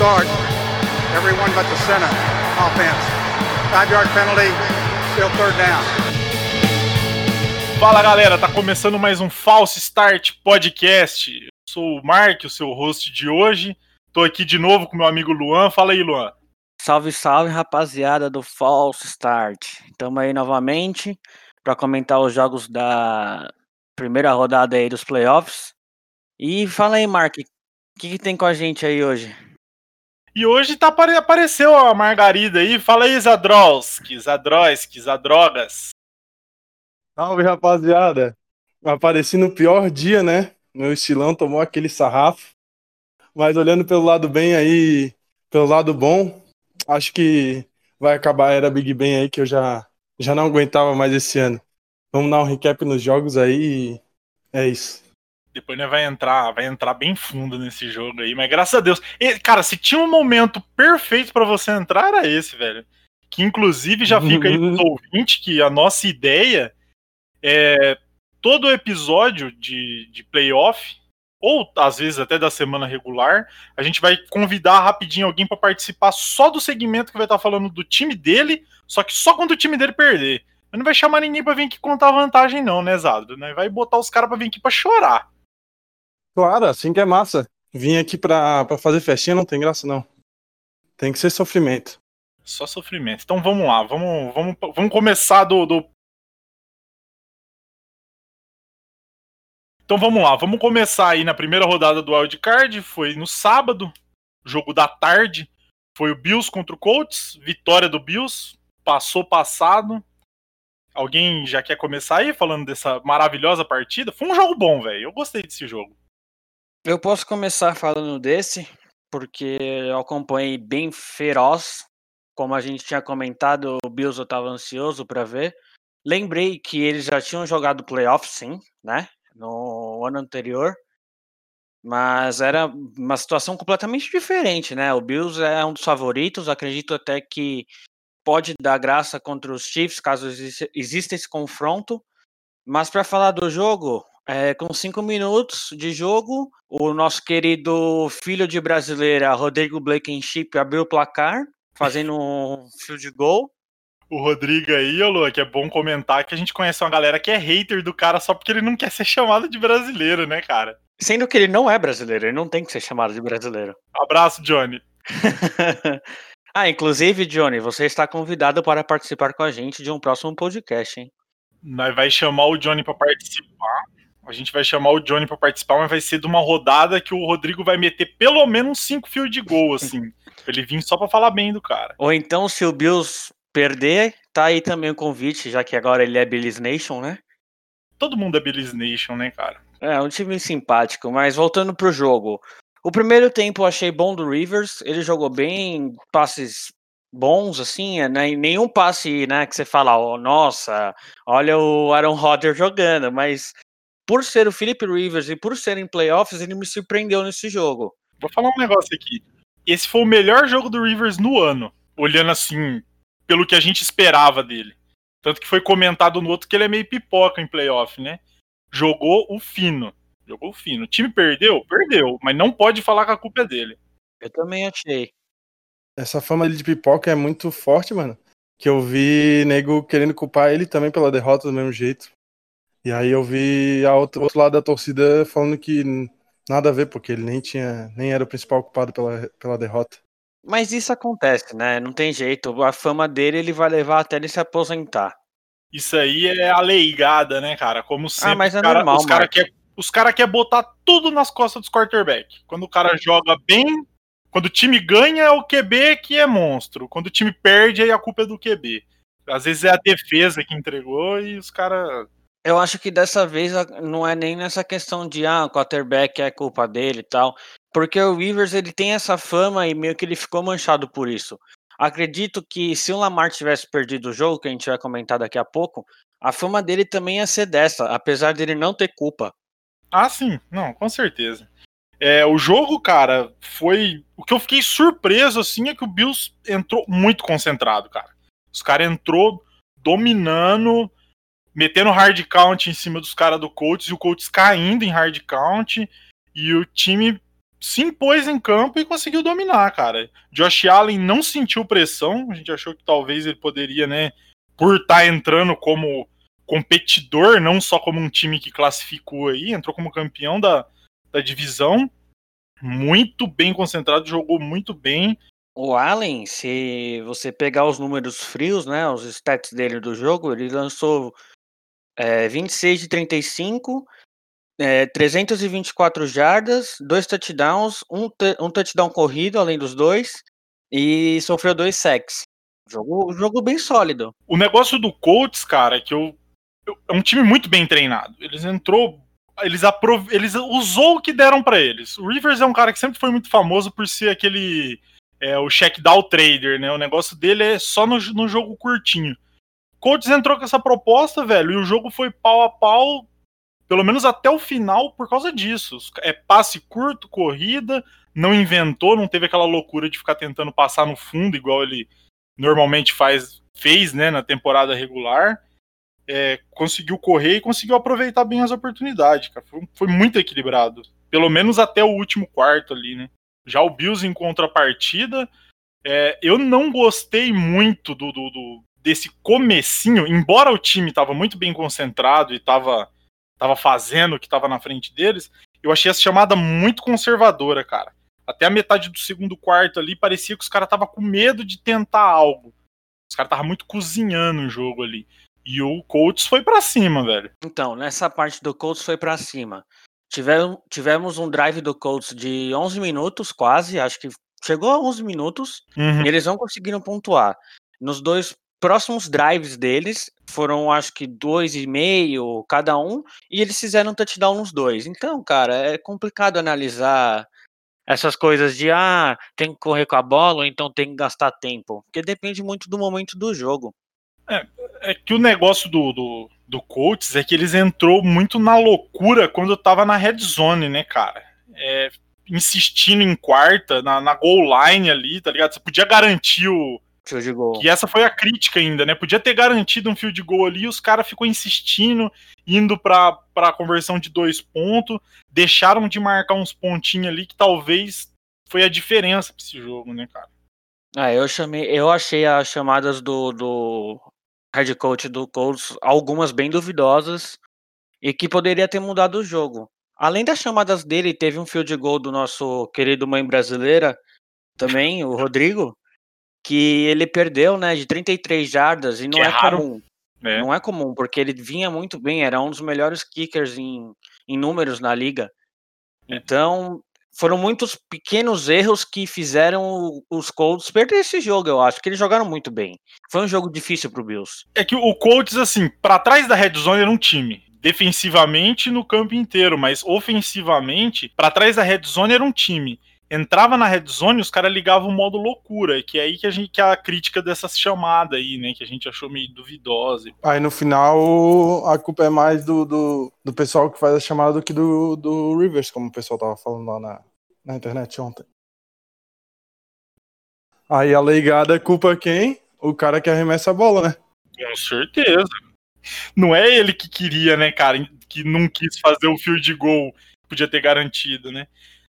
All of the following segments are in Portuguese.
start. Everyone but the center offense. Five yard penalty, still third down. Fala galera, tá começando mais um False Start Podcast. Eu sou o Mark, o seu host de hoje. Tô aqui de novo com meu amigo Luan. Fala aí, Luan. Salve, salve, rapaziada do False Start. Estamos aí novamente para comentar os jogos da primeira rodada aí dos playoffs. E fala aí, Mark, o que, que tem com a gente aí hoje? E hoje tá, apareceu a Margarida aí. Fala aí, Zadrowski, Zadroski, Zadrogas. Salve, rapaziada. Apareci no pior dia, né? Meu estilão tomou aquele sarrafo. Mas olhando pelo lado bem aí, pelo lado bom, acho que vai acabar a era Big Ben aí, que eu já, já não aguentava mais esse ano. Vamos dar um recap nos jogos aí e é isso. Depois né, vai entrar, vai entrar bem fundo nesse jogo aí, mas graças a Deus. E, cara, se tinha um momento perfeito para você entrar, era esse, velho. Que inclusive já fica aí pros ouvintes que a nossa ideia é todo episódio de, de playoff, ou às vezes até da semana regular, a gente vai convidar rapidinho alguém para participar só do segmento que vai estar tá falando do time dele, só que só quando o time dele perder. Não vai chamar ninguém pra vir aqui contar vantagem, não, né, Zado? Vai botar os caras pra vir aqui pra chorar. Claro, assim que é massa. Vim aqui pra, pra fazer festinha não tem graça, não. Tem que ser sofrimento. Só sofrimento. Então vamos lá, vamos, vamos, vamos começar do, do. Então vamos lá, vamos começar aí na primeira rodada do Wildcard. Foi no sábado, jogo da tarde. Foi o Bills contra o Colts, vitória do Bills, passou passado. Alguém já quer começar aí falando dessa maravilhosa partida? Foi um jogo bom, velho. Eu gostei desse jogo. Eu posso começar falando desse, porque eu acompanhei bem feroz. Como a gente tinha comentado, o Bills eu estava ansioso para ver. Lembrei que eles já tinham jogado playoff, sim, né? No ano anterior. Mas era uma situação completamente diferente, né? O Bills é um dos favoritos. Acredito até que pode dar graça contra os Chiefs caso exista esse confronto. Mas para falar do jogo, é, com cinco minutos de jogo, o nosso querido filho de brasileira, Rodrigo Blankenship, abriu o placar, fazendo um field goal. O Rodrigo aí, ô Lu, que é bom comentar que a gente conhece uma galera que é hater do cara só porque ele não quer ser chamado de brasileiro, né, cara? Sendo que ele não é brasileiro, ele não tem que ser chamado de brasileiro. Abraço, Johnny. ah, inclusive, Johnny, você está convidado para participar com a gente de um próximo podcast, hein? Nós vai chamar o Johnny para participar. A gente vai chamar o Johnny para participar, mas vai ser de uma rodada que o Rodrigo vai meter pelo menos cinco fios de gol, assim. ele vir só para falar bem do cara. Ou então, se o Bills perder, tá aí também o convite, já que agora ele é Bills Nation, né? Todo mundo é Bills Nation, né, cara? É, um time simpático, mas voltando pro jogo. O primeiro tempo eu achei bom do Rivers, ele jogou bem, passes bons, assim, né? nenhum passe, né, que você fala, oh, nossa, olha o Aaron Rodgers jogando, mas por ser o Philip Rivers e por ser em playoffs, ele me surpreendeu nesse jogo. Vou falar um negócio aqui. Esse foi o melhor jogo do Rivers no ano, olhando assim, pelo que a gente esperava dele. Tanto que foi comentado no outro que ele é meio pipoca em playoff, né? Jogou o fino. Jogou o fino. O time perdeu? Perdeu. Mas não pode falar que a culpa é dele. Eu também achei. Essa fama de pipoca é muito forte, mano. Que eu vi nego querendo culpar ele também pela derrota do mesmo jeito. E aí eu vi a outro, outro lado da torcida falando que nada a ver, porque ele nem tinha, nem era o principal culpado pela, pela derrota. Mas isso acontece, né? Não tem jeito. A fama dele ele vai levar até ele se aposentar. Isso aí é a leigada, né, cara? Como sempre. Ah, mas é cara, normal, os caras querem cara quer botar tudo nas costas dos quarterback. Quando o cara joga bem, quando o time ganha é o QB que é monstro. Quando o time perde, aí a culpa é do QB. Às vezes é a defesa que entregou e os caras eu acho que dessa vez não é nem nessa questão de ah, o quarterback é culpa dele e tal, porque o Rivers ele tem essa fama e meio que ele ficou manchado por isso. Acredito que se o Lamar tivesse perdido o jogo, que a gente vai comentar daqui a pouco, a fama dele também ia ser dessa, apesar dele não ter culpa. Ah, sim, não, com certeza. É, o jogo, cara, foi. O que eu fiquei surpreso, assim, é que o Bills entrou muito concentrado, cara. Os caras entrou dominando, metendo hard count em cima dos caras do Colts e o Colts caindo em hard count e o time se impôs em campo e conseguiu dominar, cara. Josh Allen não sentiu pressão, a gente achou que talvez ele poderia, né, por estar tá entrando como competidor, não só como um time que classificou aí, entrou como campeão da, da divisão, muito bem concentrado, jogou muito bem. O Allen, se você pegar os números frios, né, os stats dele do jogo, ele lançou é, 26 de 35, é, 324 jardas, dois touchdowns, um, um touchdown corrido além dos dois, e sofreu dois sacks. Jogo, jogo bem sólido. O negócio do Colts, cara, é que eu, eu é um time muito bem treinado. Eles entrou eles, aprov... eles usou o que deram para eles. O Rivers é um cara que sempre foi muito famoso por ser aquele é, o check down trader, né? O negócio dele é só no, no jogo curtinho. Colts entrou com essa proposta, velho, e o jogo foi pau a pau, pelo menos até o final, por causa disso. É passe curto, corrida, não inventou, não teve aquela loucura de ficar tentando passar no fundo, igual ele normalmente faz, fez, né, na temporada regular é, conseguiu correr e conseguiu aproveitar bem as oportunidades, cara. Foi, foi, muito equilibrado. Pelo menos até o último quarto ali, né? Já o Bills em contrapartida, é, eu não gostei muito do, do, do, desse comecinho, embora o time estava muito bem concentrado e estava tava fazendo o que estava na frente deles, eu achei essa chamada muito conservadora, cara. Até a metade do segundo quarto ali, parecia que os caras estavam com medo de tentar algo. Os caras estavam muito cozinhando o jogo ali. E o Colts foi para cima, velho. Então, nessa parte do Colts foi para cima. Tivemos, tivemos um drive do Colts de 11 minutos, quase, acho que chegou a 11 minutos, uhum. e eles não conseguiram pontuar. Nos dois próximos drives deles, foram acho que dois e meio cada um, e eles fizeram touchdown nos dois. Então, cara, é complicado analisar essas coisas de ah, tem que correr com a bola, ou então tem que gastar tempo, porque depende muito do momento do jogo. É, é que o negócio do, do, do Colts é que eles entrou muito na loucura quando tava na red zone, né, cara? É, insistindo em quarta, na, na goal line ali, tá ligado? Você podia garantir o. Field goal. Que essa foi a crítica ainda, né? Podia ter garantido um field goal ali, os caras ficou insistindo, indo pra, pra conversão de dois pontos, deixaram de marcar uns pontinhos ali que talvez foi a diferença pra esse jogo, né, cara? Ah, eu chamei, eu achei as chamadas do, do head coach do Colts, algumas bem duvidosas e que poderia ter mudado o jogo. Além das chamadas dele, teve um field goal do nosso querido mãe brasileira, também, o Rodrigo, que ele perdeu, né, de 33 jardas e não é, é comum. É. Não é comum, porque ele vinha muito bem, era um dos melhores kickers em, em números na liga. É. Então, foram muitos pequenos erros que fizeram os Colts perder esse jogo, eu acho, que eles jogaram muito bem. Foi um jogo difícil pro Bills. É que o Colts, assim, para trás da red zone era um time. Defensivamente no campo inteiro, mas ofensivamente, para trás da red zone era um time. Entrava na red zone, os caras ligavam o modo loucura, que é aí que a gente que é a crítica dessa chamada aí, né, que a gente achou meio duvidosa. Aí no final a culpa é mais do, do, do pessoal que faz a chamada do que do, do Rivers, como o pessoal tava falando lá na, na internet ontem. Aí a legada culpa quem? O cara que arremessa a bola, né? Com certeza. Não é ele que queria, né, cara? Que não quis fazer o fio de gol, podia ter garantido, né?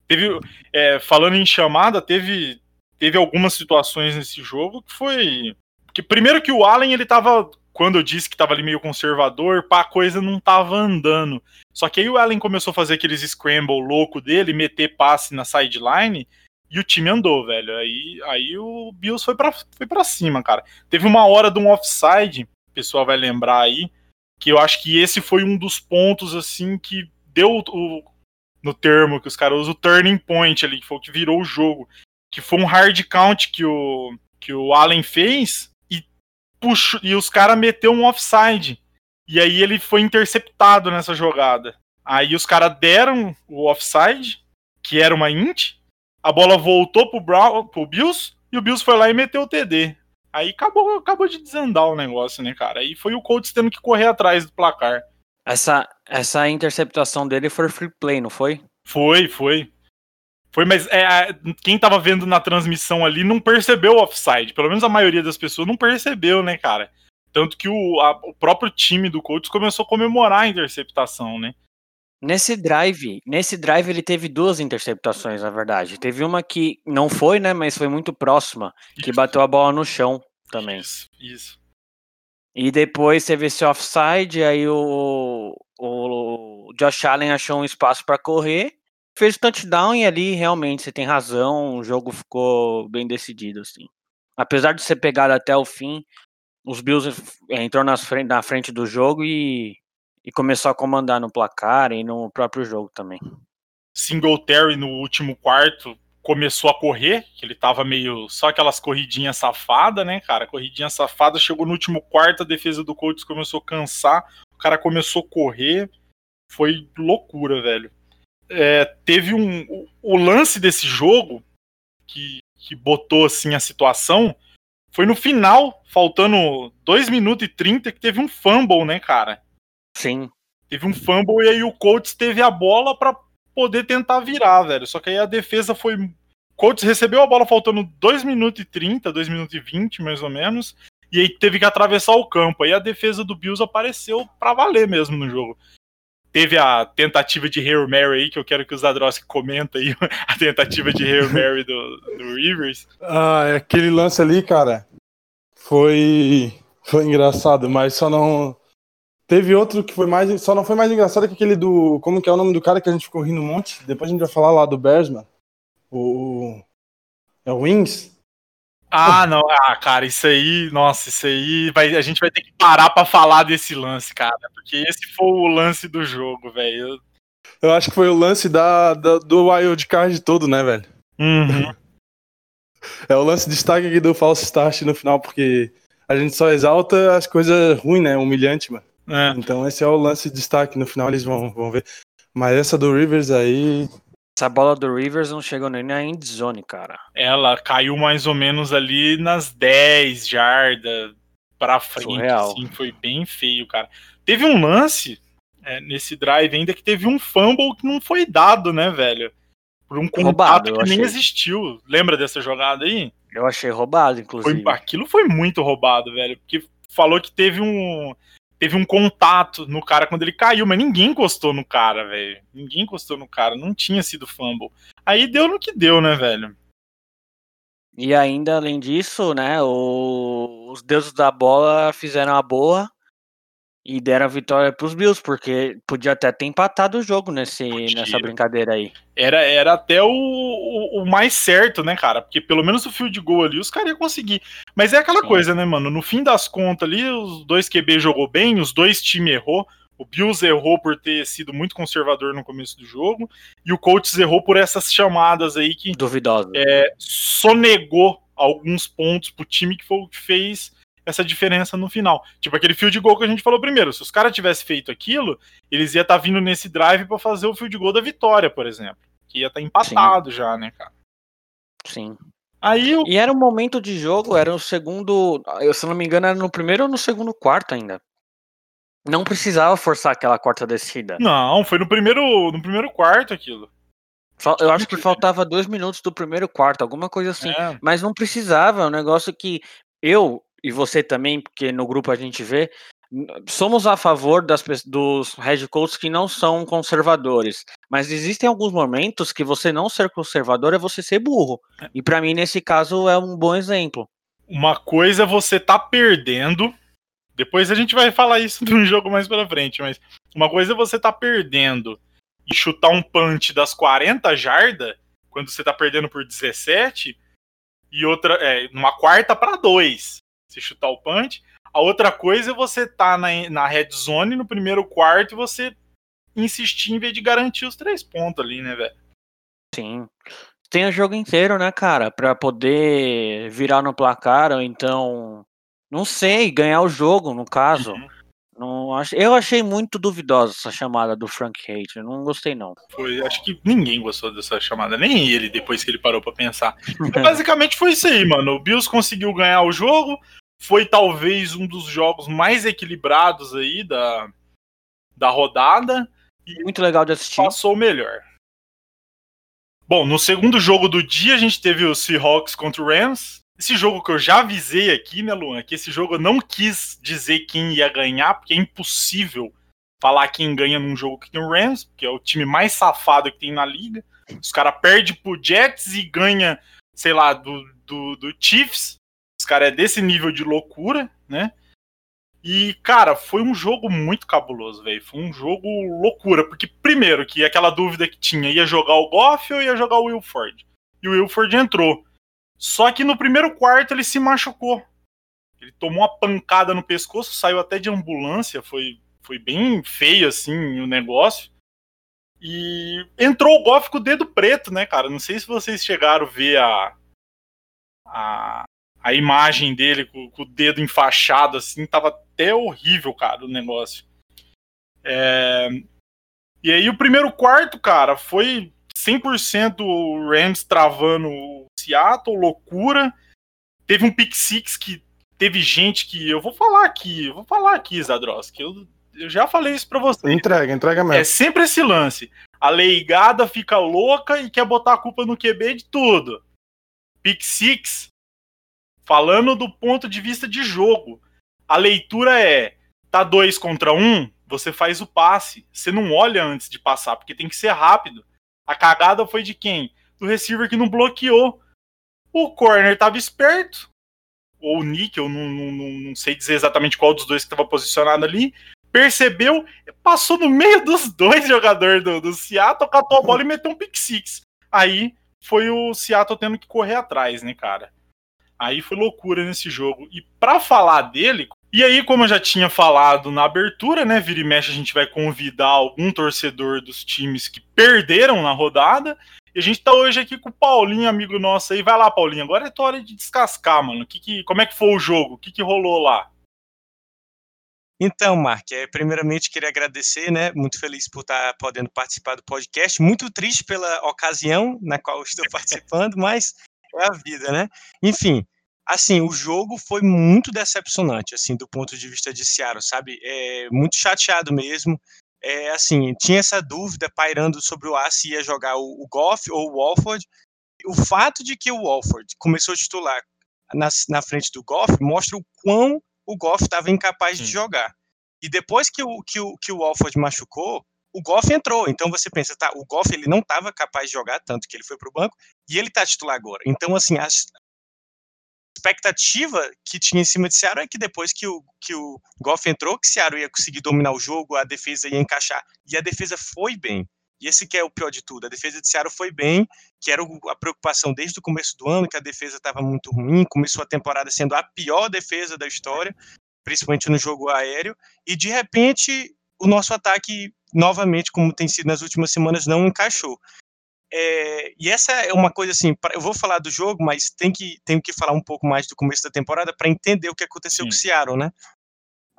Teve, é, falando em chamada, teve, teve algumas situações nesse jogo que foi. Que primeiro que o Allen ele tava quando eu disse que tava ali meio conservador, pá, a coisa não tava andando. Só que aí o Allen começou a fazer aqueles scramble louco dele, meter passe na sideline, e o time andou, velho. Aí, aí o Bills foi pra, foi pra cima, cara. Teve uma hora de um offside, o pessoal vai lembrar aí, que eu acho que esse foi um dos pontos, assim, que deu o, no termo que os caras usam, o turning point ali, que foi o que virou o jogo. Que foi um hard count que o, que o Allen fez, puxou, e os caras meteu um offside. E aí ele foi interceptado nessa jogada. Aí os caras deram o offside, que era uma int, a bola voltou pro, Brown, pro Bills, e o Bills foi lá e meteu o TD. Aí acabou, acabou de desandar o negócio, né, cara? Aí foi o Colts tendo que correr atrás do placar. Essa, essa interceptação dele foi free play, não foi? Foi, foi. Foi, mas é, quem tava vendo na transmissão ali não percebeu o offside. Pelo menos a maioria das pessoas não percebeu, né, cara? Tanto que o, a, o próprio time do Colts começou a comemorar a interceptação, né? Nesse drive, nesse drive ele teve duas interceptações, na verdade. Teve uma que não foi, né, mas foi muito próxima, que Isso. bateu a bola no chão também. Isso, isso. E depois teve esse offside, aí o, o Josh Allen achou um espaço para correr, fez o touchdown e ali realmente você tem razão, o jogo ficou bem decidido assim. Apesar de ser pegado até o fim, os Bills eh, entrou nas frente, na frente do jogo e, e começou a comandar no placar e no próprio jogo também. Singletary no último quarto começou a correr, que ele tava meio só aquelas corridinhas safadas, né, cara? Corridinha safada, chegou no último quarto, a defesa do Colts começou a cansar, o cara começou a correr, foi loucura, velho. É, teve um o, o lance desse jogo que, que botou assim a situação foi no final, faltando 2 minutos e 30, que teve um fumble, né, cara? Sim. Teve um fumble e aí o Colts teve a bola pra poder tentar virar, velho. Só que aí a defesa foi. Colts recebeu a bola faltando 2 minutos e 30, 2 minutos e 20, mais ou menos. E aí teve que atravessar o campo. Aí a defesa do Bills apareceu pra valer mesmo no jogo. Teve a tentativa de Hail Mary aí, que eu quero que o Zadrowski comenta aí, a tentativa de Hail Mary do, do Rivers. Ah, aquele lance ali, cara, foi foi engraçado, mas só não teve outro que foi mais, só não foi mais engraçado que aquele do, como que é o nome do cara que a gente ficou rindo um monte? Depois a gente vai falar lá do Bears, mano. O é o Wings? Ah, não. Ah, cara, isso aí, nossa, isso aí, vai, a gente vai ter que parar pra falar desse lance, cara, porque esse foi o lance do jogo, velho. Eu acho que foi o lance da, da do wild card todo, né, velho? Uhum. É o lance de destaque aqui do false start no final, porque a gente só exalta as coisas ruins, né? Humilhante, mano. É. Então esse é o lance de destaque, no final eles vão, vão ver. Mas essa do Rivers aí. Essa bola do Rivers não chegou nem na end zone, cara. Ela caiu mais ou menos ali nas 10 jardas pra frente, Surreal. assim, foi bem feio, cara. Teve um lance é, nesse drive ainda que teve um fumble que não foi dado, né, velho? Por um contato Roubado, eu que nem existiu. Lembra dessa jogada aí? Eu achei roubado, Foi, inclusive. aquilo foi muito roubado, velho. Porque falou que teve um. Teve um contato no cara quando ele caiu, mas ninguém encostou no cara, velho. Ninguém encostou no cara, não tinha sido fumble. Aí deu no que deu, né, velho? E ainda, além disso, né, o- os deuses da bola fizeram a boa e deram a vitória pros Bills, porque podia até ter empatado o jogo nesse, Podia. nessa brincadeira aí. Era, era até o, o, o mais certo, né, cara? Porque pelo menos o field goal ali os caras iam conseguir. Mas é aquela Sim. coisa, né, mano? No fim das contas ali, os dois QB jogou bem, os dois times errou. O Bills errou por ter sido muito conservador no começo do jogo. E o Colts errou por essas chamadas aí que Duvidosa. é, sonegou alguns pontos pro time que foi o que fez essa diferença no final. Tipo aquele field goal que a gente falou primeiro. Se os caras tivessem feito aquilo, eles iam estar vindo nesse drive pra fazer o field goal da vitória, por exemplo. Que ia estar empatado já, né, cara? Sim. Aí o. E era um momento de jogo, era o segundo. Eu, se não me engano, era no primeiro ou no segundo quarto ainda. Não precisava forçar aquela quarta descida. Não, foi no primeiro, no primeiro quarto aquilo. Eu acho que faltava dois minutos do primeiro quarto, alguma coisa assim. É. Mas não precisava, é um negócio que eu e você também, porque no grupo a gente vê, somos a favor das, dos head coaches que não são conservadores. Mas existem alguns momentos que você não ser conservador é você ser burro. E pra mim, nesse caso, é um bom exemplo. Uma coisa é você tá perdendo. Depois a gente vai falar isso num jogo mais pra frente, mas uma coisa é você tá perdendo e chutar um punch das 40 jardas quando você tá perdendo por 17 e outra é numa quarta pra dois. Se chutar o punch, a outra coisa é você tá na, na red zone no primeiro quarto e você insistir em vez de garantir os três pontos ali, né, velho? Sim. Tem o jogo inteiro, né, cara? Pra poder virar no placar, ou então. Não sei, ganhar o jogo, no caso. Uhum. Não. Eu achei muito duvidosa essa chamada do Frank Hate. eu Não gostei, não. Foi, acho que ninguém gostou dessa chamada, nem ele, depois que ele parou pra pensar. Basicamente foi isso aí, mano. O Bills conseguiu ganhar o jogo. Foi talvez um dos jogos mais equilibrados aí da, da rodada. E Muito legal de assistir. passou o melhor. Bom, no segundo jogo do dia a gente teve o Seahawks contra o Rams. Esse jogo que eu já avisei aqui, né, Luan? Que esse jogo eu não quis dizer quem ia ganhar, porque é impossível falar quem ganha num jogo que tem o Rams, que é o time mais safado que tem na liga. Os caras perdem pro Jets e ganha, sei lá, do, do, do Chiefs. Os caras é desse nível de loucura, né? E, cara, foi um jogo muito cabuloso, velho. Foi um jogo loucura. Porque, primeiro, que aquela dúvida que tinha, ia jogar o Goff ou ia jogar o Wilford? E o Wilford entrou. Só que no primeiro quarto ele se machucou. Ele tomou uma pancada no pescoço, saiu até de ambulância, foi, foi bem feio assim o negócio. E entrou o Goff com o dedo preto, né, cara? Não sei se vocês chegaram a ver a, a, a imagem dele com, com, o dedo enfaixado, assim, tava até horrível, cara, o negócio. É... E aí o primeiro quarto, cara, foi 100% o Rams travando o Seattle, loucura. Teve um pick six que teve gente que eu vou falar aqui, eu vou falar aqui, Zadroski, eu, eu já falei isso para você. Entrega, entrega mesmo. É sempre esse lance. A leigada fica louca e quer botar a culpa no QB de tudo. Pick six, falando do ponto de vista de jogo. A leitura é: tá dois contra um, você faz o passe. Você não olha antes de passar, porque tem que ser rápido. A cagada foi de quem? Do receiver que não bloqueou. O corner tava esperto. Ou o Nick, eu não, não, não sei dizer exatamente qual dos dois que estava posicionado ali. Percebeu, passou no meio dos dois jogadores do, do Seattle, catou a bola e meteu um pick six. Aí foi o Seattle tendo que correr atrás, né, cara? Aí foi loucura nesse jogo. E para falar dele, e aí, como eu já tinha falado na abertura, né? Vira e mexe, a gente vai convidar algum torcedor dos times que perderam na rodada. E a gente tá hoje aqui com o Paulinho, amigo nosso aí. Vai lá, Paulinho. Agora é tua hora de descascar, mano. Que que, como é que foi o jogo? O que, que rolou lá? Então, Mark, é, primeiramente queria agradecer, né? Muito feliz por estar podendo participar do podcast. Muito triste pela ocasião na qual estou participando, mas é a vida, né? Enfim, assim, o jogo foi muito decepcionante, assim, do ponto de vista de Seattle, sabe? É, muito chateado mesmo. É, assim, tinha essa dúvida pairando sobre o A se ia jogar o, o Goff ou o Walford. O fato de que o Walford começou a titular na, na frente do Goff mostra o quão o Goff estava incapaz Sim. de jogar. E depois que o, que o, que o Walford machucou, o Goff entrou. Então você pensa, tá, o Goff ele não estava capaz de jogar, tanto que ele foi para o banco, e ele está titular agora. Então, assim, as, expectativa que tinha em cima de Seattle é que depois que o, que o Goff entrou, que Seattle ia conseguir dominar o jogo, a defesa ia encaixar. E a defesa foi bem. E esse que é o pior de tudo. A defesa de Seattle foi bem, que era a preocupação desde o começo do ano, que a defesa estava muito ruim, começou a temporada sendo a pior defesa da história, principalmente no jogo aéreo, e de repente o nosso ataque, novamente, como tem sido nas últimas semanas, não encaixou. É, e essa é uma coisa assim, eu vou falar do jogo, mas tem que, tenho que falar um pouco mais do começo da temporada para entender o que aconteceu Sim. com o Seattle, né?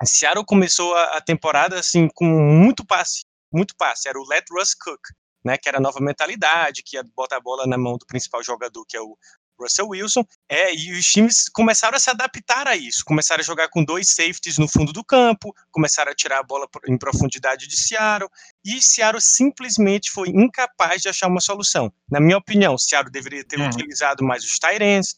A Seattle começou a, a, temporada assim com muito passe, muito passe, era o Let Russ Cook, né, que era a nova mentalidade, que ia botar a bola na mão do principal jogador, que é o Russell Wilson, é, e os times começaram a se adaptar a isso, começaram a jogar com dois safeties no fundo do campo, começaram a tirar a bola em profundidade de Seattle, e Seattle simplesmente foi incapaz de achar uma solução. Na minha opinião, Seattle deveria ter uhum. utilizado mais os tight ends,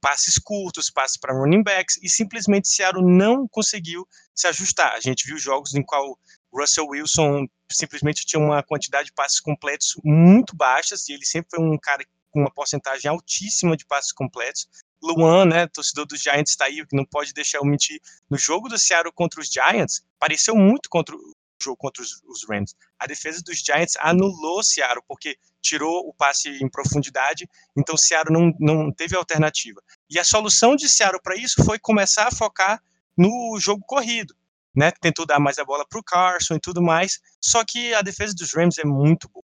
passes curtos, passes para running backs, e simplesmente Seattle não conseguiu se ajustar. A gente viu jogos em qual Russell Wilson simplesmente tinha uma quantidade de passes completos muito baixas, e ele sempre foi um cara com uma porcentagem altíssima de passes completos. Luan, né, torcedor dos Giants está aí, que não pode deixar eu mentir. No jogo do Seattle contra os Giants, pareceu muito contra o jogo contra os, os Rams. A defesa dos Giants anulou o Seattle, porque tirou o passe em profundidade, então o Seattle não, não teve alternativa. E a solução de Seattle para isso foi começar a focar no jogo corrido. Né, tentou dar mais a bola para o Carson e tudo mais, só que a defesa dos Rams é muito boa.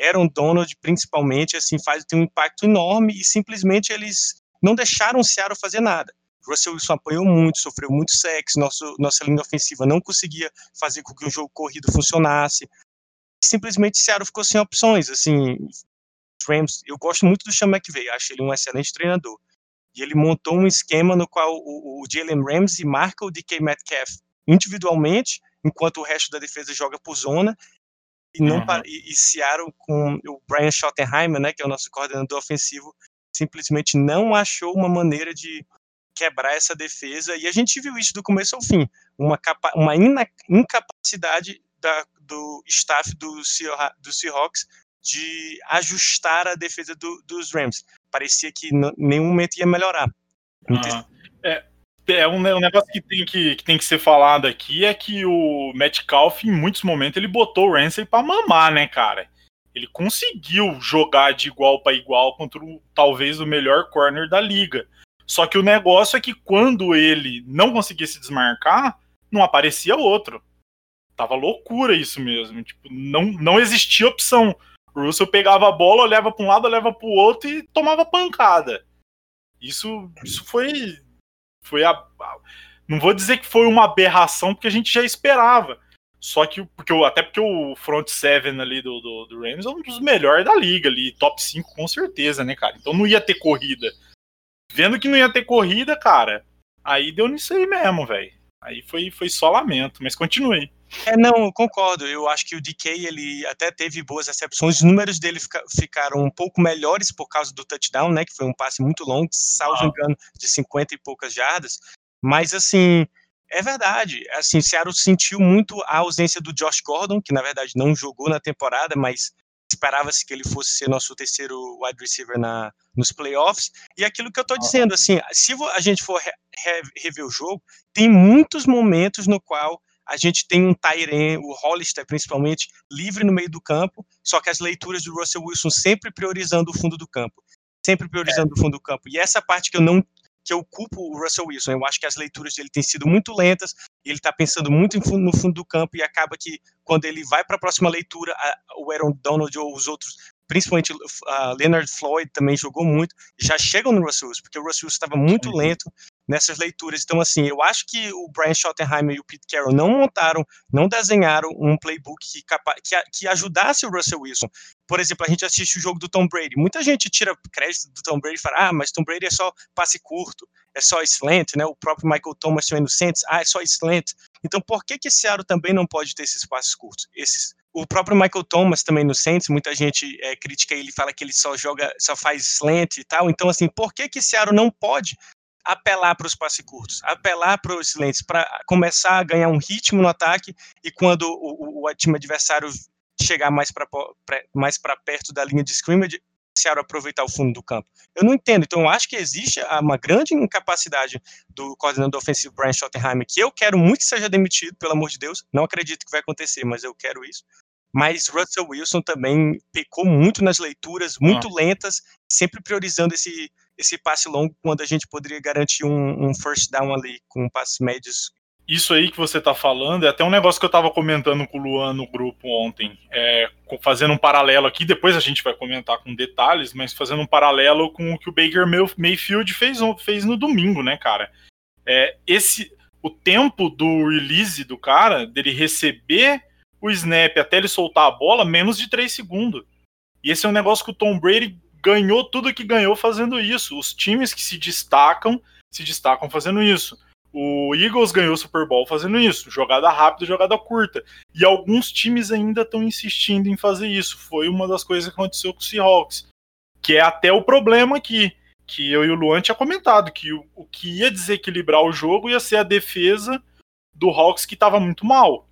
Aaron Donald, principalmente, assim, faz tem um impacto enorme e simplesmente eles não deixaram o Seattle fazer nada. Russell Wilson apanhou muito, sofreu muito sexo, nosso, nossa linha ofensiva não conseguia fazer com que o jogo corrido funcionasse. Simplesmente Seattle ficou sem opções, assim, Rams, eu gosto muito do Sean McVay, acho ele um excelente treinador. E ele montou um esquema no qual o, o Jalen Ramsey marca o DK Metcalf individualmente, enquanto o resto da defesa joga por zona, e, não, uhum. e, e Seattle com o Brian Schottenheimer, né, que é o nosso coordenador ofensivo, simplesmente não achou uma maneira de quebrar essa defesa, e a gente viu isso do começo ao fim, uma, capa uma incapacidade da, do staff do, Seah- do Seahawks de ajustar a defesa do- dos Rams. Parecia que em nenhum momento ia melhorar. Aham. É, é um, um negócio que tem que, que tem que ser falado aqui é que o Metcalf, em muitos momentos, ele botou o Ramsey pra mamar, né, cara? Ele conseguiu jogar de igual para igual contra o, talvez o melhor corner da liga. Só que o negócio é que quando ele não conseguia se desmarcar, não aparecia outro. Tava loucura isso mesmo. Tipo, não, não existia opção. O Russell pegava a bola, olhava para um lado, olhava para o outro e tomava pancada. Isso, isso foi foi a, não vou dizer que foi uma aberração porque a gente já esperava. Só que porque o- até porque o front seven ali do, do, do Rams é um dos melhores da liga ali, top 5 com certeza, né, cara? Então não ia ter corrida. Vendo que não ia ter corrida, cara, aí deu nisso aí mesmo, velho. Aí foi, foi só lamento, mas continue. É, não, concordo. Eu acho que o DK ele até teve boas recepções. Os números dele fica- ficaram um pouco melhores por causa do touchdown, né? Que foi um passe muito longo, salvo Ah. engano, de 50 e poucas jardas. Mas assim, é verdade. Assim, Seattle sentiu muito a ausência do Josh Gordon, que na verdade não jogou na temporada, mas esperava-se que ele fosse ser nosso terceiro wide receiver na, nos playoffs. E aquilo que eu tô dizendo, assim, se a gente for re- re- rever o jogo, tem muitos momentos no qual a gente tem um Tyren, o Hollister principalmente, livre no meio do campo, só que as leituras do Russell Wilson sempre priorizando o fundo do campo. Sempre priorizando o fundo do campo. E essa parte que eu não que eu culpo o Russell Wilson. Eu acho que as leituras dele têm sido muito lentas, ele está pensando muito no fundo do campo e acaba que quando ele vai para a próxima leitura, a- o Aaron Donald ou os outros, principalmente a Leonard Floyd também jogou muito, já chegam no Russell Wilson, porque o Russell Wilson estava muito Uhum. lento nessas leituras. Então, assim, eu acho que o Brian Schottenheimer e o Pete Carroll não montaram, não desenharam um playbook que, capa- que, que ajudasse o Russell Wilson. Por exemplo, a gente assiste o jogo do Tom Brady. Muita gente tira crédito do Tom Brady e fala, ah, mas Tom Brady é só passe curto, é só slant, né? O próprio Michael Thomas também no Saints, ah, é só slant. Então, por que que esse Seattle também não pode ter esses passes curtos? Esses o próprio Michael Thomas também no Saints, muita gente é, critica ele, fala que ele só joga, só faz slant e tal. Então, assim, por que que Seattle não pode apelar para os passes curtos, apelar para os slants, para começar a ganhar um ritmo no ataque e quando o, o, o time adversário chegar mais para mais para perto da linha de scrimmage, Seattle aproveitar o fundo do campo. Eu não entendo. Então, eu acho que existe uma grande incapacidade do coordenador ofensivo Brian Schottenheimer, que eu quero muito que seja demitido, pelo amor de Deus. Não acredito que vai acontecer, mas eu quero isso. Mas Russell Wilson também pecou muito nas leituras, muito Ah. lentas, sempre priorizando esse, esse passe longo, quando a gente poderia garantir um, um first down ali, com passes médios. Isso aí que você tá falando é até um negócio que eu tava comentando com o Luan no grupo ontem. É, fazendo um paralelo aqui, depois a gente vai comentar com detalhes, mas fazendo um paralelo com o que o Baker Mayf- Mayfield fez, fez no domingo, né, cara? É, esse, o tempo do release do cara, dele receber o snap até ele soltar a bola, menos de 3 segundos. E esse é um negócio que o Tom Brady ganhou tudo que ganhou fazendo isso. Os times que se destacam, se destacam fazendo isso. O Eagles ganhou o Super Bowl fazendo isso, jogada rápida, jogada curta. E alguns times ainda estão insistindo em fazer isso. Foi uma das coisas que aconteceu com o Seahawks. Que é até o problema aqui, que eu e o Luan tinha comentado, que o, o que ia desequilibrar o jogo ia ser a defesa do Hawks que estava muito mal.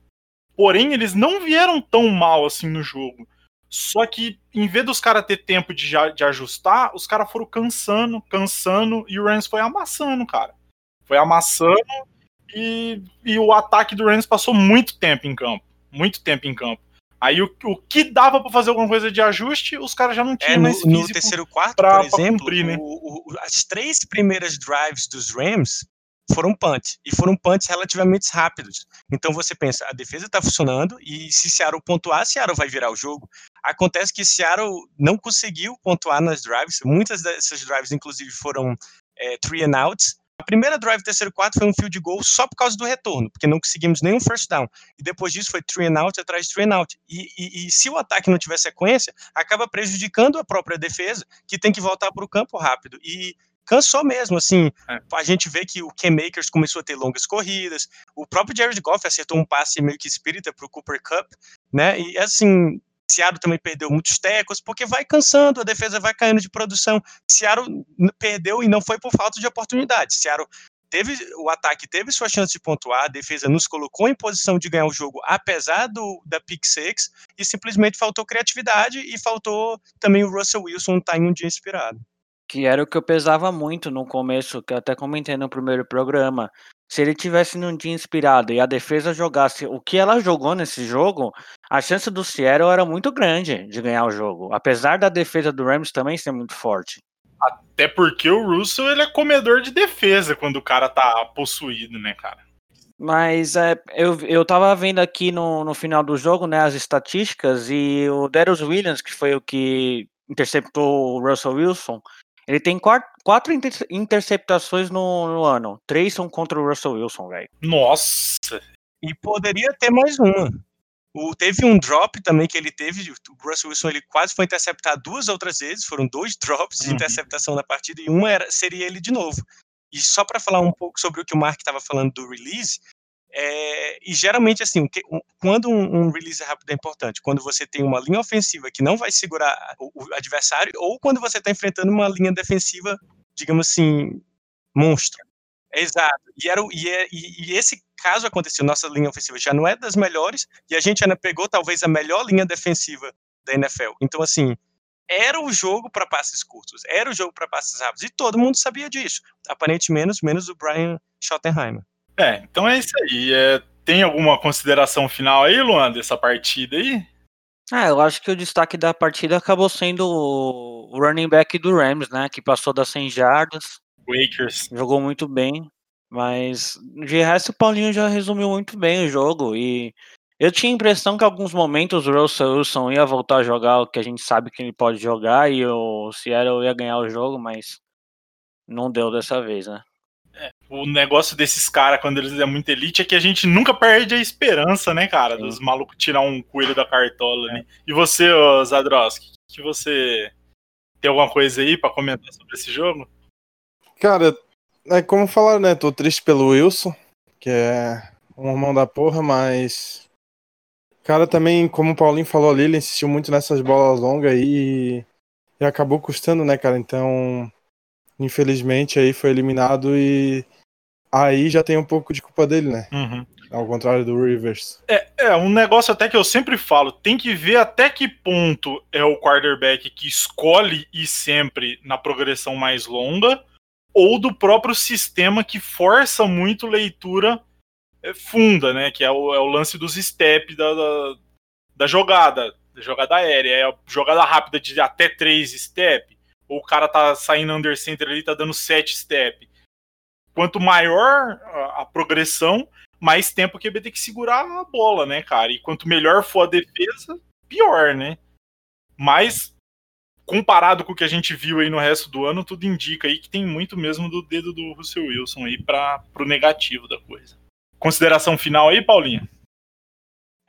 Porém, eles não vieram tão mal assim no jogo. Só que, em vez dos caras ter tempo de, de ajustar, os caras foram cansando, cansando, e o Rams foi amassando, cara. Foi amassando e, e o ataque do Rams passou muito tempo em campo. Muito tempo em campo. Aí o, o que dava pra fazer alguma coisa de ajuste, os caras já não tinham É, no, mais no terceiro quarto, pra- por exemplo, cumprir, né? o- o- as três primeiras drives dos Rams foram punt, e foram punts relativamente rápidos. Então você pensa, a defesa está funcionando, e se Seattle pontuar, Seattle vai virar o jogo. Acontece que Seattle não conseguiu pontuar nas drives, muitas dessas drives, inclusive, foram é, three and outs. A primeira drive, terceiro quarto, foi um field goal só por causa do retorno, porque não conseguimos nenhum first down. E depois disso foi three and out atrás de three and out. E, e- e se o ataque não tiver sequência, acaba prejudicando a própria defesa, que tem que voltar para o campo rápido. E cansou mesmo, assim, É. a gente vê que o Cam Makers começou a ter longas corridas, o próprio Jared Goff acertou um passe meio que espírita para o Cooper Cup, né, e assim, Seattle também perdeu muitos tecos, porque vai cansando, a defesa vai caindo de produção, Seattle perdeu e não foi por falta de oportunidade, Seattle teve o ataque teve sua chance de pontuar, a defesa nos colocou em posição de ganhar o jogo, apesar do da pick six, e simplesmente faltou criatividade e faltou também o Russell Wilson estar em um dia inspirado. Que era o que eu pesava muito no começo, que eu até comentei no primeiro programa. Se ele tivesse num dia inspirado e a defesa jogasse o que ela jogou nesse jogo, a chance do Seattle era muito grande de ganhar o jogo, apesar da defesa do Rams também ser muito forte. Até porque o Russell ele é comedor de defesa quando o cara tá possuído, né, cara? Mas é, eu, eu tava vendo aqui no, no final do jogo, né, as estatísticas, e o Darius Williams, que foi o que interceptou o Russell Wilson, ele tem quatro, quatro inter, interceptações no, no, ano. Três são contra o Russell Wilson, velho. Nossa! E poderia ter mais uma. O, teve um drop também que ele teve, o Russell Wilson ele quase foi interceptado duas outras vezes, foram dois drops de uhum. interceptação na partida e uma era, seria ele de novo. E só para falar um pouco sobre o que o Mark estava falando do release, é, e geralmente assim, quando um, um, release rápido é importante, quando você tem uma linha ofensiva que não vai segurar o, o adversário, ou quando você está enfrentando uma linha defensiva, digamos assim, monstro. Exato. E, era, é, e, e, esse caso aconteceu, nossa linha ofensiva já não é das melhores, e a gente ainda pegou talvez a melhor linha defensiva da NFL. Então, assim, era o jogo para passes curtos, era o jogo para passes rápidos, e todo mundo sabia disso. Aparentemente, menos, menos o Brian Schottenheimer. É, então é isso aí. É, tem alguma consideração final aí, Luan, dessa partida aí? Ah, eu acho que o destaque da partida acabou sendo o running back do Rams, né? Que passou das 100 jardas. Wakers. Jogou muito bem. Mas de resto o Paulinho já resumiu muito bem o jogo. E eu tinha a impressão que em alguns momentos o Russell Wilson ia voltar a jogar o que a gente sabe que ele pode jogar e o Seattle ia ganhar o jogo, mas não deu dessa vez, né? É, o negócio desses caras, quando eles é muito elite, é que a gente nunca perde a esperança, né, cara? Sim. Dos malucos tirar um coelho da cartola ali. E você, Zadroski, que você tem alguma coisa aí para comentar sobre esse jogo? Cara, é como falaram, né? Tô triste pelo Wilson, que é um irmão da porra, mas. Cara, também, como o Paulinho falou ali, ele insistiu muito nessas bolas longas aí e, e acabou custando, né, cara? Então, infelizmente, aí foi eliminado e aí já tem um pouco de culpa dele, né? Uhum. Ao contrário do Rivers. É, é, um negócio até que eu sempre falo, tem que ver até que ponto é o quarterback que escolhe ir sempre na progressão mais longa ou do próprio sistema que força muito leitura é, funda, né? Que é o, é o lance dos steps da, da, da, jogada, da jogada aérea. É a jogada rápida de até 3 step, ou o cara tá saindo under center ali, tá dando 7 step. Quanto maior a, a progressão, mais tempo que tem que segurar a bola, né, cara? E quanto melhor for a defesa, pior, né? Mas comparado com o que a gente viu aí no resto do ano, tudo indica aí que tem muito mesmo do dedo do Russell Wilson aí para pro negativo da coisa. Consideração final aí, Paulinha?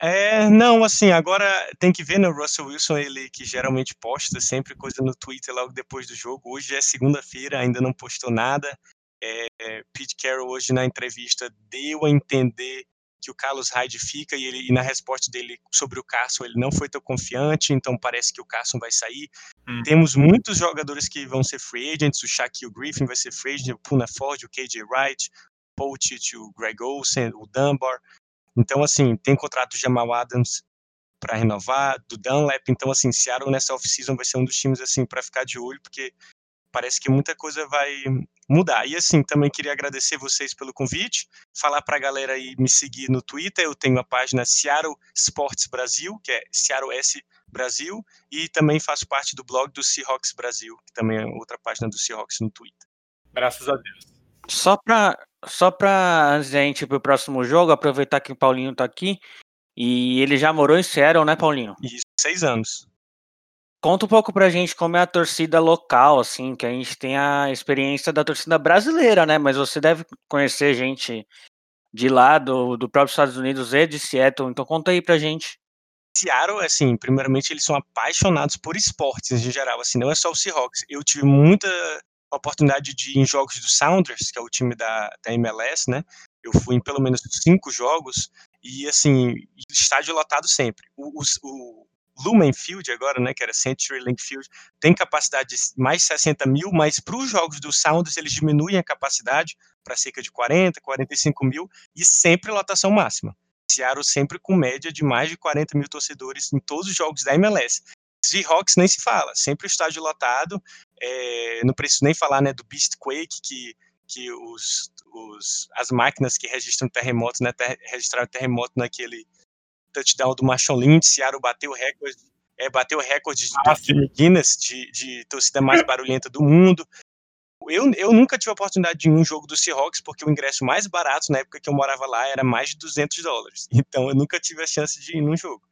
É, não, assim, agora tem que ver, né, o Russell Wilson, ele que geralmente posta sempre coisa no Twitter logo depois do jogo. Hoje é segunda-feira, ainda não postou nada. É, Pete Carroll hoje na entrevista deu a entender que o Carlos Hyde fica e, ele, e na resposta dele sobre o Carson ele não foi tão confiante, então parece que o Carson vai sair. Hum. Temos muitos jogadores que vão ser free agents, o Shaquille Griffin vai ser free agent, o Puna Ford, o KJ Wright, o Pochit, o Greg Olsen, o Dunbar. Então, assim, tem contrato do Jamal Adams para renovar, do Dunlap, então, assim, Seattle nessa off-season vai ser um dos times, assim, para ficar de olho, porque parece que muita coisa vai mudar. E assim, também queria agradecer vocês pelo convite, falar para a galera aí me seguir no Twitter, eu tenho a página Seattle Sports Brasil, que é Seattle S Brasil, e também faço parte do blog do Seahawks Brasil, que também é outra página do Seahawks no Twitter. Graças a Deus. Só para só para a gente ir pro próximo jogo, aproveitar que o Paulinho tá aqui, e ele já morou em Seattle, né, Paulinho? Isso, seis anos. Conta um pouco pra gente como é a torcida local, assim, que a gente tem a experiência da torcida brasileira, né? Mas você deve conhecer gente de lá, do, do próprio Estados Unidos e de Seattle, então conta aí pra gente. Seattle, assim, primeiramente eles são apaixonados por esportes em geral, assim, não é só o Seahawks. Eu tive muita oportunidade de ir em jogos do Sounders, que é o time da, da MLS, né? Eu fui em pelo menos cinco jogos e, assim, estádio lotado sempre. O, o, Lumen Field agora, né, que era Century Link Field, tem capacidade de mais 60 mil, mas para os jogos do Sounders eles diminuem a capacidade para cerca de 40, 45 mil e sempre lotação máxima. Seattle sempre com média de mais de 40 mil torcedores em todos os jogos da MLS. Seahawks nem se fala, sempre o estádio lotado. É, não preciso nem falar né, do Beast Quake, que, que os, os, as máquinas que registram terremotos, né, ter, registraram terremoto naquele touchdown do Marshall Lynch. Seattle bateu o recorde, é, bateu o recorde ah, de Guinness de, de torcida mais barulhenta do mundo. Eu, eu nunca tive a oportunidade de ir em um jogo do Seahawks, porque o ingresso mais barato na época que eu morava lá era mais de 200 dólares. Então eu nunca tive a chance de ir num jogo.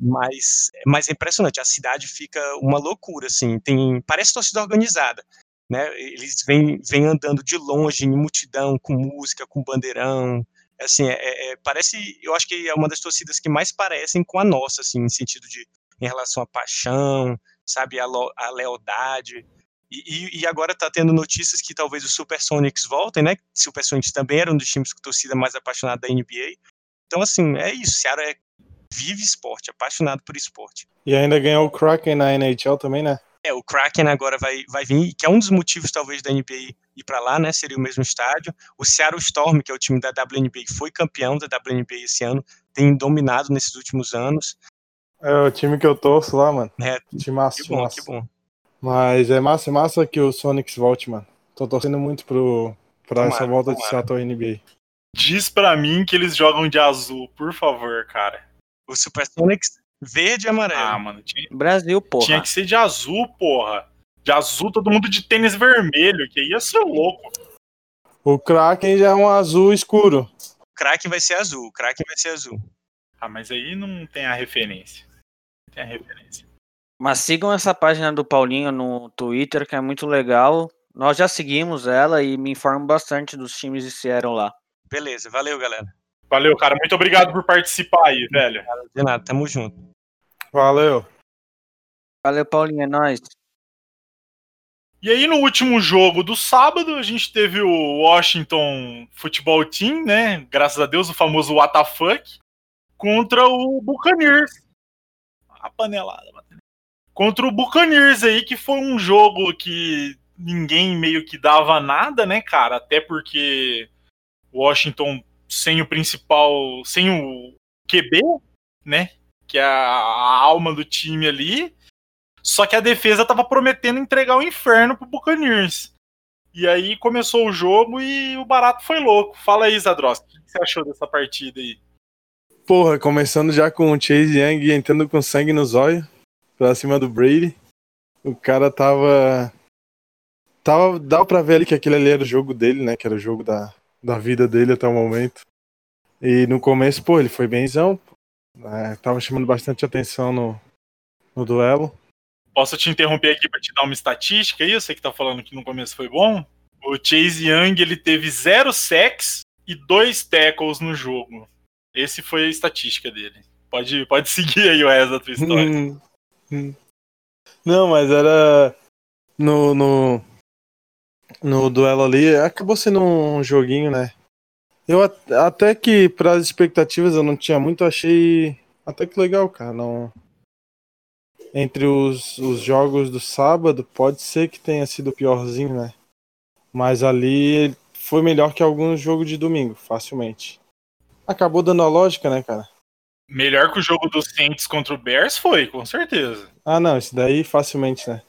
Mas, mas é impressionante, a cidade fica uma loucura, assim, tem, parece torcida organizada, né? Eles vêm, vêm andando de longe, em multidão, com música, com bandeirão, assim, é, é, parece, eu acho que é uma das torcidas que mais parecem com a nossa, assim, em sentido de, em relação à paixão, sabe, a, a lealdade, e, e, agora está tendo notícias que talvez os Supersonics voltem, né? Supersonics também era um dos times com torcida mais apaixonada da NBA. Então, assim, é isso. Seattle é, vive esporte, apaixonado por esporte. E ainda ganhou o Kraken na NHL também, né? É, o Kraken agora vai, vai vir, que é um dos motivos, talvez, da NBA ir para lá, né? Seria o mesmo estádio. O Seattle Storm, que é o time da WNBA, foi campeão da WNBA esse ano, tem dominado nesses últimos anos. É o time que eu torço lá, mano. É, time massa, que bom, que bom. Mas é massa, é massa que o Sonics volte, mano. Tô torcendo muito pro, pra tomara, essa volta tomara. de Seattle NBA. Diz pra mim que eles jogam de azul, por favor, cara. O Super Sonics verde e amarelo. Ah, mano. Tinha, Brasil, porra. Tinha que ser de azul, porra. De azul, todo mundo de tênis vermelho, que ia ser louco. O Kraken já é um azul escuro. O Kraken vai ser azul, o Kraken vai ser azul. Ah, mas aí não tem a referência. Não tem a referência. Mas sigam essa página do Paulinho no Twitter, que é muito legal. Nós já seguimos ela e me informam bastante dos times que vieram lá. Beleza, valeu, galera. Valeu, cara. Muito obrigado por participar aí, velho. De nada, tamo junto. Valeu. Valeu, Paulinho, é nóis. E aí, no último jogo do sábado, a gente teve o Washington Football Team, né? Graças a Deus, o famoso WTF, contra o Buccaneers. A panelada, contra o Buccaneers aí, que foi um jogo que ninguém meio que dava nada, né, cara? Até porque Washington sem o principal, sem o QB, né, que é a, alma do time ali. Só que a defesa tava prometendo entregar o inferno pro Buccaneers. E aí começou o jogo e o barato foi louco. Fala aí, Zadroski, o que você achou dessa partida aí? Porra, começando já com o Chase Young entrando com sangue nos olhos pra cima do Brady. O cara tava. tava dava pra ver ali que aquele ali era o jogo dele, né? Que era o jogo da, da vida dele até o momento. E no começo, pô, ele foi benzão. É, tava chamando bastante atenção no, no duelo. Posso te interromper aqui para te dar uma estatística aí? Você que tá falando que no começo foi bom. O Chase Young ele teve zero sacks e dois tackles no jogo. Esse foi a estatística dele. Pode, pode seguir aí o resto da tua história. Hum. Não, mas era no, no, no duelo ali, acabou sendo um joguinho, né? Eu até que para as expectativas eu não tinha muito, achei até que legal, cara. Não entre os, os jogos do sábado, pode ser que tenha sido piorzinho, né? Mas ali foi melhor que alguns jogos de domingo, facilmente. Acabou dando a lógica, né, cara? Melhor que o jogo dos Saints contra o Bears foi, com certeza. Ah, não, isso daí facilmente, né?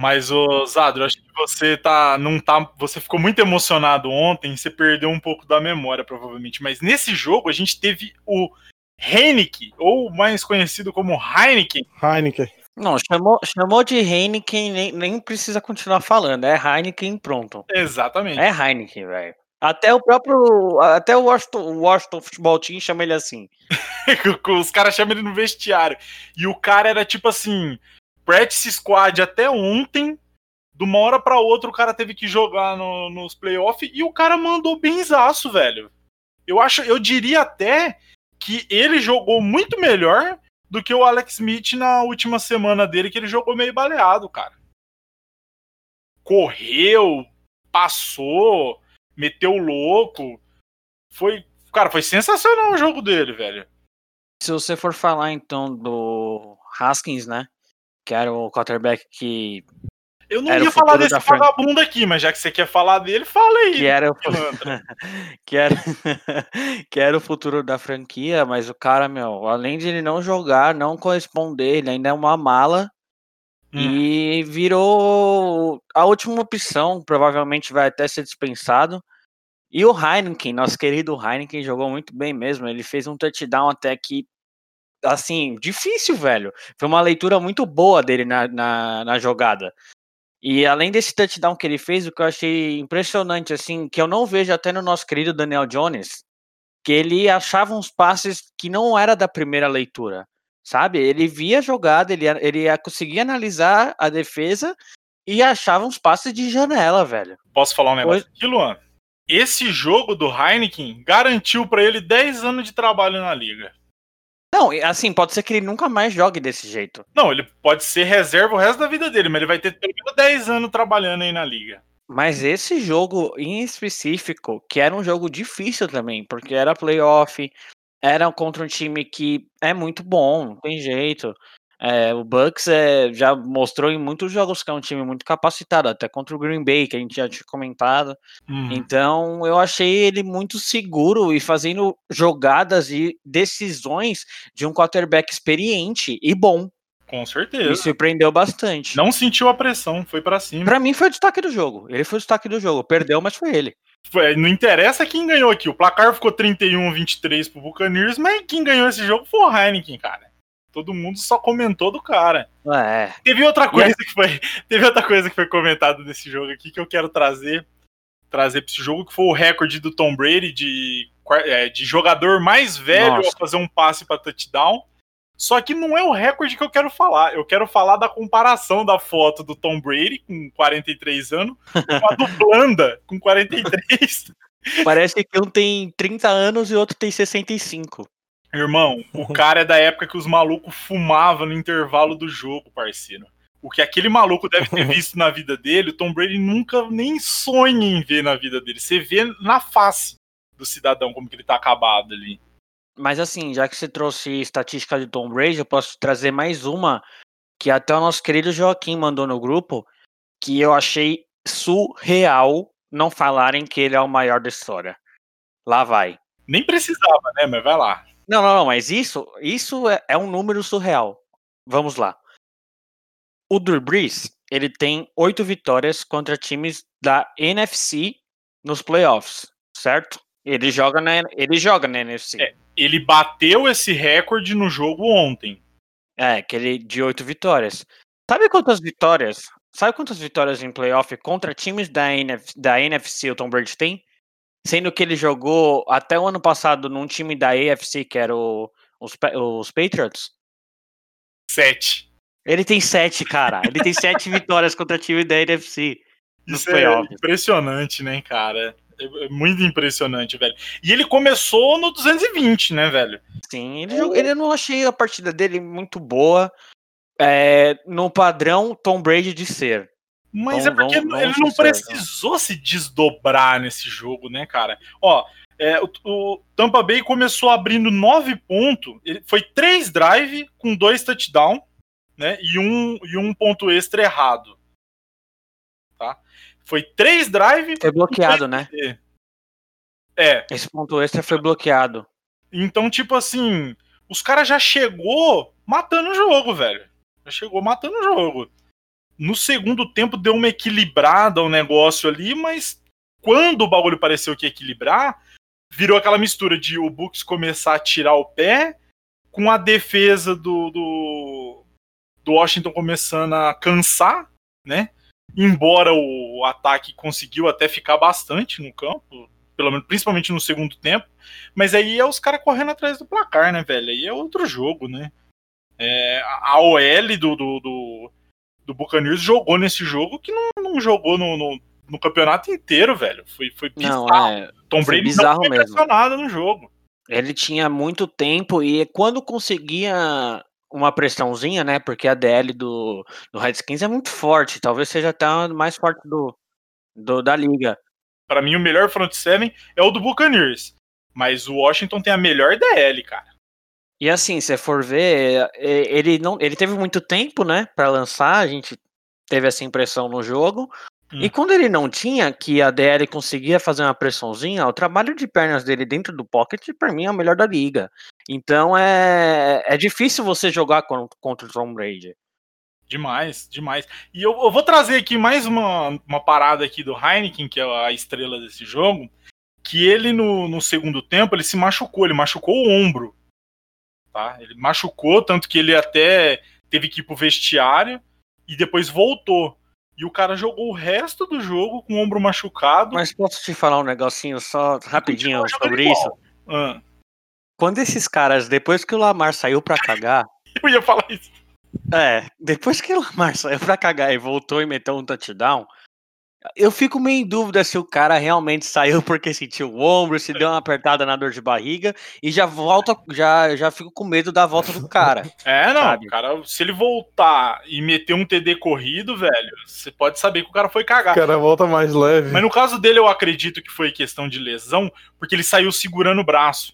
Mas, o Zadro, acho que você tá. não tá. Você ficou muito emocionado ontem, você perdeu um pouco da memória, provavelmente. Mas nesse jogo a gente teve o Heineken, ou mais conhecido como Heineken. Heineken. Não, chamou, chamou de Heineken, nem, nem precisa continuar falando. É Heineken pronto. Exatamente. É Heineken, velho. Até o próprio. Até o Washington, o Washington Futebol Team chama ele assim. Os caras chamam ele no vestiário. E o cara era tipo assim: practice squad até ontem. De uma hora para outra o cara teve que jogar no, nos playoffs e o cara mandou benzaço, velho. Eu acho, eu diria até que ele jogou muito melhor do que o Alex Smith na última semana dele, que ele jogou meio baleado, cara. Correu, passou, meteu louco. Foi, cara, foi sensacional o jogo dele, velho. Se você for falar então do Haskins, né? Que era o quarterback que Eu não ia falar desse vagabundo aqui, mas já que você quer falar dele, fala aí. que era o, que era que era o futuro da franquia, mas o cara, meu, além de ele não jogar, não corresponder, ele ainda é uma mala Hum. e virou a última opção, provavelmente vai até ser dispensado. E o Heineken, nosso querido Heineken, jogou muito bem mesmo. Ele fez um touchdown até que, assim, difícil, velho. Foi uma leitura muito boa dele na, na, na jogada. E além desse touchdown que ele fez, o que eu achei impressionante, assim, que eu não vejo até no nosso querido Daniel Jones, que ele achava uns passes que não era da primeira leitura, sabe? Ele via a jogada, ele, ele ia conseguir analisar a defesa e achava uns passes de janela, velho. Posso falar um negócio aqui, Luan? Esse jogo do Heineken garantiu pra ele 10 anos de trabalho na liga. Não, assim, pode ser que ele nunca mais jogue desse jeito. Não, ele pode ser reserva o resto da vida dele, mas ele vai ter pelo menos 10 anos trabalhando aí na liga. Mas esse jogo em específico, que era um jogo difícil também, porque era playoff, era contra um time que é muito bom, não tem jeito. É, o Bucks é, já mostrou em muitos jogos que é um time muito capacitado, até contra o Green Bay, que a gente já tinha comentado. Hum. Então eu achei ele muito seguro e fazendo jogadas e decisões de um quarterback experiente e bom. Com Me certeza. surpreendeu bastante. Não sentiu a pressão, foi pra cima. Pra mim foi o destaque do jogo. Ele foi o destaque do jogo. Perdeu, mas foi ele. Foi- Não interessa quem ganhou aqui. O placar ficou 31-23 pro Buccaneers, mas quem ganhou esse jogo foi o Heineken, cara. Todo mundo só comentou do cara. É. Teve outra coisa que foi, teve outra coisa que foi comentada nesse jogo aqui que eu quero trazer, trazer para esse jogo que foi o recorde do Tom Brady de, é, de jogador mais velho Nossa. a fazer um passe para touchdown. Só que não é o recorde que eu quero falar. Eu quero falar da comparação da foto do Tom Brady com 43 anos com a do Blanda com 43. Parece que um tem 30 anos e o outro tem 65. Irmão, o cara é da época que os malucos fumavam no intervalo do jogo, parceiro. O que aquele maluco deve ter visto na vida dele, o Tom Brady nunca nem sonha em ver na vida dele. Você vê na face do cidadão como que ele tá acabado ali. Mas assim, já que você trouxe estatística de Tom Brady, eu posso trazer mais uma que até o nosso querido Joaquim mandou no grupo, que eu achei surreal não falarem que ele é o maior da história. Lá vai. Nem precisava, né? Mas vai lá. Não, não, não, mas isso, isso é, é um número surreal. Vamos lá. O Drew Brees, ele tem oito vitórias contra times da NFC nos playoffs, certo? Ele joga na, ele joga na NFC. É. Ele bateu esse recorde no jogo ontem. É, aquele de oito vitórias. Sabe quantas vitórias? Sabe quantas vitórias em playoff contra times da, NF, da NFC o Tom Brady tem? Sendo que ele jogou até o ano passado num time da AFC, que era o, os, os Patriots. Sete. Ele tem sete, cara. Ele tem sete vitórias contra time da NFC. Nos Isso é playoffs. impressionante, né, cara? É é muito impressionante, velho. E ele começou no 220, né, velho? Sim, ele, jogou- ele não achei a partida dele muito boa. é, no padrão Tom Brady de ser. Mas é porque vamos- ele vamos não precisou se desdobrar nesse jogo, né, cara? Ó, é, o, o Tampa Bay começou abrindo nove pontos. Ele foi três drive com dois touchdown, né? E um, e um ponto extra errado. Tá? Foi três drive. Foi bloqueado, né? É, Esse ponto extra foi bloqueado. então, tipo assim, os caras já chegou matando o jogo, velho. Já chegou matando o jogo. No segundo tempo deu uma equilibrada o negócio ali, mas quando o bagulho pareceu que ia equilibrar, virou aquela mistura de o Bucks começar a tirar o pé com a defesa do, do, do Washington começando a cansar, né? Embora o ataque conseguiu até ficar bastante no campo, pelo menos principalmente no segundo tempo, mas aí é os caras correndo atrás do placar, né, velho? Aí é outro jogo, né? É, a OL do, do, do, do Buccaneers jogou nesse jogo que não, não jogou no, no, no campeonato inteiro, velho. Foi, foi Não, bizarro. é. Tom Brady bizarro não foi pressionado no jogo. Ele tinha muito tempo e quando conseguia uma pressãozinha, né? Porque a DL do, do Redskins é muito forte. Talvez seja até a mais forte do, do da liga. Pra mim, o melhor front seven é o do Buccaneers. Mas o Washington tem a melhor DL, cara. E assim, se for ver, é, ele não, ele teve muito tempo, né, Pra lançar. A gente teve essa impressão no jogo. Hum. E quando ele não tinha, que a DL conseguia fazer uma pressãozinha, o trabalho de pernas dele dentro do pocket, pra mim, é o melhor da liga. Então é, é difícil você jogar con- contra o Tom Brady. Demais, demais. E eu, eu vou trazer aqui mais uma, uma parada aqui do Heineken, que é a estrela desse jogo, que ele no, no segundo tempo ele se machucou, ele machucou o ombro. Tá? Ele machucou, tanto que ele até teve que ir pro vestiário e depois voltou. E o cara jogou o resto do jogo com o ombro machucado. Mas posso te falar um negocinho só rapidinho sobre igual. isso? Ah, Quando esses caras, depois que o Lamar saiu pra cagar, eu ia falar isso. É, depois que o Lamar saiu pra cagar e voltou e meteu um touchdown, eu fico meio em dúvida se o cara realmente saiu porque sentiu o ombro, se deu uma apertada na dor de barriga e já volta, já, já fico com medo da volta do cara. É, não, Sabe? cara, se ele voltar e meter um TD corrido, velho, você pode saber que o cara foi O cagar. cara volta mais leve. Mas no caso dele, eu acredito que foi questão de lesão, porque ele saiu segurando o braço,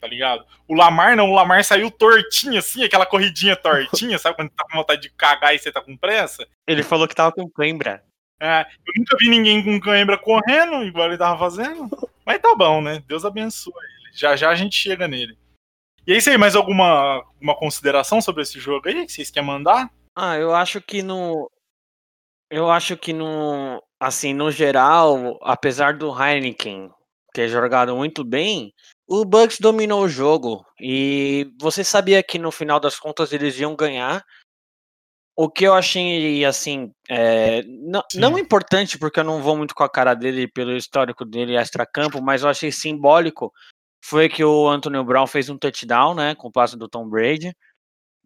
tá ligado? O Lamar não, o Lamar saiu tortinho assim, aquela corridinha tortinha, sabe quando tá com vontade de cagar e você tá com pressa? Ele falou que tava com cãibra. É, eu nunca vi ninguém com cãibra correndo, igual ele tava fazendo. Mas tá bom, né? Deus abençoe ele. Já já a gente chega nele. E é isso aí, mais alguma uma consideração sobre esse jogo aí que vocês querem mandar? Ah, eu acho que no. Eu acho que no. Assim, no geral, apesar do Heineken ter jogado muito bem, o Bucks dominou o jogo. E você sabia que no final das contas eles iam ganhar. O que eu achei, assim, é, não, importante, porque eu não vou muito com a cara dele pelo histórico dele extra-campo, mas eu achei simbólico, foi que o Antonio Brown fez um touchdown, né, com o passe do Tom Brady.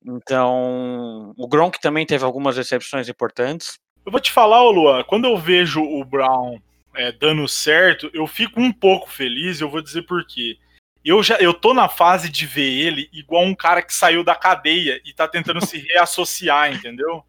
Então, o Gronk também teve algumas recepções importantes. Eu vou te falar, Luan, quando eu vejo o Brown é, dando certo, eu fico um pouco feliz, eu vou dizer por quê. Eu já eu tô na fase de ver ele igual um cara que saiu da cadeia e tá tentando se reassociar, entendeu?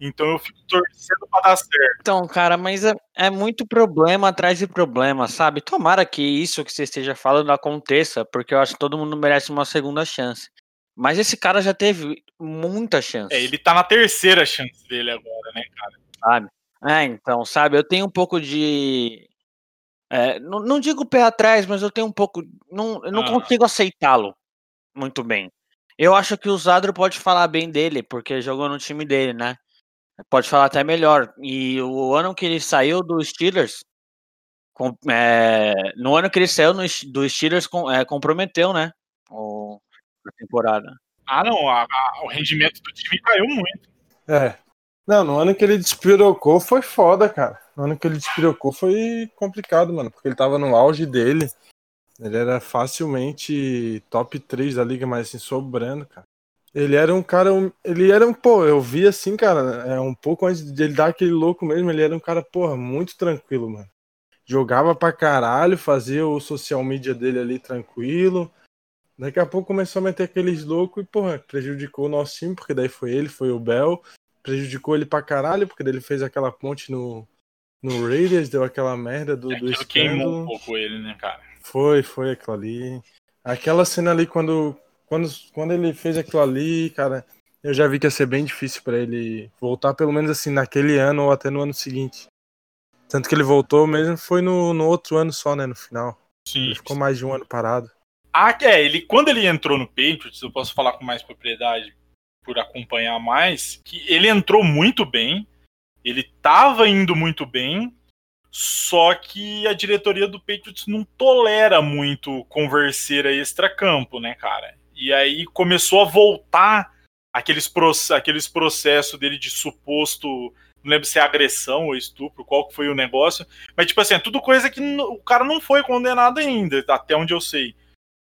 Então eu fico torcendo pra dar certo. Então, cara, mas é, é muito problema atrás de problema, sabe? Tomara que isso que você esteja falando aconteça, porque eu acho que todo mundo merece uma segunda chance. Mas esse cara já teve muita chance. É, ele tá na terceira chance dele agora, né, cara? sabe? É, então, sabe, eu tenho um pouco de. É, não, não digo pé atrás, mas eu tenho um pouco. Não, eu não Ah. consigo aceitá-lo muito bem. Eu acho que o Zadro pode falar bem dele, porque jogou no time dele, né? Pode falar até melhor. E o ano que ele saiu do Steelers, com- é, no ano que ele saiu no, do Steelers, com- é, comprometeu, né? O, a temporada. Ah, não, a- a- o rendimento do time caiu muito. É. Não, no ano que ele despirocou foi foda, cara. No ano que ele despirocou foi complicado, mano, porque ele tava no auge dele. Ele era facilmente top 3 da liga, mas assim, sobrando, cara. Ele era um cara, ele era um, pô, eu vi assim, cara, é um pouco antes de ele dar aquele louco mesmo, ele era um cara, porra, muito tranquilo, mano. Jogava pra caralho, fazia o social media dele ali tranquilo. Daqui a pouco começou a meter aqueles loucos e, porra, prejudicou o nosso time, porque daí foi ele, foi o Bell. Prejudicou ele pra caralho, porque daí ele fez aquela ponte no, no Raiders, deu aquela merda do, do Aquilo queimou um pouco ele, né, cara? Foi, foi aquilo ali. Aquela cena ali, quando, quando, quando ele fez aquilo ali, cara, eu já vi que ia ser bem difícil pra ele voltar, pelo menos assim, naquele ano ou até no ano seguinte. Tanto que ele voltou mesmo foi no, no outro ano só, né, no final. Sim. Ele ficou mais de um ano parado. Ah, é, ele quando ele entrou no Patriots, eu posso falar com mais propriedade por acompanhar mais, que ele entrou muito bem, ele tava indo muito bem, só que a diretoria do Patriots não tolera muito converseira extra-campo, né, cara? E aí começou a voltar aqueles, aqueles processos dele de suposto, não lembro se é agressão ou estupro, qual que foi o negócio, mas tipo assim, é tudo coisa que o cara não foi condenado ainda, até onde eu sei.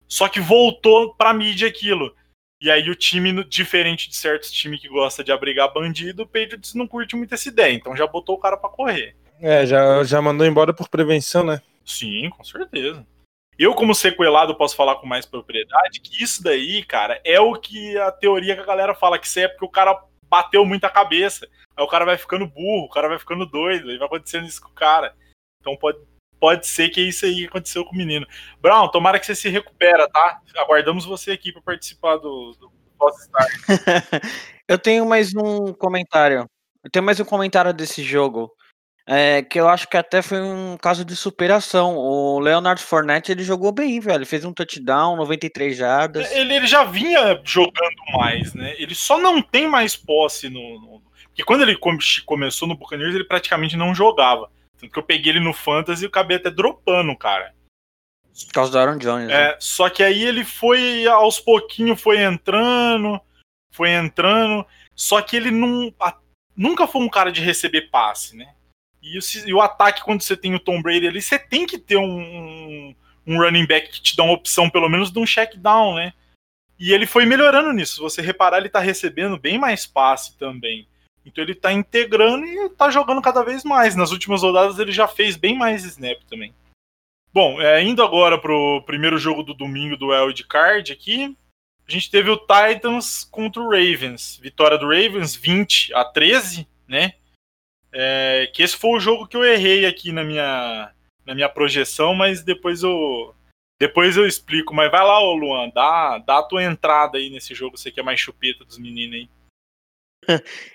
Só que voltou pra mídia aquilo. E aí o time, diferente de certos times que gosta de abrigar bandido, o Patriots não curte muito essa ideia, então já botou o cara pra correr. É, já, já mandou embora por prevenção, né? Sim, com certeza. Eu, como sequelado, posso falar com mais propriedade que isso daí, cara, é o que a teoria que a galera fala, que isso é porque o cara bateu muito a cabeça. Aí o cara vai ficando burro, o cara vai ficando doido, aí vai acontecendo isso com o cara. Então pode, pode ser que é isso aí que aconteceu com o menino. Brown, tomara que você se recupera, tá? Aguardamos você aqui para participar do, do pós-start. Eu tenho mais um comentário. Eu tenho mais um comentário desse jogo. É, que eu acho que até foi um caso de superação. O Leonard Fournette ele jogou bem, velho. Ele fez um touchdown, 93 jardas. Ele, ele já vinha jogando mais, né? Ele só não tem mais posse no. no... Porque quando ele começou no Buccaneers, ele praticamente não jogava. Tanto que eu peguei ele no Fantasy e acabei até dropando, cara. Por causa do Aaron Jones. É, né? Só que aí ele foi, aos pouquinhos, foi entrando, foi entrando. Só que ele não, a, nunca foi um cara de receber passe, né? E, e, o ataque, quando você tem o Tom Brady ali, você tem que ter um, um running back que te dá uma opção, pelo menos, de um check down, né? E ele foi melhorando nisso. Se você reparar, ele tá recebendo bem mais passe também. Então ele tá integrando e tá jogando cada vez mais. Nas últimas rodadas ele já fez bem mais snap também. Bom, é, indo agora pro primeiro jogo do domingo do Wild Card aqui, a gente teve o Titans contra o Ravens. Vitória do Ravens 20 a 13, né? É, que esse foi o jogo que eu errei aqui na minha, na minha projeção, mas depois eu depois eu explico. Mas vai lá, ô Luan, dá, dá a tua entrada aí nesse jogo, você que é mais chupeta dos meninos aí.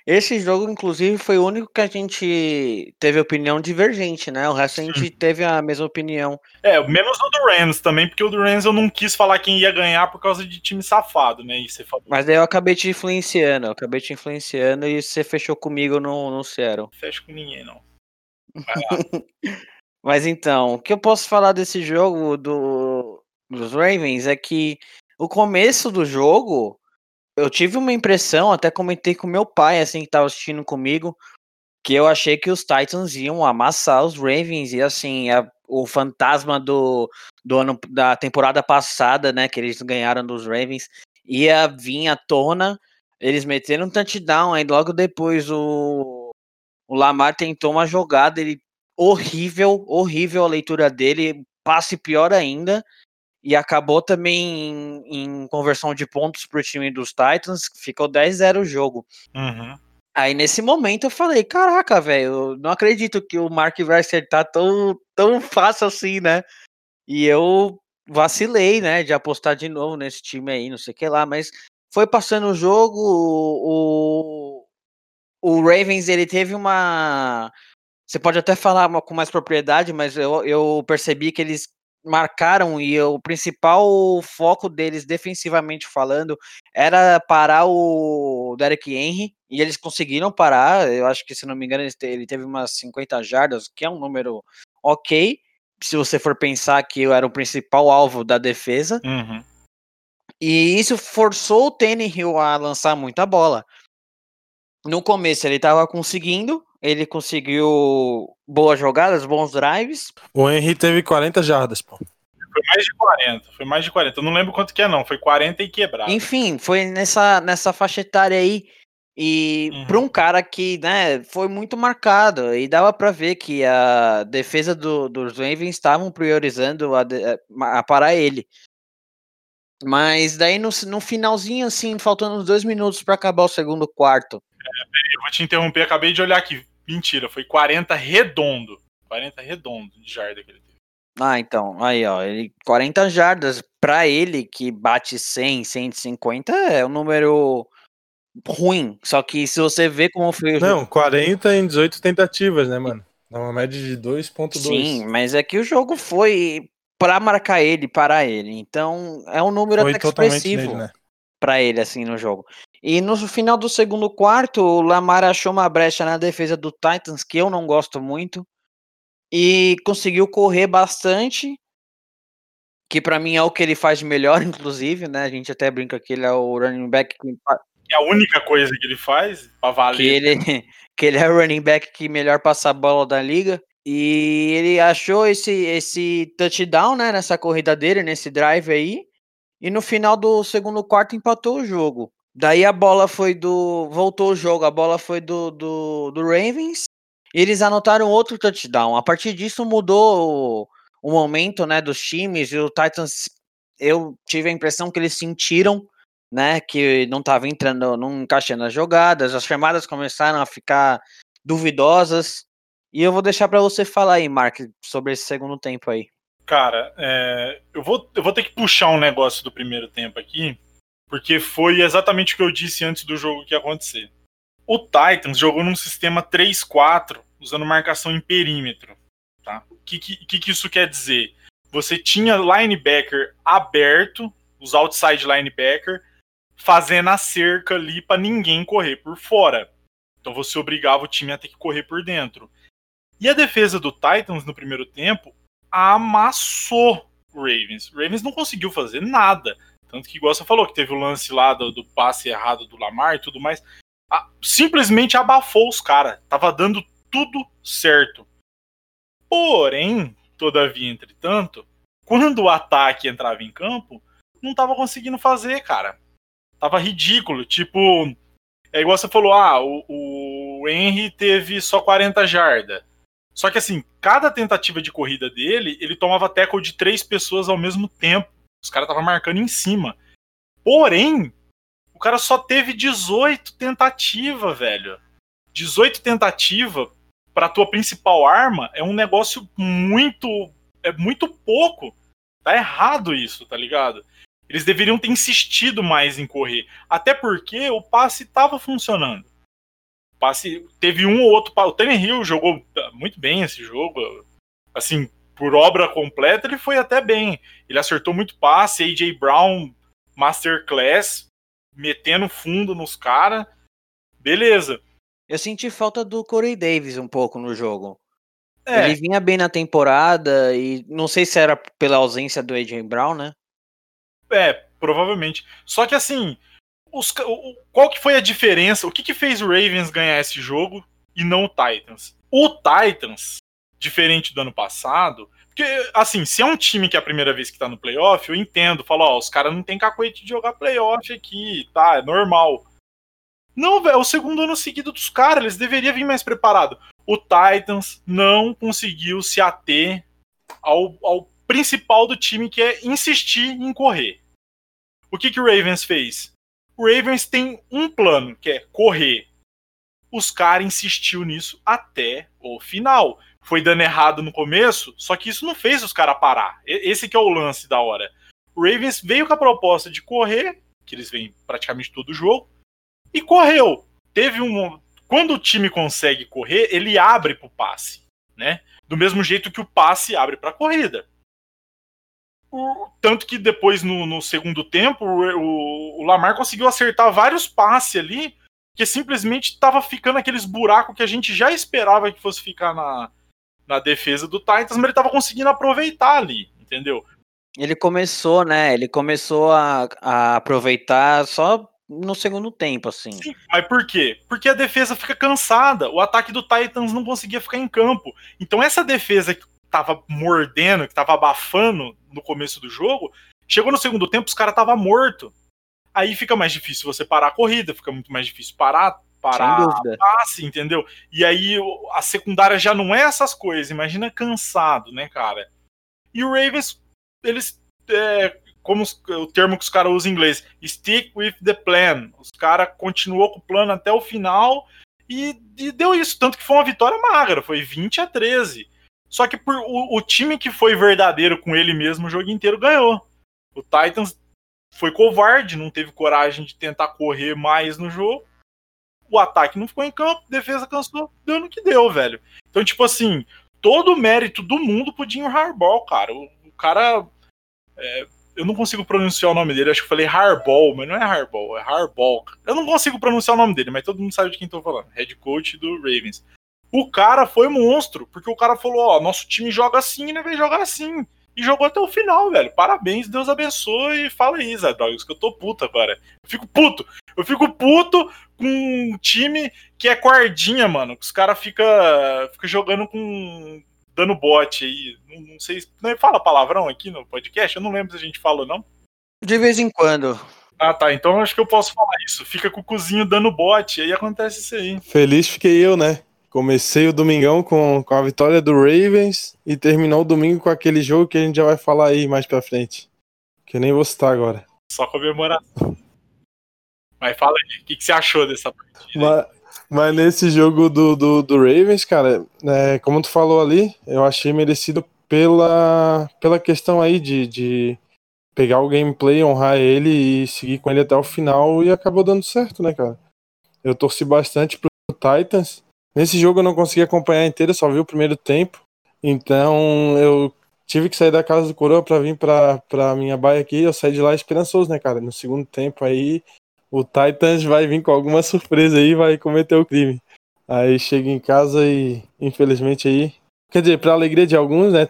Esse jogo, inclusive, foi o único que a gente teve opinião divergente, né? O resto a gente teve a mesma opinião. É, menos o do Rams também, porque o do Rams eu não quis falar quem ia ganhar por causa de time safado, né? E você falou... Mas daí eu acabei te influenciando, eu acabei te influenciando e você fechou comigo no, no Seattle. Fecha com ninguém, não. Mas então, o que eu posso falar desse jogo do, dos Ravens é que o começo do jogo eu tive uma impressão, até comentei com meu pai, assim, que tava assistindo comigo, que eu achei que os Titans iam amassar os Ravens, e assim, a, o fantasma do, do ano da temporada passada, né, que eles ganharam dos Ravens, ia vir à tona, eles meteram um touchdown, aí logo depois o, o Lamar tentou uma jogada, ele horrível, horrível a leitura dele, passe pior ainda, e acabou também em, em conversão de pontos para o time dos Titans, ficou 10-0 o jogo. Uhum. Aí nesse momento eu falei, caraca, velho, não acredito que o Mark vai acertar tão, tão fácil assim, né? E eu vacilei, né, de apostar de novo nesse time aí, não sei o que lá, mas foi passando o jogo, o, o Ravens, ele teve uma... Você pode até falar com mais propriedade, mas eu, eu percebi que eles marcaram e o principal foco deles defensivamente falando era parar o Derek Henry e eles conseguiram parar. Eu acho que se não me engano ele teve umas 50 jardas, que é um número ok. Se você for pensar que eu era o principal alvo da defesa. Uhum. E isso forçou o Tannehill a lançar muita bola. No começo ele estava conseguindo, ele conseguiu boas jogadas, bons drives. O Henry teve 40 jardas, pô. Foi mais de 40, foi mais de 40. Eu não lembro quanto que é, não. Foi 40 e quebrado. Enfim, foi nessa, nessa faixa etária aí. E uhum. para um cara que, né, foi muito marcado. E dava para ver que a defesa do, dos Ravens estavam priorizando a, a, parar ele. Mas daí no, no finalzinho, assim, faltando uns dois minutos para acabar o segundo quarto. É, eu vou te interromper, acabei de olhar aqui. Mentira, foi 40 redondo. 40 redondo de jarda que ele teve. Ah, então, aí ó, ele 40 jardas para ele que bate 100, 150 é um número ruim. Só que se você vê como foi o Não, 40 em 18 tentativas, né, mano? Dá uma média de 2.2. Sim, mas é que o jogo foi para marcar ele, para ele. Então, é um número foi até expressivo né? para ele assim no jogo. E no final do segundo quarto, o Lamar achou uma brecha na defesa do Titans, que eu não gosto muito, e conseguiu correr bastante, que para mim é o que ele faz de melhor, inclusive, né? A gente até brinca que ele é o running back que é a única coisa que ele faz pra valer. Que ele, que ele é o running back que melhor passa a bola da liga. E ele achou esse, esse touchdown, né, nessa corrida dele, nesse drive aí. E no final do segundo quarto empatou o jogo. Daí a bola foi do. Voltou o jogo, a bola foi do, do, do Ravens. Eles anotaram outro touchdown. A partir disso mudou o, o momento né, dos times. E o Titans, eu tive a impressão que eles sentiram né, que não estava entrando, não encaixando as jogadas. As chamadas começaram a ficar duvidosas. E eu vou deixar para você falar aí, Mark, sobre esse segundo tempo aí. Cara, é, eu, vou, eu vou ter que puxar um negócio do primeiro tempo aqui porque foi exatamente o que eu disse antes do jogo que ia acontecer. O Titans jogou num sistema 3-4, usando marcação em perímetro. Tá? O que, que, que isso quer dizer? Você tinha linebacker aberto, os outside linebacker, fazendo a cerca ali para ninguém correr por fora. Então você obrigava o time a ter que correr por dentro. E a defesa do Titans no primeiro tempo amassou o Ravens. O Ravens não conseguiu fazer nada. Tanto que, igual você falou, que teve o lance lá do, do passe errado do Lamar e tudo mais. A, simplesmente abafou os caras. Tava dando tudo certo. Porém, todavia, entretanto, quando o ataque entrava em campo, não tava conseguindo fazer, cara. Tava ridículo. Tipo, é igual você falou, ah, o, o Henry teve só 40 jardas. Só que assim, cada tentativa de corrida dele, ele tomava tackle de três pessoas ao mesmo tempo. Os caras estavam marcando em cima. Porém, o cara só teve 18 tentativas, velho. 18 tentativas para tua principal arma é um negócio muito é muito pouco. Tá errado isso, tá ligado? Eles deveriam ter insistido mais em correr. Até porque o passe estava funcionando. O passe teve um ou outro. O Hill jogou muito bem esse jogo. Assim, por obra completa, ele foi até bem. Ele acertou muito passe. AJ Brown, Masterclass, metendo fundo nos caras. Beleza. Eu senti falta do Corey Davis um pouco no jogo. É. Ele vinha bem na temporada e não sei se era pela ausência do AJ Brown, né? É, provavelmente. Só que assim, os, qual que foi a diferença? O que, que fez o Ravens ganhar esse jogo e não o Titans? O Titans, diferente do ano passado, porque, assim, se é um time que é a primeira vez que tá no playoff, eu entendo, falo, ó, os caras não tem cacoete de jogar playoff aqui, tá, é normal. Não, velho, é o segundo ano seguido dos caras, eles deveriam vir mais preparados. O Titans não conseguiu se ater ao, ao principal do time, que é insistir em correr. O que, que o Ravens fez? O Ravens tem um plano, que é correr. Os caras insistiu nisso até o final. Foi dando errado no começo, só que isso não fez os caras parar. Esse que é o lance da hora. O Ravens veio com a proposta de correr, que eles vêm praticamente todo o jogo, e correu. Teve um. Quando o time consegue correr, ele abre para o passe, né? Do mesmo jeito que o passe abre para a corrida. O, tanto que depois, no, no segundo tempo, o, o, Lamar conseguiu acertar vários passes ali, que simplesmente estava ficando aqueles buracos que a gente já esperava que fosse ficar na, na defesa do Titans, mas ele estava conseguindo aproveitar ali, entendeu? Ele começou, né? Ele começou a, a aproveitar só no segundo tempo, assim. Sim, mas por quê? Porque a defesa fica cansada. O ataque do Titans não conseguia ficar em campo. Então, essa defesa que tava mordendo, que tava abafando no começo do jogo, chegou no segundo tempo, os caras tava morto. Aí fica mais difícil você parar a corrida, fica muito mais difícil parar parar passe, entendeu? E aí a secundária já não é essas coisas, imagina cansado, né, cara? E o Ravens, eles é, como o termo que os caras usam em inglês, stick with the plan. Os caras continuou com o plano até o final e, e, deu isso, tanto que foi uma vitória magra, foi 20 a 13. Só que por, o, o, time que foi verdadeiro com ele mesmo o jogo inteiro ganhou. O Titans foi covarde, não teve coragem de tentar correr mais no jogo. O ataque não ficou em campo, defesa cansou, deu no que deu, velho. Então, tipo assim, todo o mérito do mundo pro Jim Harbaugh, cara. O, o cara. É, eu não consigo pronunciar o nome dele, acho que eu falei Harbaugh, mas não é Harbaugh, é Harbaugh. Eu não consigo pronunciar o nome dele, mas todo mundo sabe de quem tô falando. Head coach do Ravens. O cara foi monstro, porque o cara falou: Ó, nosso time joga assim, né? Vai jogar assim. E jogou até o final, velho. Parabéns, Deus abençoe. E fala aí, Zé Dogs, que eu tô puto agora. Eu fico puto. Eu fico puto com um time que é guardinha, mano. Que os caras ficam fica jogando com. dando bote aí. Não, não sei. Não fala palavrão aqui no podcast? Eu não lembro se a gente falou, não. De vez em quando. Ah, tá. Então acho que eu posso falar isso. Fica com o cozinho dando bote, aí acontece isso aí. Feliz fiquei eu, né? Comecei o domingão com, com a vitória do Ravens e terminou o domingo com aquele jogo que a gente já vai falar aí mais pra frente. Que eu nem vou citar agora. Só comemoração. Mas fala aí, o que, que você achou dessa partida? Mas, mas nesse jogo do, do, do Ravens, cara, é, como tu falou ali, eu achei merecido pela, pela questão aí de, de pegar o gameplay, honrar ele e seguir com ele até o final e acabou dando certo, né, cara? eu torci bastante pro Titans. Nesse jogo eu não consegui acompanhar inteiro, só vi o primeiro tempo. Então eu tive que sair da casa do Coroa para vir pra, pra minha baia aqui. Eu saí de lá esperançoso, né, cara? No segundo tempo aí, o Titans vai vir com alguma surpresa aí vai cometer o crime. Aí chega em casa e, infelizmente, aí. Quer dizer, pra alegria de alguns, né?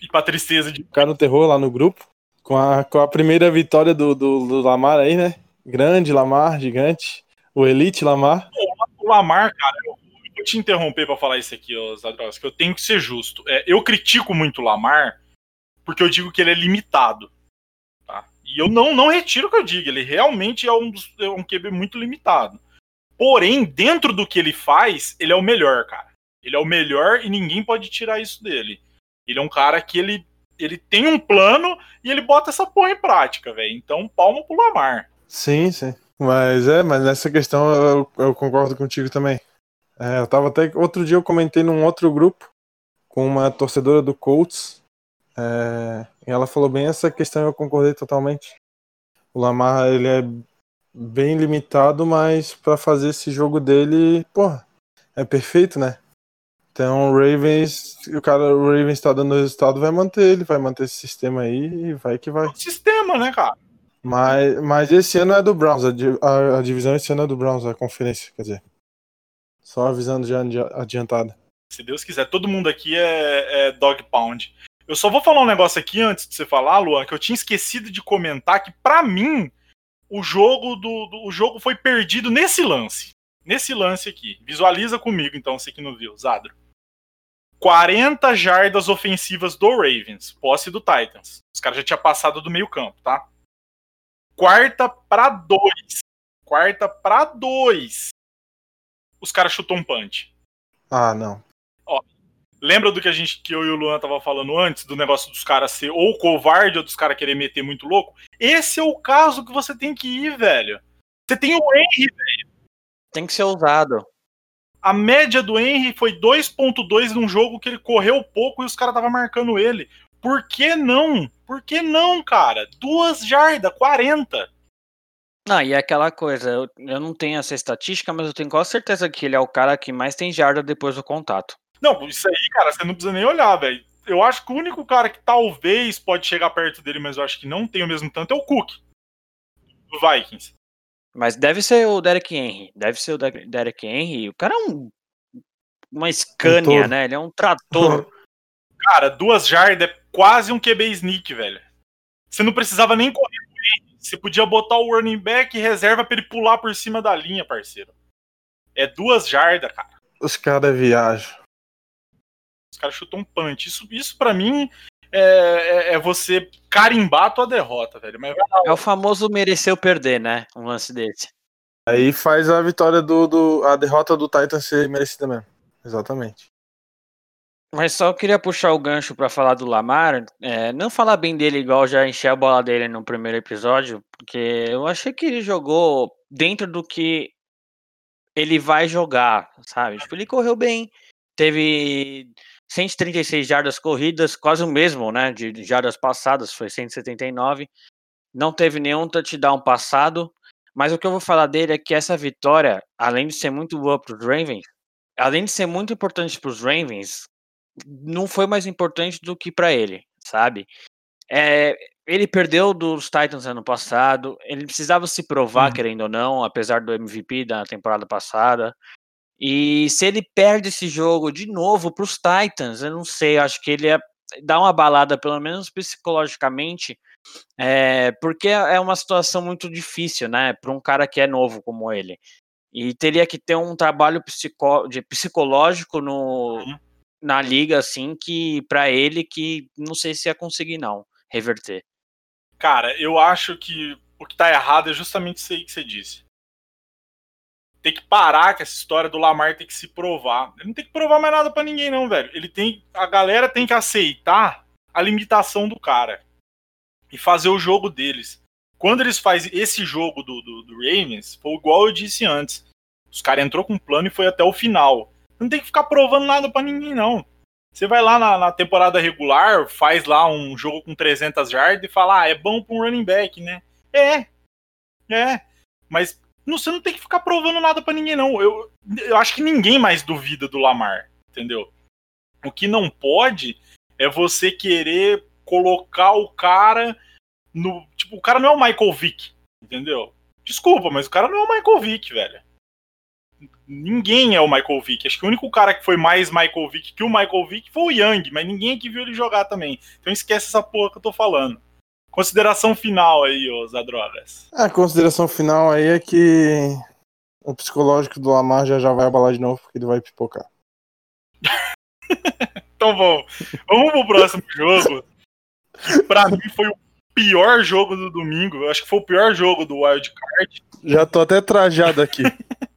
E pra tristeza de. Ficar no terror lá no grupo. Com a, com a primeira vitória do, do, do Lamar aí, né? Grande Lamar, gigante. O Elite Lamar. O Lamar, cara, vou te interromper para falar isso aqui, Zadros, que eu tenho que ser justo. É, eu critico muito o Lamar porque eu digo que ele é limitado. Tá? E eu não, não retiro o que eu digo, ele realmente é um, é um QB muito limitado. Porém, dentro do que ele faz, ele é o melhor, cara. Ele é o melhor e ninguém pode tirar isso dele. Ele é um cara que ele, ele tem um plano e ele bota essa porra em prática, velho. Então, palma pro Lamar. Sim, sim. Mas é, mas nessa questão eu, eu concordo contigo também. É, eu tava até. Outro dia eu comentei num outro grupo com uma torcedora do Colts. É, e ela falou bem essa questão eu concordei totalmente. O Lamar, ele é bem limitado, mas para fazer esse jogo dele, pô, é perfeito, né? Então o Ravens, o cara, o Ravens tá dando resultado, vai manter ele, vai manter esse sistema aí e vai que vai. Sistema, né, cara? Mas, mas esse ano é do Browns, a, a, a divisão esse ano é do Browns, a conferência, quer dizer. Só avisando já adiantada. Se Deus quiser, todo mundo aqui é, é dog pound. Eu só vou falar um negócio aqui antes de você falar, Luan, que eu tinha esquecido de comentar que para mim o jogo do, do, o jogo foi perdido nesse lance. Nesse lance aqui. Visualiza comigo, então, você que não viu, Zadro. 40 jardas ofensivas do Ravens, posse do Titans. Os caras já tinham passado do meio campo, tá? Quarta para dois. Quarta para dois. Os caras chutou um punch. Ah, não. Ó, lembra do que a gente que eu e o Luan tava falando antes do negócio dos caras ser ou covarde ou dos caras querer meter muito louco? Esse é o caso que você tem que ir, velho. Você tem o Henry, velho. Tem que ser ousado. A média do Henry foi 2.2 num jogo que ele correu pouco e os caras estavam marcando ele. Por que não? Por que não, cara? Duas jardas, 40. Ah, e é aquela coisa, eu, eu não tenho essa estatística, mas eu tenho quase certeza que ele é o cara que mais tem jarda depois do contato. Não, isso aí, cara, você não precisa nem olhar, velho. Eu acho que o único cara que talvez pode chegar perto dele, mas eu acho que não tem o mesmo tanto, é o Cook. Do Vikings. Mas deve ser o Derek Henry. Deve ser o Derek Henry. O cara é um. Uma Scania, né? Ele é um trator. Cara, duas jardas é quase um QB sneak, velho. Você não precisava nem correr. Você podia botar o running back reserva pra ele pular por cima da linha, parceiro. É duas jardas, cara. Os caras viajam. Os caras chutam um punch. Isso, isso para mim é, é, é, você carimbar a tua derrota, velho. Mas... É o famoso mereceu perder, né? Um lance desse. Aí faz a vitória do, do. a derrota do Titan ser merecida mesmo. Exatamente. Mas só queria puxar o gancho para falar do Lamar. É, não falar bem dele igual já enchi a bola dele no primeiro episódio, porque eu achei que ele jogou dentro do que ele vai jogar, sabe? Tipo, ele correu bem, teve 136 jardas corridas, quase o mesmo, né, de jardas passadas, foi 179. Não teve nenhum touchdown passado, mas o que eu vou falar dele é que essa vitória, além de ser muito boa para os Ravens, além de ser muito importante para os Ravens, não foi mais importante do que para ele, sabe? É, ele perdeu dos Titans ano passado, ele precisava se provar, hum. querendo ou não, apesar do MVP da temporada passada. E se ele perde esse jogo de novo para os Titans, eu não sei, acho que ele ia dar uma balada, pelo menos psicologicamente, é, porque é uma situação muito difícil, né, para um cara que é novo como ele. E teria que ter um trabalho psico, de psicológico no, uhum. Na liga, assim, que para ele que não sei se ia conseguir, não, reverter. Cara, eu acho que o que tá errado é justamente isso aí que você disse tem que parar com essa história do Lamar ter que se provar. Ele não tem que provar mais nada para ninguém, não, velho. Ele tem. A galera tem que aceitar a limitação do cara. E fazer o jogo deles. Quando eles fazem esse jogo do, do, do Ravens, foi igual eu disse antes. Os caras entrou com um plano e foi até o final. Não tem que ficar provando nada para ninguém, não. Você vai lá na, na, temporada regular, faz lá um jogo com 300 yards e fala, ah, é bom pra um running back, né? É. É. Mas não, você não tem que ficar provando nada para ninguém, não. Eu, eu acho que ninguém mais duvida do Lamar, entendeu? O que não pode é você querer colocar o cara no. Tipo, o cara não é o Michael Vick, entendeu? Desculpa, mas o cara não é o Michael Vick, velho. Ninguém é o Michael Vick. Acho que o único cara que foi mais Michael Vick que o Michael Vick foi o Young, mas ninguém aqui viu ele jogar também. Então esquece essa porra que eu tô falando. Consideração final aí, ô Zadrogas. A consideração final aí é que o psicológico do Lamar já já vai abalar de novo porque ele vai pipocar. então bom, vamos pro próximo jogo. Pra mim foi o pior jogo do domingo. Acho que foi o pior jogo do Wild Card. Já tô até trajado aqui.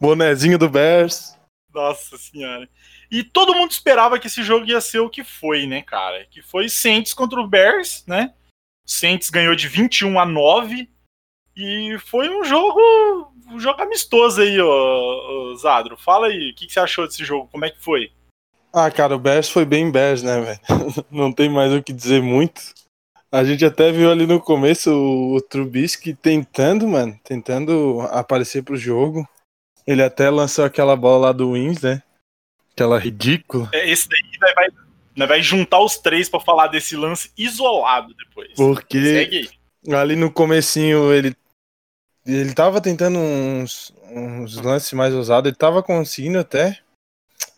Bonezinho do Bears. Nossa senhora. E todo mundo esperava que esse jogo ia ser o que foi, né, cara? Que foi Saints contra o Bears, né? Saints ganhou de 21 a 9 e foi um jogo, um jogo amistoso aí, ó, Zadro. Fala aí, o que, que, você achou desse jogo? Como é que foi? Ah, cara, o Bears foi bem Bears, né, velho? Não tem mais o que dizer muito. A gente até viu ali no começo o, o Trubisky tentando, mano, tentando aparecer pro jogo. Ele até lançou aquela bola lá do Wins, né? Aquela ridícula. É, esse daí vai, vai, vai juntar os três para falar desse lance isolado depois. Porque ali no comecinho ele ele tava tentando uns, uns lances mais ousados, ele tava conseguindo até,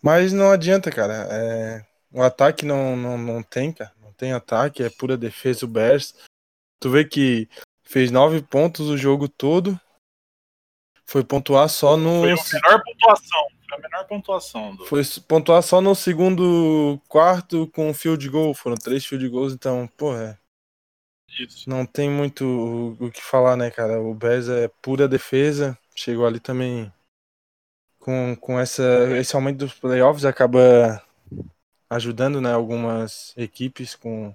mas não adianta, cara. É, o ataque não, não, não tem, cara. Não tem ataque, é pura defesa o Bears. Tu vê que fez nove pontos o jogo todo. Foi pontuar só no. Foi a menor pontuação. Foi a menor pontuação. Do... Foi pontuar só no segundo quarto com field goal. Foram três field goals, então, porra. Isso. Não tem muito o, que falar, né, cara? O Bears é pura defesa. Chegou ali também com, com essa, esse aumento dos playoffs, acaba ajudando, né, algumas equipes com,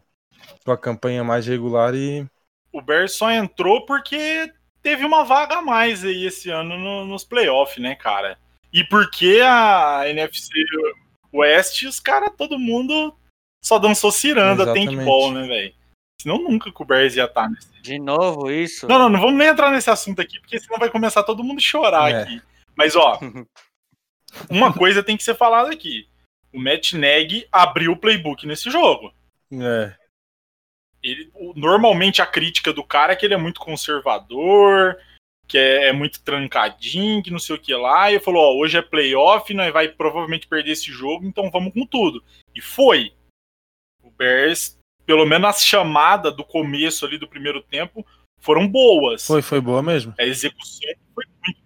com a campanha mais regular e. O Bears só entrou porque teve uma vaga a mais aí esse ano no, nos playoffs, né, cara? E porque a NFC West, os caras, todo mundo só dançou ciranda, Exatamente. ball, né, velho? Senão nunca que o Bears ia estar tá nesse. De novo, isso? Não, não, não vamos nem entrar nesse assunto aqui, porque senão vai começar todo mundo a chorar é. aqui. Mas, ó, uma coisa tem que ser falada aqui. O Matt Neg abriu o playbook nesse jogo. É. Ele, normalmente a crítica do cara é que ele é muito conservador, que é, é muito trancadinho, que não sei o que lá. E ele falou: ó, hoje é playoff, nós vai provavelmente perder esse jogo, então vamos com tudo. E foi. O Bears, pelo menos as chamadas do começo ali do primeiro tempo, foram boas. Foi, foi boa mesmo. A execução foi muito.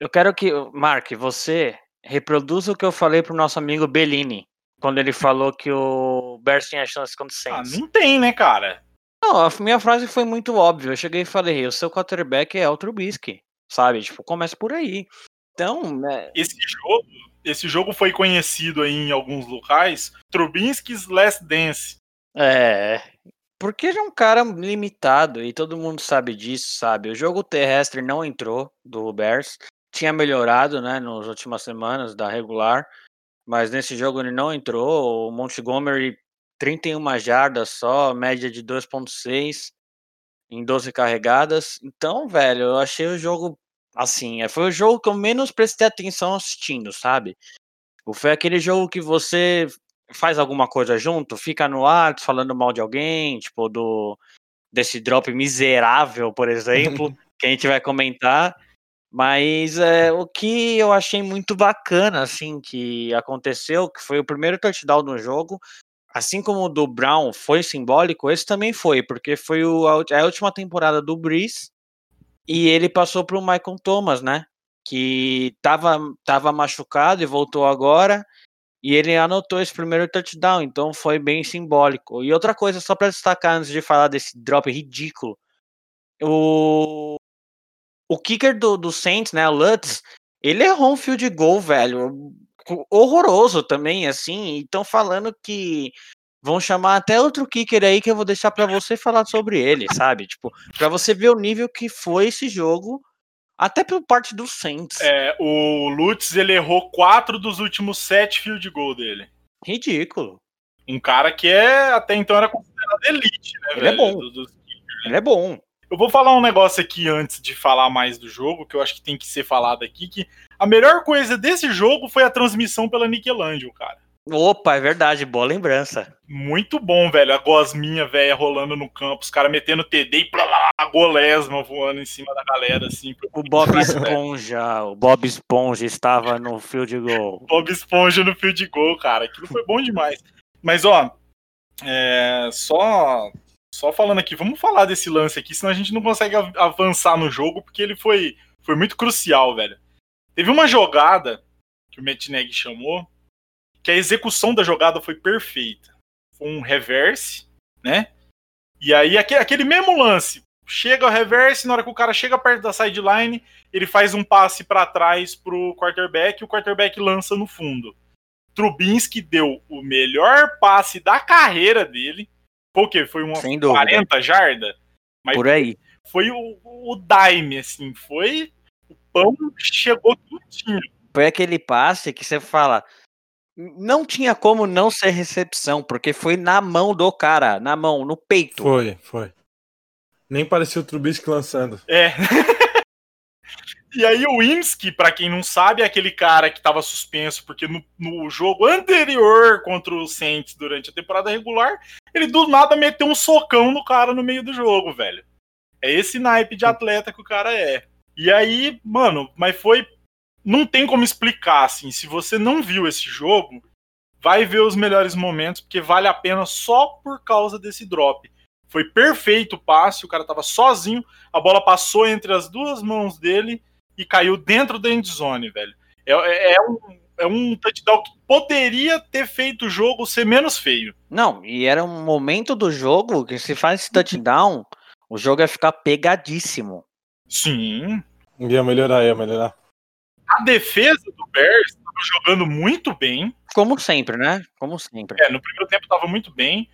Eu quero que, Mark, você reproduza o que eu falei pro nosso amigo Bellini quando ele falou que o Bears tinha chance contra o ah, Saints. Ah, não tem, né, cara? Não, a minha frase foi muito óbvia. Eu cheguei e falei, o seu quarterback é o Trubisky, sabe? Tipo, começa por aí. Então, né... Esse jogo, esse jogo foi conhecido aí em alguns locais, Trubisky's Last Dance. É, porque ele é um cara limitado e todo mundo sabe disso, sabe? O jogo terrestre não entrou do Bears. Tinha melhorado, né, nas últimas semanas da regular mas nesse jogo ele não entrou. O Montgomery, 31 jardas só, média de 2,6 em 12 carregadas. Então, velho, eu achei o jogo assim. É, foi o jogo que eu menos prestei atenção assistindo, sabe? Foi aquele jogo que você faz alguma coisa junto, fica no ar falando mal de alguém, tipo do desse drop miserável, por exemplo, que a gente vai comentar. Mas é, o que eu achei muito bacana, assim, que aconteceu, que foi o primeiro touchdown do jogo, assim como o do Brown foi simbólico, esse também foi, porque foi o, a última temporada do Breeze e ele passou para o Michael Thomas, né? Que tava, tava machucado e voltou agora. E ele anotou esse primeiro touchdown, então foi bem simbólico. E outra coisa, só para destacar antes de falar desse drop ridículo, o o kicker do, do Saints, né, o Lutz, ele errou um field goal, velho, horroroso também, assim, e estão falando que vão chamar até outro kicker aí que eu vou deixar para você falar sobre ele, sabe? Tipo, para você ver o nível que foi esse jogo, até por parte do Saints. É, o Lutz, ele errou quatro dos últimos sete field goal dele. Ridículo. Um cara que é até então era considerado elite, né, ele é velho? É bom. Do, do... Ele é bom. Eu vou falar um negócio aqui antes de falar mais do jogo, que eu acho que tem que ser falado aqui, que a melhor coisa desse jogo foi a transmissão pela Nickelodeon, cara. Opa, é verdade, boa lembrança. Muito bom, velho. A gosminha velha rolando no campo, os caras metendo TD e blá, a golesma voando em cima da galera, assim. O Bob Esponja, o Bob Esponja estava no field goal. Bob Esponja no field goal, cara. Aquilo foi bom demais. Mas, ó, é, só só falando aqui, vamos falar desse lance aqui, senão a gente não consegue avançar no jogo, porque ele foi, foi muito crucial, velho. Teve uma jogada que o Metneg chamou, que a execução da jogada foi perfeita. Foi um reverse, né? E aí, aquele mesmo lance, chega o reverse, na hora que o cara chega perto da sideline, ele faz um passe para trás pro quarterback e o quarterback lança no fundo. Trubinski deu o melhor passe da carreira dele. Foi o quê? Foi uma 40 jarda? Mas Por aí. Foi o, o dime, assim, foi. O pão chegou tudinho. Foi aquele passe que você fala, não tinha como não ser recepção, porque foi na mão do cara, na mão, no peito. Foi, foi. Nem parecia o Trubisky lançando. É. e aí o Imski, para quem não sabe, é aquele cara que estava suspenso porque no, no, jogo anterior contra o Saints durante a temporada regular, ele do nada meteu um socão no cara no meio do jogo, velho. É esse naipe de atleta que o cara é. E aí, mano, mas foi não tem como explicar, assim. Se você não viu esse jogo, vai ver os melhores momentos, porque vale a pena só por causa desse drop. Foi perfeito o passe, o cara tava sozinho, a bola passou entre as duas mãos dele e caiu dentro da endzone, velho. É, é, é um, é um touchdown que poderia ter feito o jogo ser menos feio. Não, e era um momento do jogo que se faz esse touchdown, o jogo ia ficar pegadíssimo. Sim. Ia melhorar, ia melhorar. A defesa do Bears estava jogando muito bem. Como sempre, né? Como sempre. É, no primeiro tempo estava muito bem.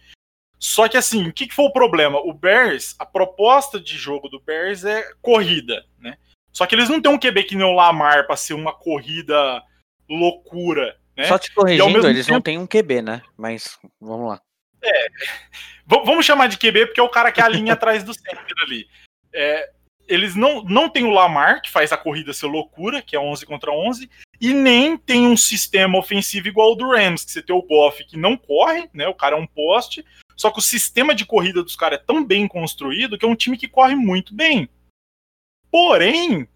Só que assim, o que, que foi o problema? O Bears, a proposta de jogo do Bears é corrida, né? Só que eles não têm um QB que nem o Lamar para ser uma corrida loucura, né? Só te corrigindo, eles tempo... não têm um QB, né? Mas vamos lá. É. vamos chamar de QB porque é o cara que é a linha atrás do centro ali. É, eles não, não tem o Lamar, que faz a corrida ser loucura, que é 11 contra 11, e nem tem um sistema ofensivo igual ao do Rams, que você tem o Goff que não corre, né? O cara é um poste, só que o sistema de corrida dos caras é tão bem construído que é um time que corre muito bem. Porém,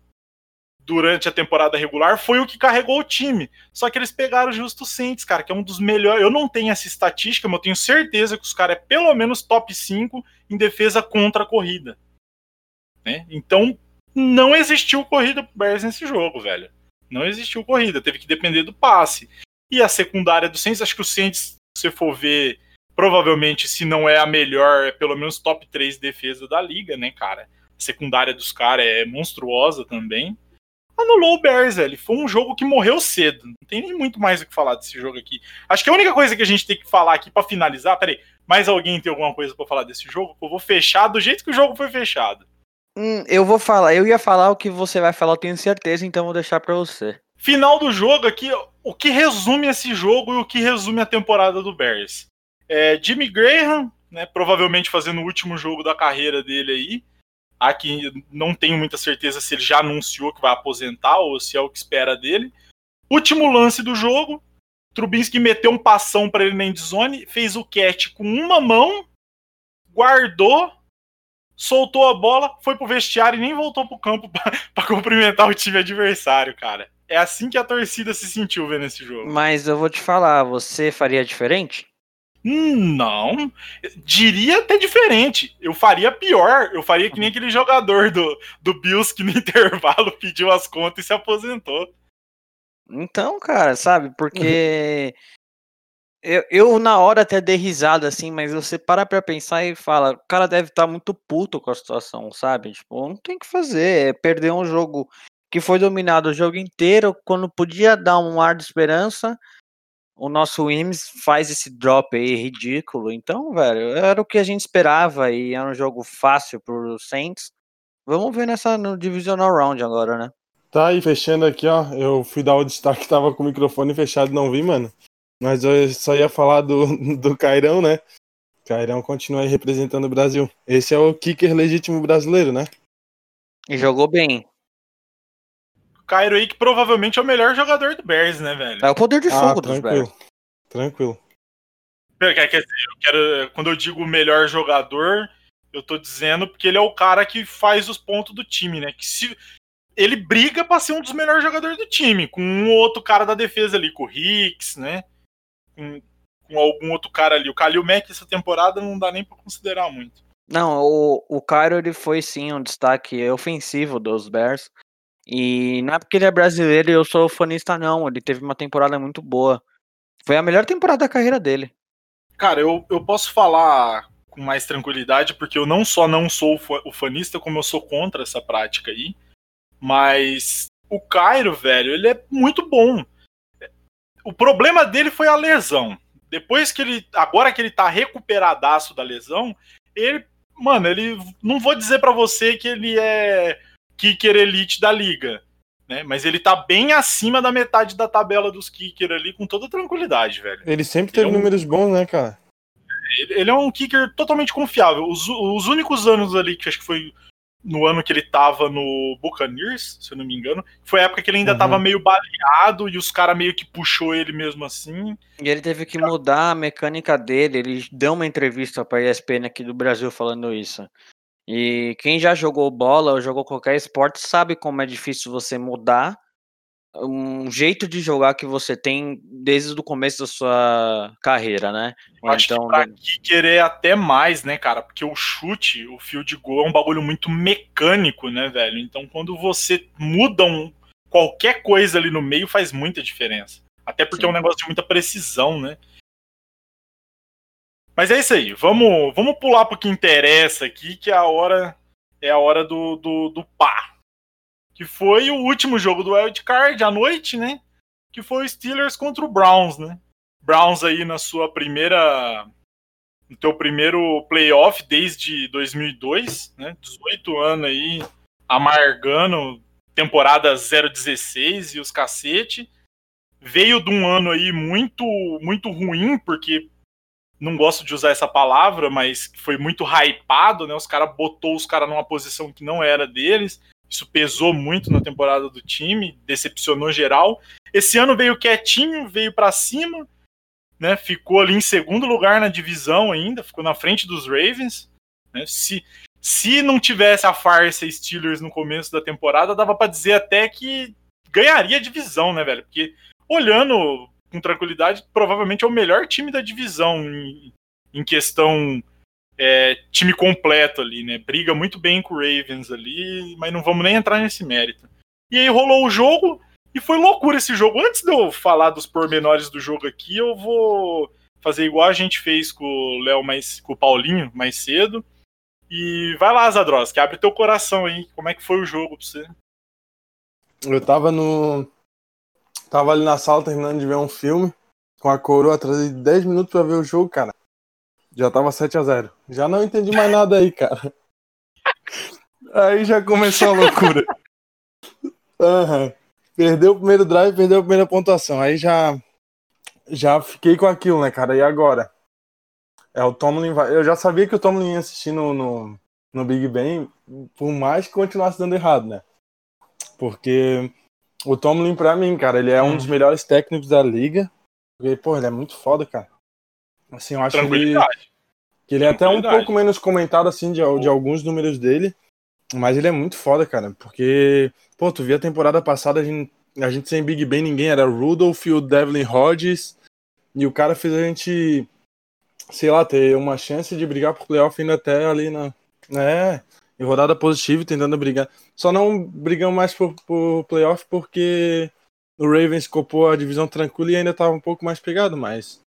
durante a temporada regular foi o que carregou o time. Só que eles pegaram o Justo Saints, cara, que é um dos melhores. Eu não tenho essa estatística, mas eu tenho certeza que os caras é pelo menos top 5 em defesa contra a corrida. Né? Então, não existiu corrida pro Bears nesse jogo, velho. Não existiu corrida, teve que depender do passe. E a secundária do Saints, acho que o Saints, se você for ver, provavelmente, se não é a melhor, é pelo menos top 3 defesa da liga, né, cara? Secundária dos caras é monstruosa também. Anulou o Bears, velho. Foi um jogo que morreu cedo. Não tem nem muito mais o que falar desse jogo aqui. Acho que a única coisa que a gente tem que falar aqui para finalizar. Peraí, mais alguém tem alguma coisa para falar desse jogo? Eu vou fechar do jeito que o jogo foi fechado. Hum, eu vou falar, eu ia falar o que você vai falar, eu tenho certeza, então vou deixar para você. Final do jogo aqui, o que resume esse jogo e o que resume a temporada do Bears. É, Jimmy Graham, né, provavelmente fazendo o último jogo da carreira dele aí. Aqui não tenho muita certeza se ele já anunciou que vai aposentar ou se é o que espera dele. Último lance do jogo, Trubisky meteu um passão para ele na endzone, fez o catch com uma mão, guardou soltou a bola, foi pro vestiário e nem voltou pro campo para cumprimentar o time adversário, cara. É assim que a torcida se sentiu vendo esse jogo. Mas eu vou te falar, você faria diferente? Não, diria até diferente. Eu faria pior. Eu faria que nem aquele jogador do, do Bills que no intervalo pediu as contas e se aposentou. Então, cara, sabe? Porque Eu, eu, na hora até dei risada, assim, mas você para pra pensar e fala, o cara deve estar tá muito puto com a situação, sabe? Tipo, não tem que fazer, é perder um jogo que foi dominado o jogo inteiro, quando podia dar um ar de esperança, o nosso Wims faz esse drop aí ridículo. Então, velho, era o que a gente esperava e era um jogo fácil pro Saints. Vamos ver nessa no Divisional Round agora, né? Tá aí, fechando aqui, ó. Eu fui dar o destaque, tava com o microfone fechado, não vi, mano. Mas eu só ia falar do, do Cairão, né? Cairão continua aí representando o Brasil. Esse é o kicker legítimo brasileiro, né? E jogou bem. Cairo aí que provavelmente é o melhor jogador do Bears, né, velho? É o poder de Ah, fogo dos tranquilo. Bears. Tranquilo. Quer quer dizer, eu quero, quando eu digo melhor jogador, eu tô dizendo porque ele é o cara que faz os pontos do time, né? Que se ele briga pra ser um dos melhores jogadores do time, com um ou outro cara da defesa ali, com o Hicks, né? Com, com algum outro cara ali. O Kalil Mack essa temporada não dá nem pra considerar muito. Não, o, o Cairo ele foi sim um destaque ofensivo dos Bears. E não é porque ele é brasileiro e eu sou fanista, não. Ele teve uma temporada muito boa. Foi a melhor temporada da carreira dele. Cara, eu, eu posso falar com mais tranquilidade, porque eu não só não sou o fa- o fanista, como eu sou contra essa prática aí. Mas o Cairo, velho, ele é muito bom. O problema dele foi a lesão. Depois que ele. Agora que ele tá recuperadaço da lesão, ele. Mano, ele. Não vou dizer pra você que ele é kicker elite da liga. Né? Mas ele tá bem acima da metade da tabela dos kicker ali, com toda tranquilidade, velho. Ele sempre teve Ele é um- números bons, né, cara? Ele, ele é um kicker totalmente confiável. Os, os únicos anos ali, que acho que foi no ano que ele tava no Buccaneers, se eu não me engano, foi a época que ele ainda Uhum. tava meio baleado e os caras meio que puxou ele mesmo assim. E ele teve que mudar a mecânica dele. Ele deu uma entrevista pra ESPN aqui do Brasil falando isso. E quem já jogou bola ou jogou qualquer esporte sabe como é difícil você mudar um jeito de jogar que você tem desde o começo da sua carreira, né? Eu acho Então, que pra kicker é até mais, né, cara? Porque o chute, o field goal é um bagulho muito mecânico, né, velho? Então quando você muda um, qualquer coisa ali no meio faz muita diferença. Até porque é um Sim. negócio de muita precisão, né? Mas é isso aí. Vamos, vamos pular pro que interessa aqui, que é a hora é a hora do, do, do pá. Que foi o último jogo do Wild Card à noite, né? Que foi o Steelers contra o Browns, né? Browns aí na sua primeira no teu primeiro playoff desde 2002, né? 18 anos aí amargando temporada 016 e os cacete. Veio de um ano aí muito muito ruim, porque não gosto de usar essa palavra, mas foi muito hypado, né? Os caras botou os caras numa posição que não era deles. Isso pesou muito na temporada do time, decepcionou geral. Esse ano veio quietinho, veio pra cima, né? Ficou ali em segundo lugar na divisão ainda, ficou na frente dos Ravens. Né? Se, se não tivesse a farsa Steelers no começo da temporada, dava pra dizer até que ganharia a divisão, né, velho? Porque olhando com tranquilidade, provavelmente é o melhor time da divisão em, em questão é, time completo ali, né? Briga muito bem com o Ravens ali, mas não vamos nem entrar nesse mérito. E aí rolou o jogo e foi loucura esse jogo. Antes de eu falar dos pormenores do jogo aqui, eu vou fazer igual a gente fez com o Léo mais com o Paulinho mais cedo. E vai lá, Zadroski, abre teu coração aí. Como é que foi o jogo pra você? Eu tava no. Tava ali na sala terminando de ver um filme com a coroa, atrasei 10 minutos pra ver o jogo, cara. Já tava 7 a 0 Já não entendi mais nada aí, cara. Aí já começou a loucura. Aham. Perdeu o primeiro drive, perdeu a primeira pontuação. Aí já. Já fiquei com aquilo, né, cara? E agora? É, o Tomlin vai. Eu já sabia que o Tomlin ia assistir no, no, no Big Ben, por mais que continuasse dando errado, né? Porque o Tomlin, pra mim, cara, ele é um dos melhores técnicos da liga. Porque, pô, ele é muito foda, cara. Assim, eu acho que ele, que ele é até um pouco menos comentado, assim, de, de alguns números dele. Mas ele é muito foda, cara. Porque, pô, tu viu a temporada passada, a gente, a gente sem Big Ben, ninguém era Rudolph e o Devlin Hodges. E o cara fez a gente, sei lá, ter uma chance de brigar por playoff ainda até ali na. É, em rodada positiva, tentando brigar. Só não brigamos mais por, por playoff porque o Ravens copou a divisão tranquila e ainda tava um pouco mais pegado, mas.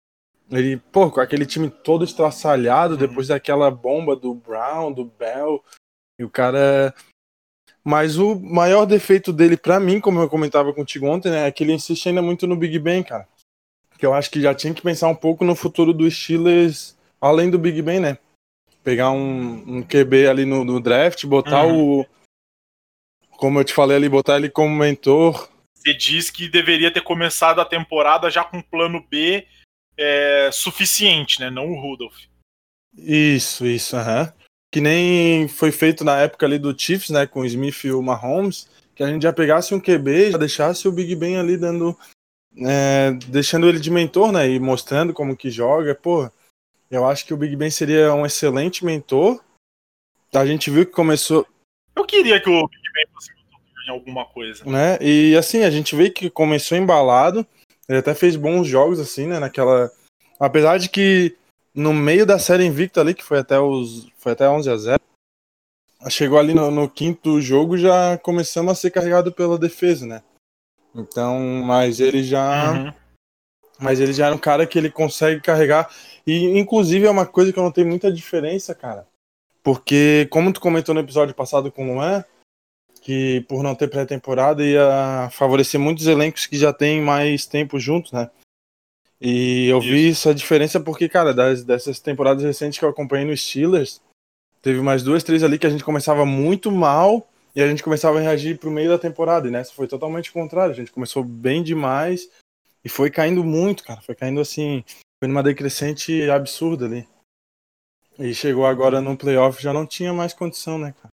Ele, pô, com aquele time todo estraçalhado, Uhum. depois daquela bomba do Brown, do Bell, e o cara. Mas o maior defeito dele, pra mim, como eu comentava contigo ontem, né, é que ele insiste ainda muito no Big Ben, cara. Que eu acho que já tinha que pensar um pouco no futuro dos Steelers, além do Big Ben, né? Pegar um, um QB ali no, no draft, botar o. Como eu te falei ali, botar ele como mentor. Você diz que deveria ter começado a temporada já com um plano B é, suficiente, né? Não o Rudolph. Isso, isso, aham. Que nem foi feito na época ali do Chiefs, né, com o Smith e o Mahomes, que a gente já pegasse um QB já deixasse o Big Ben ali dando. é, deixando ele de mentor, né, e mostrando como que joga. Pô, eu acho que o Big Ben seria um excelente mentor. A gente viu que começou, Eu queria que o Big Ben fosse em alguma coisa. né? E assim, a gente vê que começou embalado. Ele até fez bons jogos, assim, né? Naquela. Apesar de que no meio da série invicta ali, que foi até os. Foi até 11 a 0 Chegou ali no, no quinto jogo, já começamos a ser carregado pela defesa, né? Então, mas ele já. Uhum. Mas ele já é um cara que ele consegue carregar. E, inclusive, é uma coisa que eu não tenho muita diferença, cara. Porque, como tu comentou no episódio passado com o Luan, que por não ter pré-temporada ia favorecer muitos elencos que já têm mais tempo juntos, né? E eu vi essa diferença porque, cara, das, dessas temporadas recentes que eu acompanhei no Steelers, teve mais duas, três ali que a gente começava muito mal e a gente começava a reagir pro meio da temporada. E nessa foi totalmente o contrário. A gente começou bem demais e foi caindo muito, cara. Foi caindo assim, foi numa decrescente absurda ali. E chegou agora no playoff, já não tinha mais condição, né, cara?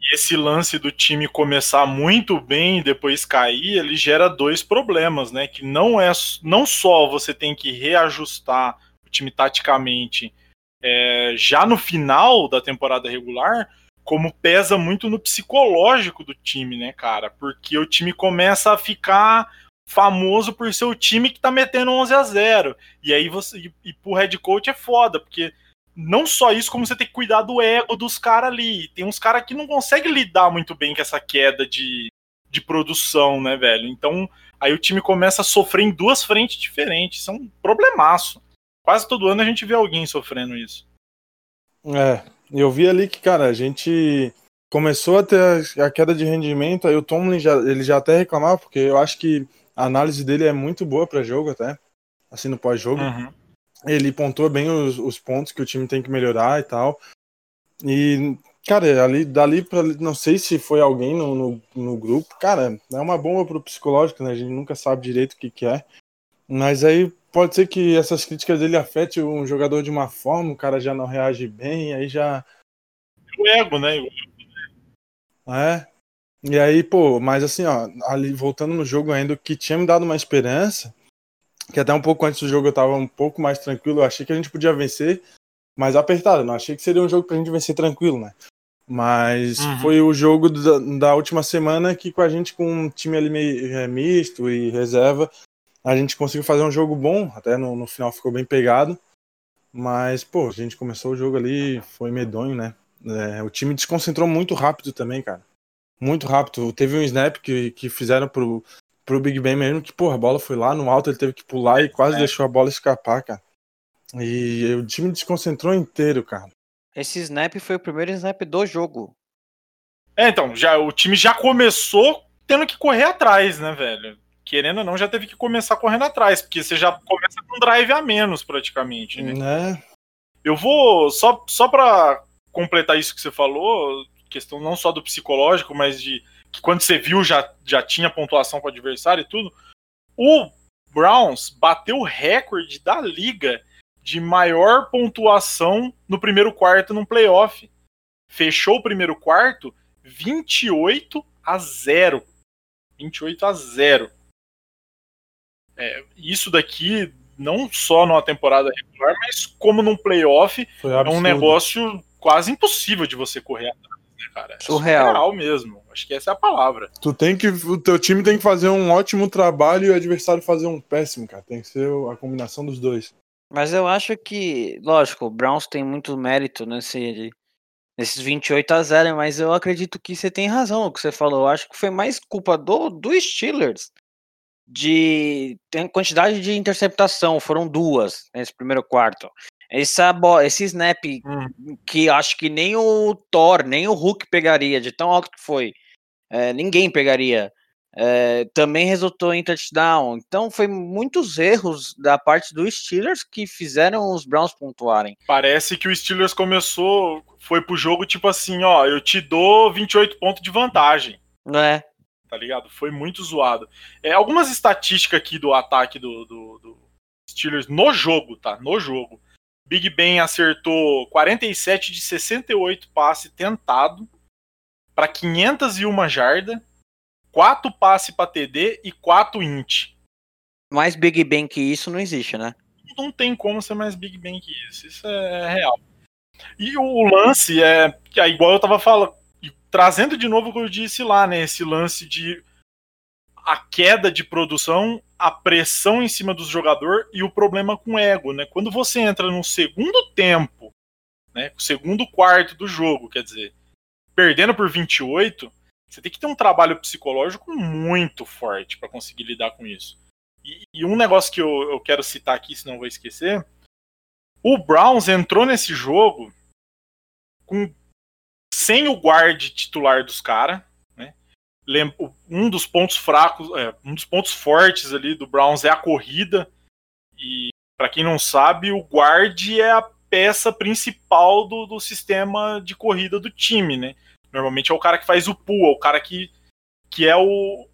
E esse lance do time começar muito bem e depois cair, ele gera dois problemas, né? Que não é não só você tem que reajustar o time taticamente é, já no final da temporada regular, como pesa muito no psicológico do time, né, cara? Porque o time começa a ficar famoso por ser o time que tá metendo 11 a 0. E aí você e, e pro head coach é foda, porque não só isso, como você tem que cuidar do ego dos caras ali. Tem uns caras que não conseguem lidar muito bem com essa queda de, de produção, né, velho? Então, aí o time começa a sofrer em duas frentes diferentes. Isso é um problemaço. Quase todo ano a gente vê alguém sofrendo isso. É, eu vi ali que, cara, a gente começou a ter a, queda de rendimento, aí o Tomlin já, ele já até reclamava, porque eu acho que a análise dele é muito boa para jogo até, assim no pós-jogo. Uhum. Ele pontua bem os, os pontos que o time tem que melhorar e tal. E, cara, ali, dali pra. Não sei se foi alguém no, no, no grupo. Cara, é uma bomba pro psicológico, né? A gente nunca sabe direito o que, que é. Mas aí pode ser que essas críticas dele afetem um jogador de uma forma, o cara já não reage bem, aí já. O ego, né? É. E aí, pô, mas assim, ó, ali voltando no jogo ainda, o que tinha me dado uma esperança, que até um pouco antes do jogo eu tava um pouco mais tranquilo, eu achei que a gente podia vencer mais apertado, não achei que seria um jogo pra gente vencer tranquilo, né? Mas Uhum. foi o jogo da, da última semana que com a gente com um time ali meio é, misto e reserva, a gente conseguiu fazer um jogo bom, até no, no final ficou bem pegado. Mas, pô, a gente começou o jogo ali, foi medonho, né? É, o time desconcentrou muito rápido também, cara. Muito rápido. Teve um snap que, que fizeram pro, pro Big Ben mesmo, que, porra, a bola foi lá no alto, ele teve que pular e quase É. deixou a bola escapar, cara. E o time desconcentrou inteiro, cara. Esse snap foi o primeiro snap do jogo. É, então, já, o time já começou tendo que correr atrás, né, velho? Querendo ou não, já teve que começar correndo atrás, porque você já começa com um drive a menos, praticamente, né? Né? Eu vou, só, só pra completar isso que você falou, questão não só do psicológico, mas de que quando você viu já, já tinha pontuação para o adversário e tudo. O Browns bateu o recorde da liga de maior pontuação no primeiro quarto num playoff. Fechou o primeiro quarto 28 a 0. 28 a 0. É, isso daqui não só numa temporada regular, mas como num playoff é um negócio quase impossível de você correr atrás, né, cara? É Surreal. mesmo. Acho que essa é a palavra. Tu tem que. O teu time tem que fazer um ótimo trabalho e o adversário fazer um péssimo, cara. Tem que ser a combinação dos dois. Mas eu acho que, lógico, o Browns tem muito mérito nesse, nesses 28 a 0, mas eu acredito que você tem razão no que você falou. Eu acho que foi mais culpa do, do Steelers de tem quantidade de interceptação, foram duas nesse primeiro quarto. Essa esse snap Hum. que acho que nem o Thor, nem o Hulk pegaria, de tão alto que foi. É, ninguém pegaria. É, também resultou em touchdown. Então foi muitos erros da parte dos Steelers que fizeram os Browns pontuarem. Parece que o Steelers começou, foi pro jogo tipo assim, ó, eu te dou 28 pontos de vantagem, Né? tá ligado? Foi muito zoado. É, algumas estatísticas aqui do ataque do, do, do Steelers no jogo, tá? No jogo. Big Ben acertou 47 de 68 passe tentado para 501 jarda, 4 passe para TD e 4 int. Mais Big Ben que isso não existe, né? Não tem como ser mais Big Ben que isso. Isso é real. E o lance é, é igual eu tava falando, trazendo de novo o que eu disse lá, né? Esse lance de a queda de produção, a pressão em cima do jogador e o problema com o ego, né? Quando você entra no segundo tempo, né, segundo quarto do jogo, quer dizer, perdendo por 28, você tem que ter um trabalho psicológico muito forte para conseguir lidar com isso. E, e, um negócio que eu, eu quero citar aqui, senão vou esquecer, o Browns entrou nesse jogo com sem o guard titular dos caras? Um dos pontos fracos, é, um dos pontos fortes ali do Browns é a corrida. E para quem não sabe, o guard é a peça principal do, do sistema de corrida do time, né? Normalmente é o cara que faz o pull, é o cara que, que é o,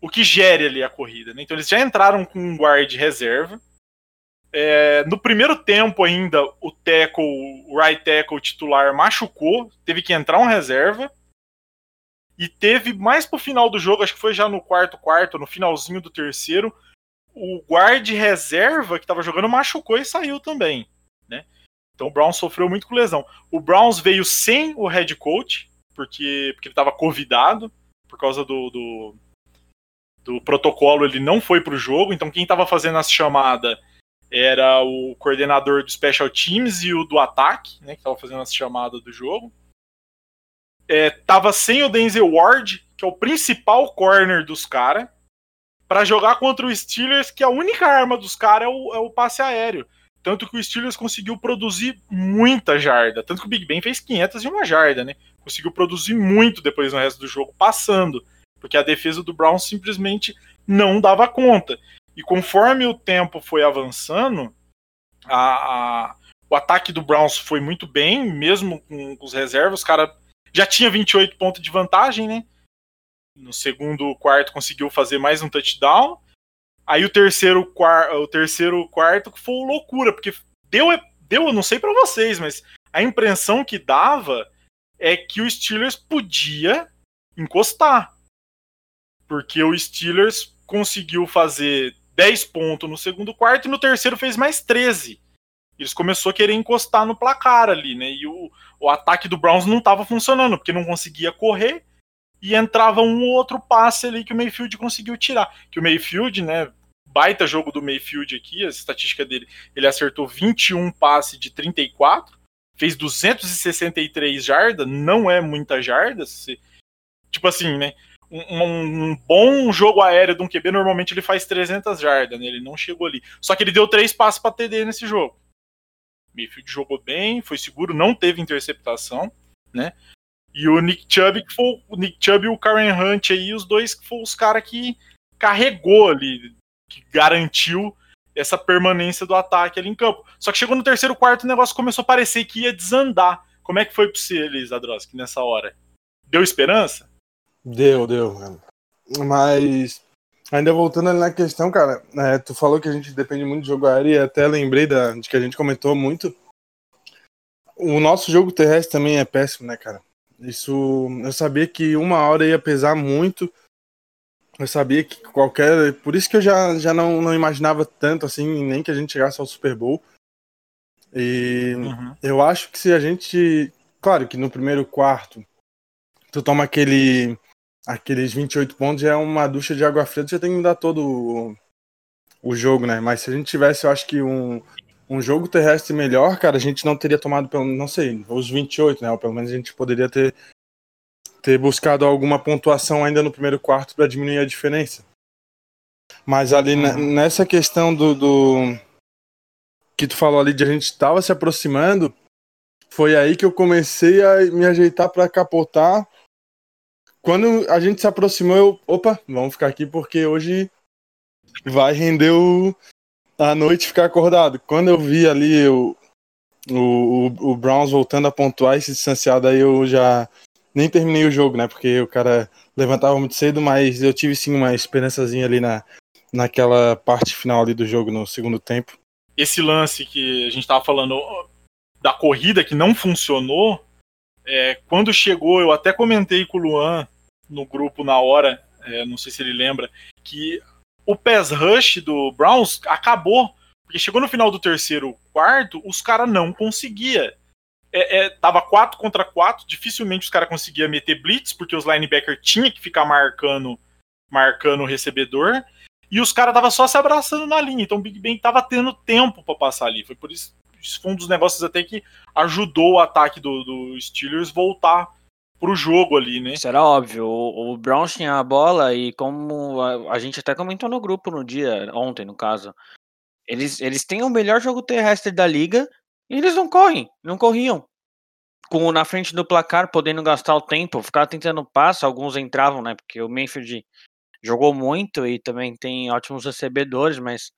o que gere ali a corrida. Né? Então eles já entraram com um guard reserva. É, no primeiro tempo ainda, o tackle, o right tackle titular machucou, teve que entrar um reserva. E teve mais pro final do jogo, acho que foi já no quarto quarto, no finalzinho do terceiro, o guard reserva que estava jogando machucou e saiu também, né? Então o Browns sofreu muito com lesão. O Browns veio sem o head coach, porque, porque ele estava convidado, por causa do, do, do protocolo, ele não foi pro jogo, então quem estava fazendo essa chamada era o coordenador do Special Teams e o do ataque, né, que estava fazendo essa chamada do jogo. É, tava sem o Denzel Ward, que é o principal corner dos caras, para jogar contra o Steelers, que a única arma dos caras é o, é o passe aéreo. Tanto que o Steelers conseguiu produzir muita jarda. Tanto que o Big Ben fez 500 e uma jarda, né? Conseguiu produzir muito depois no resto do jogo, passando. Porque a defesa do Brown simplesmente não dava conta. E conforme o tempo foi avançando, a, a, o ataque do Browns foi muito bem, mesmo com, com os reservas. O cara já tinha 28 pontos de vantagem, né? No segundo quarto conseguiu fazer mais um touchdown. Aí o terceiro, quarto, o terceiro quarto foi loucura, porque deu, deu, não sei para vocês, mas a impressão que dava é que o Steelers podia encostar. Porque o Steelers conseguiu fazer 10 pontos no segundo quarto e no terceiro fez mais 13. Eles começou a querer encostar no placar ali, né? E o, o ataque do Browns não estava funcionando, porque não conseguia correr e entrava um ou outro passe ali que o Mayfield conseguiu tirar. Que o Mayfield, né? Baita jogo do Mayfield aqui, a estatística dele, ele acertou 21 passes de 34, fez 263 jardas, não é muita jarda, se, tipo assim, né? um, um, bom jogo aéreo de um QB, normalmente ele faz 300 jardas, né? Ele não chegou ali. Só que ele deu três passos para TD nesse jogo. Mayfield jogou bem, foi seguro, não teve interceptação, né? E o Nick Chubb, que foi o Nick Chubb e o Karen Hunt aí, os dois que foram os caras que carregou ali, que garantiu essa permanência do ataque ali em campo. Só que chegou no terceiro quarto o negócio começou a parecer que ia desandar. Como é que foi para você, Elis Adroski, nessa hora? Deu esperança? Deu, deu, mano. Mas, ainda voltando ali na questão, cara, é, tu falou que a gente depende muito de jogo aéreo e até lembrei da, de que a gente comentou muito. O nosso jogo terrestre também é péssimo, né, cara? Isso, eu sabia que uma hora ia pesar muito. Eu sabia que qualquer. Por isso que eu já, já não, não imaginava tanto assim, nem que a gente chegasse ao Super Bowl. E uhum. eu acho que se a gente. Claro que no primeiro quarto, tu toma aquele aqueles 28 pontos já é uma ducha de água fria, já tem que mudar todo o, o jogo, né? Mas se a gente tivesse, eu acho que um, um jogo terrestre melhor, cara, a gente não teria tomado, pelo não sei, os 28, né? Ou pelo menos a gente poderia ter, ter buscado alguma pontuação ainda no primeiro quarto para diminuir a diferença. Mas ali uhum. nessa questão do, do, que tu falou ali de a gente estava se aproximando, foi aí que eu comecei a me ajeitar para capotar quando a gente se aproximou, eu, opa, vamos ficar aqui porque hoje vai render o, a noite ficar acordado. Quando eu vi ali o, o, o Browns voltando a pontuar e se distanciar, daí eu já nem terminei o jogo, né? Porque o cara levantava muito cedo, mas eu tive sim uma esperançazinha ali na, naquela parte final ali do jogo, no segundo tempo. esse lance que a gente estava falando da corrida que não funcionou, é, quando chegou, eu até comentei com o Luan no grupo na hora, é, não sei se ele lembra, que o pass rush do Browns acabou, porque chegou no final do terceiro quarto, os caras não conseguia. É, é, tava 4 contra 4, dificilmente os caras conseguiam meter blitz, porque os linebackers tinham que ficar marcando marcando o recebedor, e os caras tava só se abraçando na linha, então o Big Ben tava tendo tempo para passar ali. Foi por isso isso foi um dos negócios até que ajudou o ataque do, do Steelers voltar pro jogo ali, né? Era óbvio. O, o Browns tinha a bola e como a, a, gente até comentou no grupo no dia, ontem no caso, eles, eles têm o melhor jogo terrestre da liga e eles não correm, não corriam. Com na frente do placar, podendo gastar o tempo, ficar tentando passo, alguns entravam, né? Porque o Mayfield jogou muito e também tem ótimos recebedores, mas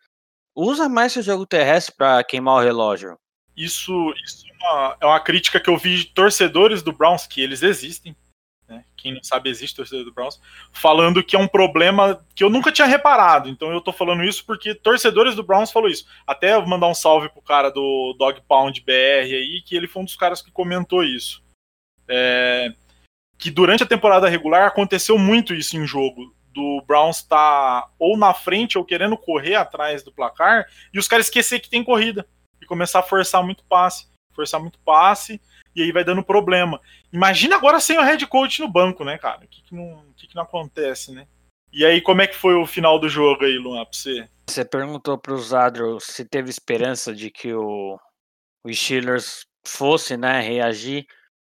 usa mais seu jogo terrestre para queimar o relógio. Isso, isso é, uma, é uma crítica que eu vi de torcedores do Browns, que eles existem. Né? Quem não sabe, existe torcedor do Browns, falando que é um problema que eu nunca tinha reparado. Então eu tô falando isso porque torcedores do Browns falou isso. Até vou mandar um salve pro cara do Dog Pound BR aí, que ele foi um dos caras que comentou isso. É, que durante a temporada regular aconteceu muito isso em jogo do Browns estar tá ou na frente ou querendo correr atrás do placar e os caras esquecer que tem corrida e começar a forçar muito passe, forçar muito passe e aí vai dando problema. Imagina agora sem o head coach no banco, né, cara? O que, que, não, o que, que não acontece, né? E aí, como é que foi o final do jogo aí, Luan, pra você? Você perguntou pro Zadro se teve esperança de que o, o Steelers fosse, né, reagir.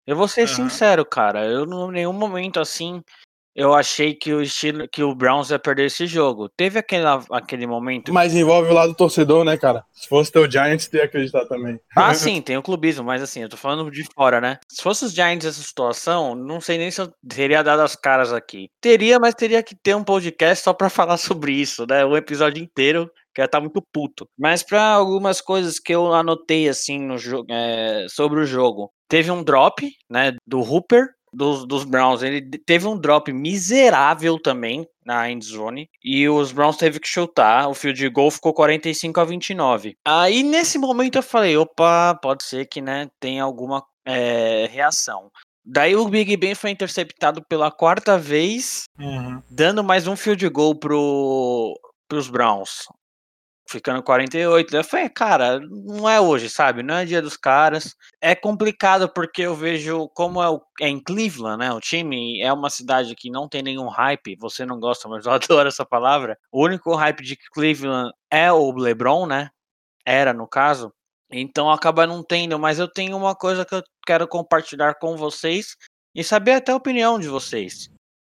Eu vou ser uhum. sincero, cara. Eu, em nenhum momento, assim, eu achei que o estilo que o Browns ia perder esse jogo. Teve aquele, aquele momento. Mas envolve o lado do torcedor, né, cara? Se fosse teu Giants, teria acreditar também. Ah, sim, tem o clubismo, mas assim, eu tô falando de fora, né? Se fosse os Giants essa situação, não sei nem se eu teria dado as caras aqui. Teria, mas teria que ter um podcast só para falar sobre isso, né? Um episódio inteiro que ia estar tá muito puto. Mas para algumas coisas que eu anotei assim no jogo, é, sobre o jogo, teve um drop, né, do Hooper dos, dos Browns. Ele teve um drop miserável também na end zone e os Browns teve que chutar. O field goal ficou 45 a 29. Aí nesse momento eu falei, opa, pode ser que né tenha alguma é, reação. Daí o Big Ben foi interceptado pela quarta vez, uhum. dando mais um field goal pro, pros Browns ficando 48. Eu falei, cara, não é hoje, sabe? Não é dia dos caras. É complicado porque eu vejo como é, o, é em Cleveland, né? O time é uma cidade que não tem nenhum hype. Você não gosta, mas eu adoro essa palavra. O único hype de Cleveland é o LeBron, né? Era no caso. Então acaba não tendo, mas eu tenho uma coisa que eu quero compartilhar com vocês e saber até a opinião de vocês.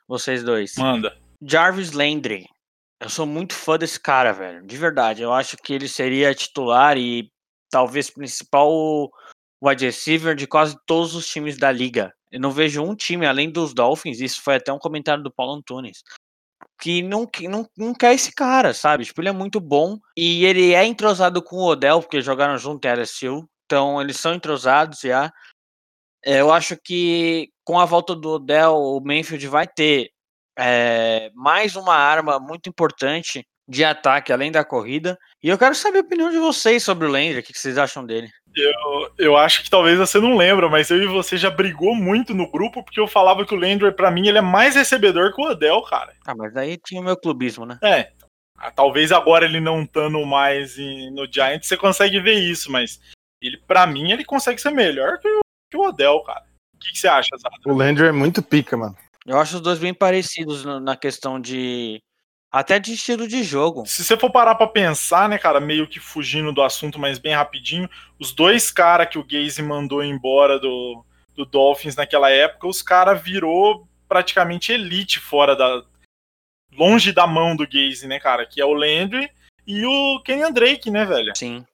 Vocês dois. Manda. Jarvis Landry eu sou muito fã desse cara, velho. De verdade. Eu acho que ele seria titular e talvez principal wide receiver de quase todos os times da liga. Eu não vejo um time além dos Dolphins, isso foi até um comentário do Paulo Antunes, que não, que não, não quer esse cara, sabe? Tipo, ele é muito bom e ele é entrosado com o Odell, porque jogaram junto em LSU, então eles são entrosados já. É, eu acho que com a volta do Odell, o Manfield vai ter é, mais uma arma muito importante de ataque além da corrida. E eu quero saber a opinião de vocês sobre o Landry, o que vocês acham dele? Eu, eu acho que talvez você não lembra, mas eu e você já brigou muito no grupo porque eu falava que o Landry, para mim, ele é mais recebedor que o Odell, cara. Ah, mas daí tinha o meu clubismo, né? É. Ah, talvez agora ele não estando mais no Giants, você consegue ver isso, mas ele, para mim, ele consegue ser melhor que o, que o Odell, cara. O que, que você acha, Zada? O Landry é muito pica, mano. Eu acho os dois bem parecidos na questão de. Até de estilo de jogo. Se você for parar pra pensar, né, cara, meio que fugindo do assunto, mas bem rapidinho, os dois caras que o Gaze mandou embora do, do Dolphins naquela época, os caras virou praticamente elite fora da. longe da mão do Gaze, né, cara? Que é o Landry e o Kenyan Drake, né, velho? Sim.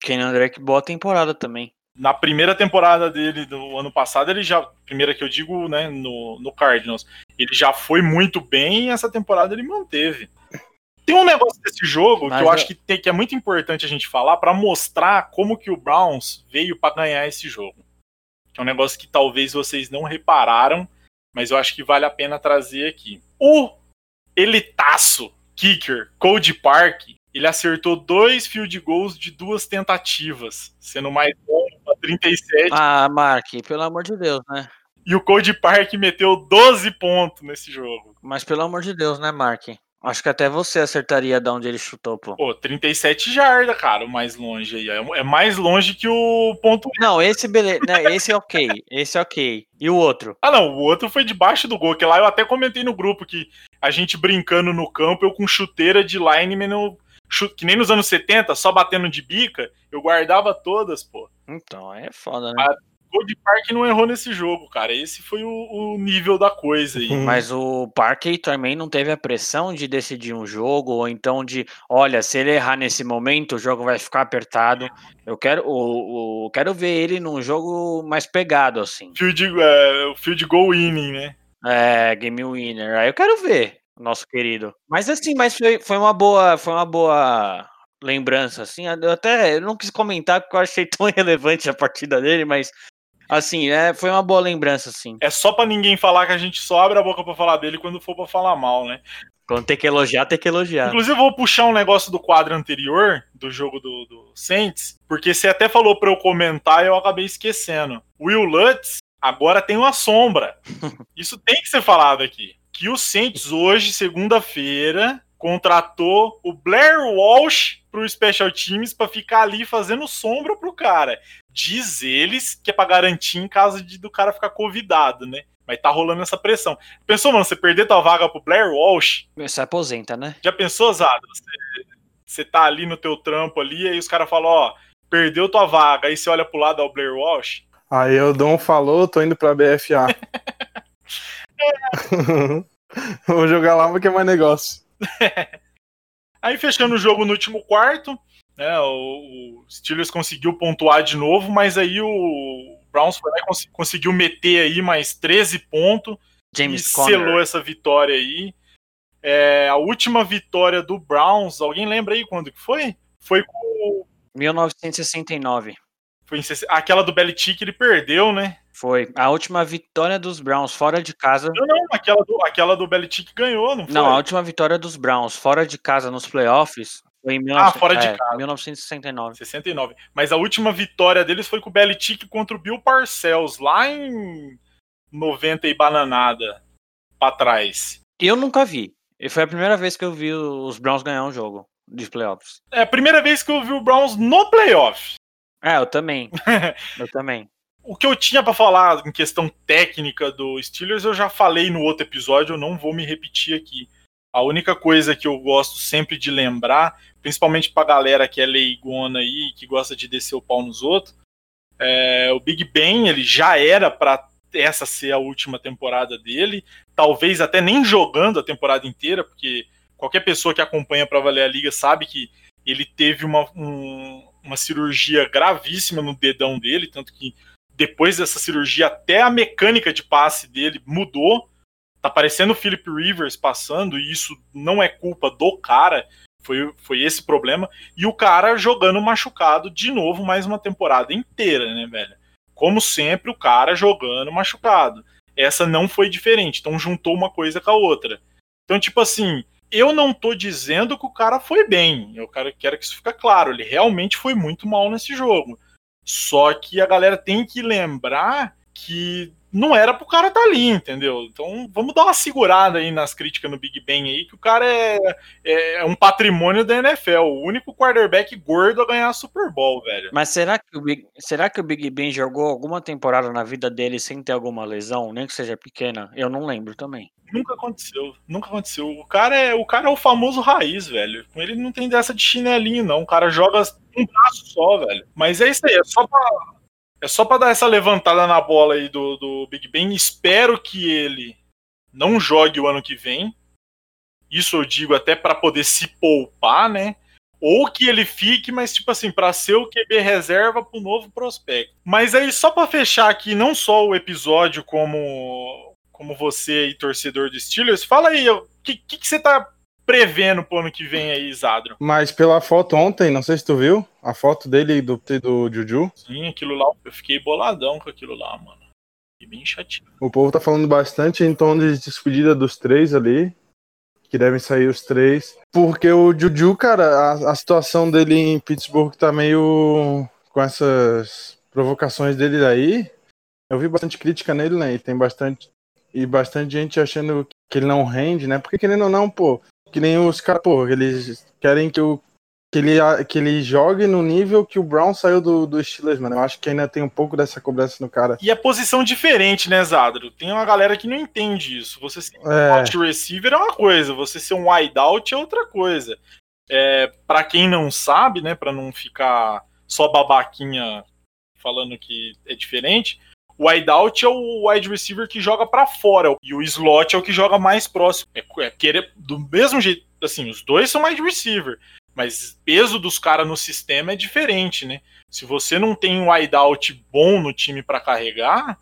Kenyan Drake, boa temporada também na primeira temporada dele do ano passado, ele já. Primeira que eu digo, né, no, no Cardinals, ele já foi muito bem e essa temporada ele manteve. Tem um negócio desse jogo Mas que eu, eu acho que, tem, que é muito importante a gente falar para mostrar como que o Browns veio para ganhar esse jogo. Que é um negócio que talvez vocês não repararam, mas eu acho que vale a pena trazer aqui. O elitaço kicker Cody Park ele acertou dois field goals de duas tentativas, sendo mais bom para 37. Ah, Mark, pelo amor de Deus, né? E o Cody Park meteu 12 pontos nesse jogo. Mas pelo amor de Deus, né, Mark? Acho que até você acertaria de onde ele chutou, pô. Pô, 37 jardas, cara, o mais longe aí. É mais longe que o ponto. Não, esse beleza. Né, esse é ok. Esse é ok. E o outro? Ah, não. O outro foi debaixo do gol. Que lá eu até comentei no grupo que a gente brincando no campo, eu com chuteira de lineman, no, que nem nos anos 70, só batendo de bica, eu guardava todas, pô. Então, é foda, né? A Gold Park não errou nesse jogo, cara. Esse foi o, o nível da coisa aí. Mas o Parker também não teve a pressão de decidir um jogo, ou então de, olha, se ele errar nesse momento, o jogo vai ficar apertado. Eu quero, o, o quero ver ele num jogo mais pegado, assim. Field, é, field goal winning, né? É, game winner. Aí eu quero ver, nosso querido. Mas assim, mas foi, foi uma boa, foi uma boa lembrança, assim. Eu até eu não quis comentar porque eu achei tão relevante a partida dele, mas Assim, é, foi uma boa lembrança, assim. É só para ninguém falar que a gente só abre a boca para falar dele quando for para falar mal, né? Quando tem que elogiar, tem que elogiar. Inclusive, eu vou puxar um negócio do quadro anterior, do jogo do, do Saints, porque você até falou para eu comentar e eu acabei esquecendo. Will Lutz agora tem uma sombra. Isso tem que ser falado aqui. Que o Saints hoje, segunda-feira, contratou o Blair Walsh pro Special Teams para ficar ali fazendo sombra pro cara. Diz eles que é para garantir em caso de do cara ficar convidado, né? Mas tá rolando essa pressão. Pensou, mano, você perder tua vaga pro Blair Walsh? Você aposenta, né? Já pensou, Zado? Você, você tá ali no teu trampo ali, aí os caras falam, ó, perdeu tua vaga, aí você olha pro lado, é o Blair Walsh. Aí o Dom falou, tô indo pra BFA. Vou jogar lá porque é mais negócio. Aí fechando o jogo no último quarto, né, o, o Steelers conseguiu pontuar de novo, mas aí o Browns foi lá e cons conseguiu meter aí mais 13 pontos James e Conner. selou essa vitória aí. É, a última vitória do Browns, alguém lembra aí quando que foi? Foi com 1969. Foi em, aquela do Belichick ele perdeu, né? Foi. A última vitória dos Browns fora de casa. Não, não, aquela do, aquela do Belichick ganhou, não foi? Não, a última vitória dos Browns fora de casa nos playoffs foi em 19... ah, fora de é, casa. 1969. 69. Mas a última vitória deles foi com o Belichick contra o Bill Parcells, lá em 90 e bananada pra trás. Eu nunca vi. E foi a primeira vez que eu vi os Browns ganhar um jogo de playoffs. É a primeira vez que eu vi o Browns no playoff. É, eu também. eu também o que eu tinha para falar em questão técnica do Steelers eu já falei no outro episódio, eu não vou me repetir aqui. A única coisa que eu gosto sempre de lembrar, principalmente pra galera que é leigona aí, que gosta de descer o pau nos outros, é, o Big Ben, ele já era para essa ser a última temporada dele, talvez até nem jogando a temporada inteira, porque qualquer pessoa que acompanha para valer a liga sabe que ele teve uma, um, uma cirurgia gravíssima no dedão dele, tanto que depois dessa cirurgia, até a mecânica de passe dele mudou. Tá parecendo o Philip Rivers passando, e isso não é culpa do cara, foi, foi esse problema. E o cara jogando machucado de novo mais uma temporada inteira, né, velho? Como sempre, o cara jogando machucado. Essa não foi diferente, então juntou uma coisa com a outra. Então, tipo assim, eu não tô dizendo que o cara foi bem. Eu quero que isso fique claro. Ele realmente foi muito mal nesse jogo. Só que a galera tem que lembrar que não era pro cara estar tá ali, entendeu? Então vamos dar uma segurada aí nas críticas no Big Ben aí, que o cara é, é um patrimônio da NFL, o único quarterback gordo a ganhar Super Bowl, velho. Mas será que, o Big, será que o Big Ben jogou alguma temporada na vida dele sem ter alguma lesão, nem que seja pequena? Eu não lembro também. Nunca aconteceu, nunca aconteceu. O cara é o, cara é o famoso raiz, velho. Ele não tem dessa de chinelinho, não. O cara joga um braço só, velho. Mas é isso aí, é só pra, é só pra dar essa levantada na bola aí do, do Big Ben. Espero que ele não jogue o ano que vem. Isso eu digo até para poder se poupar, né? Ou que ele fique, mas tipo assim, para ser o QB reserva pro novo prospecto. Mas aí, só para fechar aqui, não só o episódio como como você e torcedor do Steelers, fala aí, o que, que, que, você tá prevendo pro ano que vem aí, Zadro? Mas pela foto ontem, não sei se tu viu, a foto dele do, do Juju. Sim, aquilo lá, eu fiquei boladão com aquilo lá, mano. Fiquei bem chateado. O povo tá falando bastante em tom de despedida dos três ali. que devem sair os três. Porque o Juju, cara, a, a situação dele em Pittsburgh tá meio com essas provocações dele aí. Eu vi bastante crítica nele, né? E tem bastante. E bastante gente achando que ele não rende, né? Porque querendo ou não, pô, que nem os caras, pô, eles querem que o que ele, que ele jogue no nível que o Brown saiu do, do Steelers, mano. Eu acho que ainda tem um pouco dessa cobrança no cara. E a posição diferente, né, Zadro? Tem uma galera que não entende isso. Você ser É. um receiver é uma coisa, você ser um wideout é outra coisa. É, para quem não sabe, né, para não ficar só babaquinha falando que é diferente, o wideout é o wide receiver que joga para fora e o slot é o que joga mais próximo. É, é querer do mesmo jeito, assim, os dois são wide receiver, mas peso dos caras no sistema é diferente, né? Se você não tem um wideout bom no time para carregar,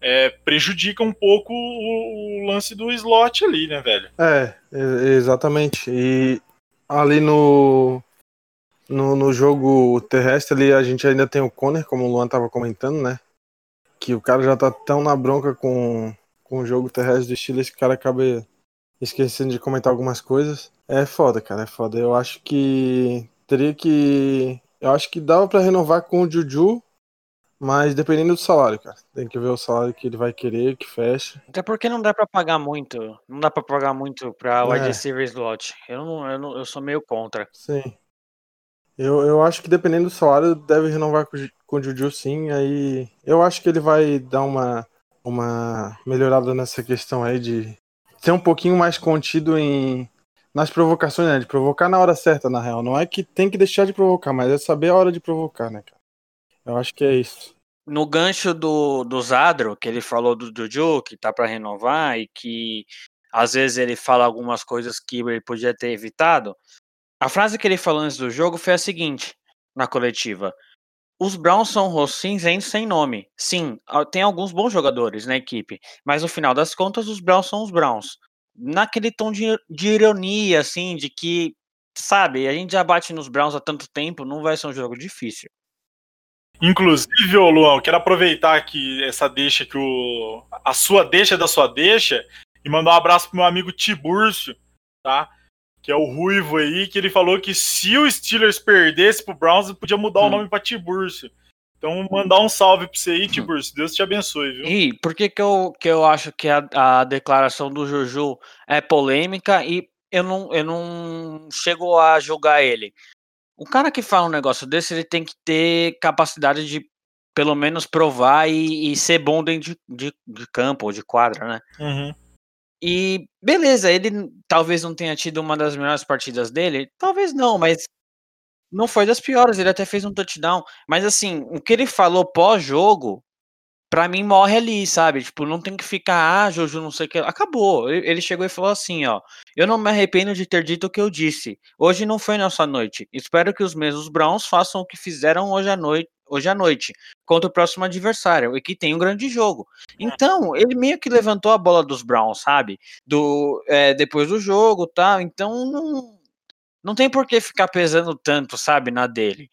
é, prejudica um pouco o, o lance do slot ali, né, velho? É, e- exatamente. E ali no, no, no jogo terrestre ali a gente ainda tem o Conner, como o Luan tava comentando, né? Que o cara já tá tão na bronca com, com o jogo terrestre do Steelers que o cara acaba esquecendo de comentar algumas coisas. É foda, cara, é foda. Eu acho que teria que. Eu acho que dava pra renovar com o Juju, mas dependendo do salário, cara. Tem que ver o salário que ele vai querer, que fecha. Até porque não dá pra pagar muito. Não dá pra pagar muito pra wide É. receiver slot. Eu, não, eu, não, eu sou meio contra. Sim. Eu, eu acho que dependendo do salário, deve renovar com, com o Juju sim. Aí eu acho que ele vai dar uma, uma melhorada nessa questão aí de ser um pouquinho mais contido em nas provocações, né? De provocar na hora certa, na real. Não é que tem que deixar de provocar, mas é saber a hora de provocar, né, cara? Eu acho que é isso. No gancho do, do Zadro, que ele falou do Juju, que tá pra renovar e que às vezes ele fala algumas coisas que ele podia ter evitado. A frase que ele falou antes do jogo foi a seguinte, na coletiva. Os Browns são rostos cinzentos sem nome. Sim, tem alguns bons jogadores na equipe, mas no final das contas os Browns são os Browns. Naquele tom de, de ironia, assim, de que, sabe, a gente já bate nos Browns há tanto tempo, não vai ser um jogo difícil. Inclusive, ô Luan, eu quero aproveitar aqui essa deixa que o. A sua deixa da sua deixa e mandar um abraço pro meu amigo Tiburcio, tá? Que é o Ruivo aí, que ele falou que se o Steelers perdesse pro Browns, ele podia mudar o Hum. nome pra Tiburcio. Então, mandar um salve pra você aí, Tiburcio. Deus te abençoe, viu? E por que, que, eu, que eu acho que a, a declaração do Juju é polêmica e eu não, eu não chego a julgar ele? O cara que fala um negócio desse, ele tem que ter capacidade de pelo menos provar e, e ser bom dentro de, de, de campo ou de quadra, né? Uhum. E beleza, ele talvez não tenha tido uma das melhores partidas dele, talvez não, mas não foi das piores, ele até fez um touchdown. Mas assim, o que ele falou pós-jogo, pra mim morre ali, sabe? Tipo, não tem que ficar, ah, Jojo, não sei o que. Acabou. Ele chegou e falou assim, ó. Eu não me arrependo de ter dito o que eu disse. Hoje não foi nossa noite. Espero que os mesmos Browns façam o que fizeram hoje à noite. Hoje à noite, contra o próximo adversário, e que tem um grande jogo. Então, ele meio que levantou a bola dos Browns, sabe? Do, é, depois do jogo tal. Então, não, não tem por que ficar pesando tanto, sabe, na dele.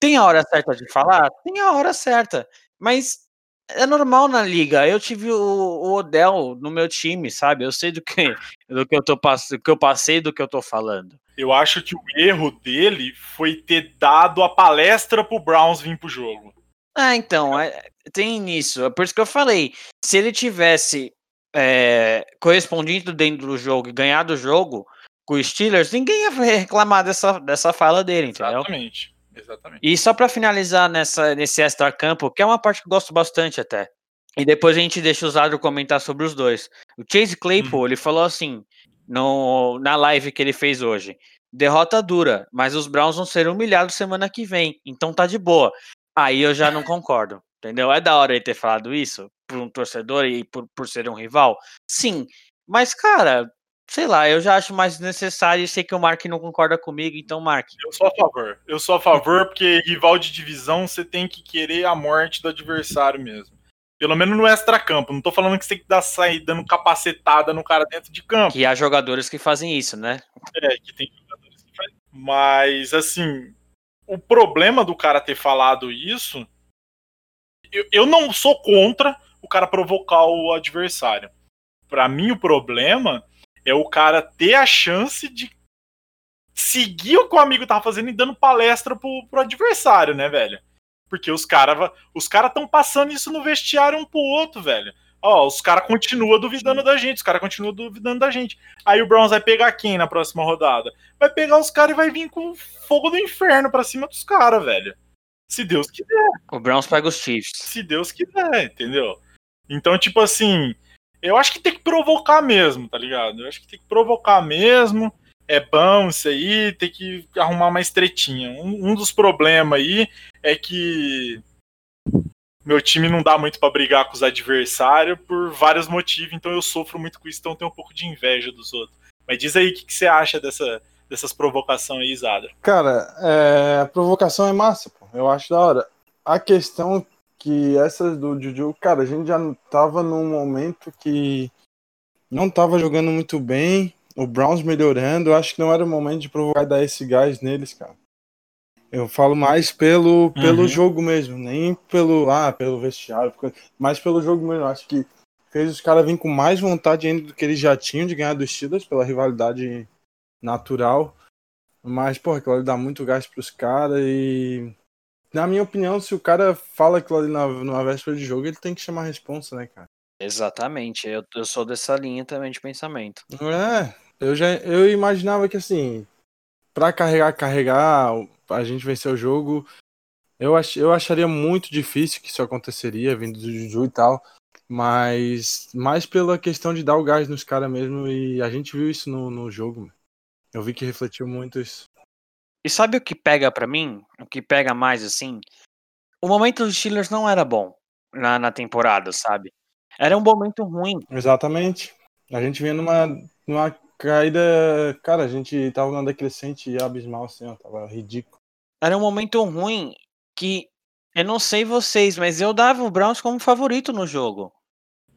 Tem a hora certa de falar? Tem a hora certa. Mas é normal na liga. Eu tive o, o Odell no meu time, sabe? Eu sei do que, do que eu tô do que eu passei do que eu tô falando. Eu acho que o erro dele foi ter dado a palestra pro Browns vir pro jogo. Ah, então, é- tem isso. É por isso que eu falei. Se ele tivesse é, correspondido dentro do jogo e ganhado o jogo com os Steelers, ninguém ia reclamar dessa, dessa fala dele, entendeu? Exatamente. Exatamente. E só pra finalizar nessa, nesse extra campo, que é uma parte que eu gosto bastante até. E depois a gente deixa o Zadro comentar sobre os dois. O Chase Claypool, ele falou assim, no, na live que ele fez hoje. Derrota dura, mas os Browns vão ser humilhados semana que vem, então tá de boa. Aí eu já não concordo, entendeu? É da hora ele ter falado isso por um torcedor e por, por ser um rival? Sim, mas cara, sei lá, eu já acho mais necessário e sei que o Mark não concorda comigo, então Mark, Eu sou a favor. Eu sou a favor porque rival de divisão você tem que querer a morte do adversário mesmo. Pelo menos no extra-campo. Não tô falando que você tem que dar sair dando capacetada no cara dentro de campo. que há jogadores que fazem isso, né? É, que tem jogadores que fazem. Mas, assim, o problema do cara ter falado isso. Eu, eu não sou contra o cara provocar o adversário. Pra mim, o problema é o cara ter a chance de seguir o que o amigo tava fazendo e dando palestra pro, pro adversário, né, velho? Porque os caras os cara estão passando isso no vestiário um pro outro, velho. Ó, os caras continuam duvidando da gente, os caras continuam duvidando da gente. Aí o Browns vai pegar quem na próxima rodada? Vai pegar os caras e vai vir com fogo do inferno pra cima dos caras, velho. Se Deus quiser. O Browns pega os Chiefs. Se Deus quiser, entendeu? Então, tipo assim, eu acho que tem que provocar mesmo, tá ligado? Eu acho que tem que provocar mesmo. É bom isso aí, tem que arrumar mais tretinha. Um, um dos problemas aí é que meu time não dá muito para brigar com os adversários por vários motivos, então eu sofro muito com isso, então eu tenho um pouco de inveja dos outros. Mas diz aí o que, que você acha dessa, dessas provocações aí, Zada. Cara, é, a provocação é massa, pô. Eu acho da hora. A questão que essas do Juju, cara, a gente já tava num momento que não tava jogando muito bem, o Browns melhorando, eu acho que não era o momento de provocar dar esse gás neles, cara. Eu falo mais pelo, pelo uhum. jogo mesmo, nem pelo, ah, pelo vestiário, mas pelo jogo mesmo. Acho que fez os caras virem com mais vontade ainda do que eles já tinham de ganhar dos Steelers pela rivalidade natural. Mas, pô, aquilo ali dá muito gás pros caras e. Na minha opinião, se o cara fala aquilo ali na, numa véspera de jogo, ele tem que chamar a responsa, né, cara? Exatamente, eu, eu sou dessa linha também de pensamento. É, eu já eu imaginava que assim, para carregar, carregar, a gente vencer o jogo. Eu, ach, eu acharia muito difícil que isso aconteceria, vindo do Juju e tal. Mas mais pela questão de dar o gás nos caras mesmo. E a gente viu isso no, no jogo. Eu vi que refletiu muito isso. E sabe o que pega para mim? O que pega mais assim? O momento dos Steelers não era bom na, na temporada, sabe? Era um momento ruim. Exatamente. A gente vinha numa, numa caída, cara, a gente tava numa decrescente abismal, assim, ó, tava ridículo. Era um momento ruim que eu não sei vocês, mas eu dava o Browns como favorito no jogo.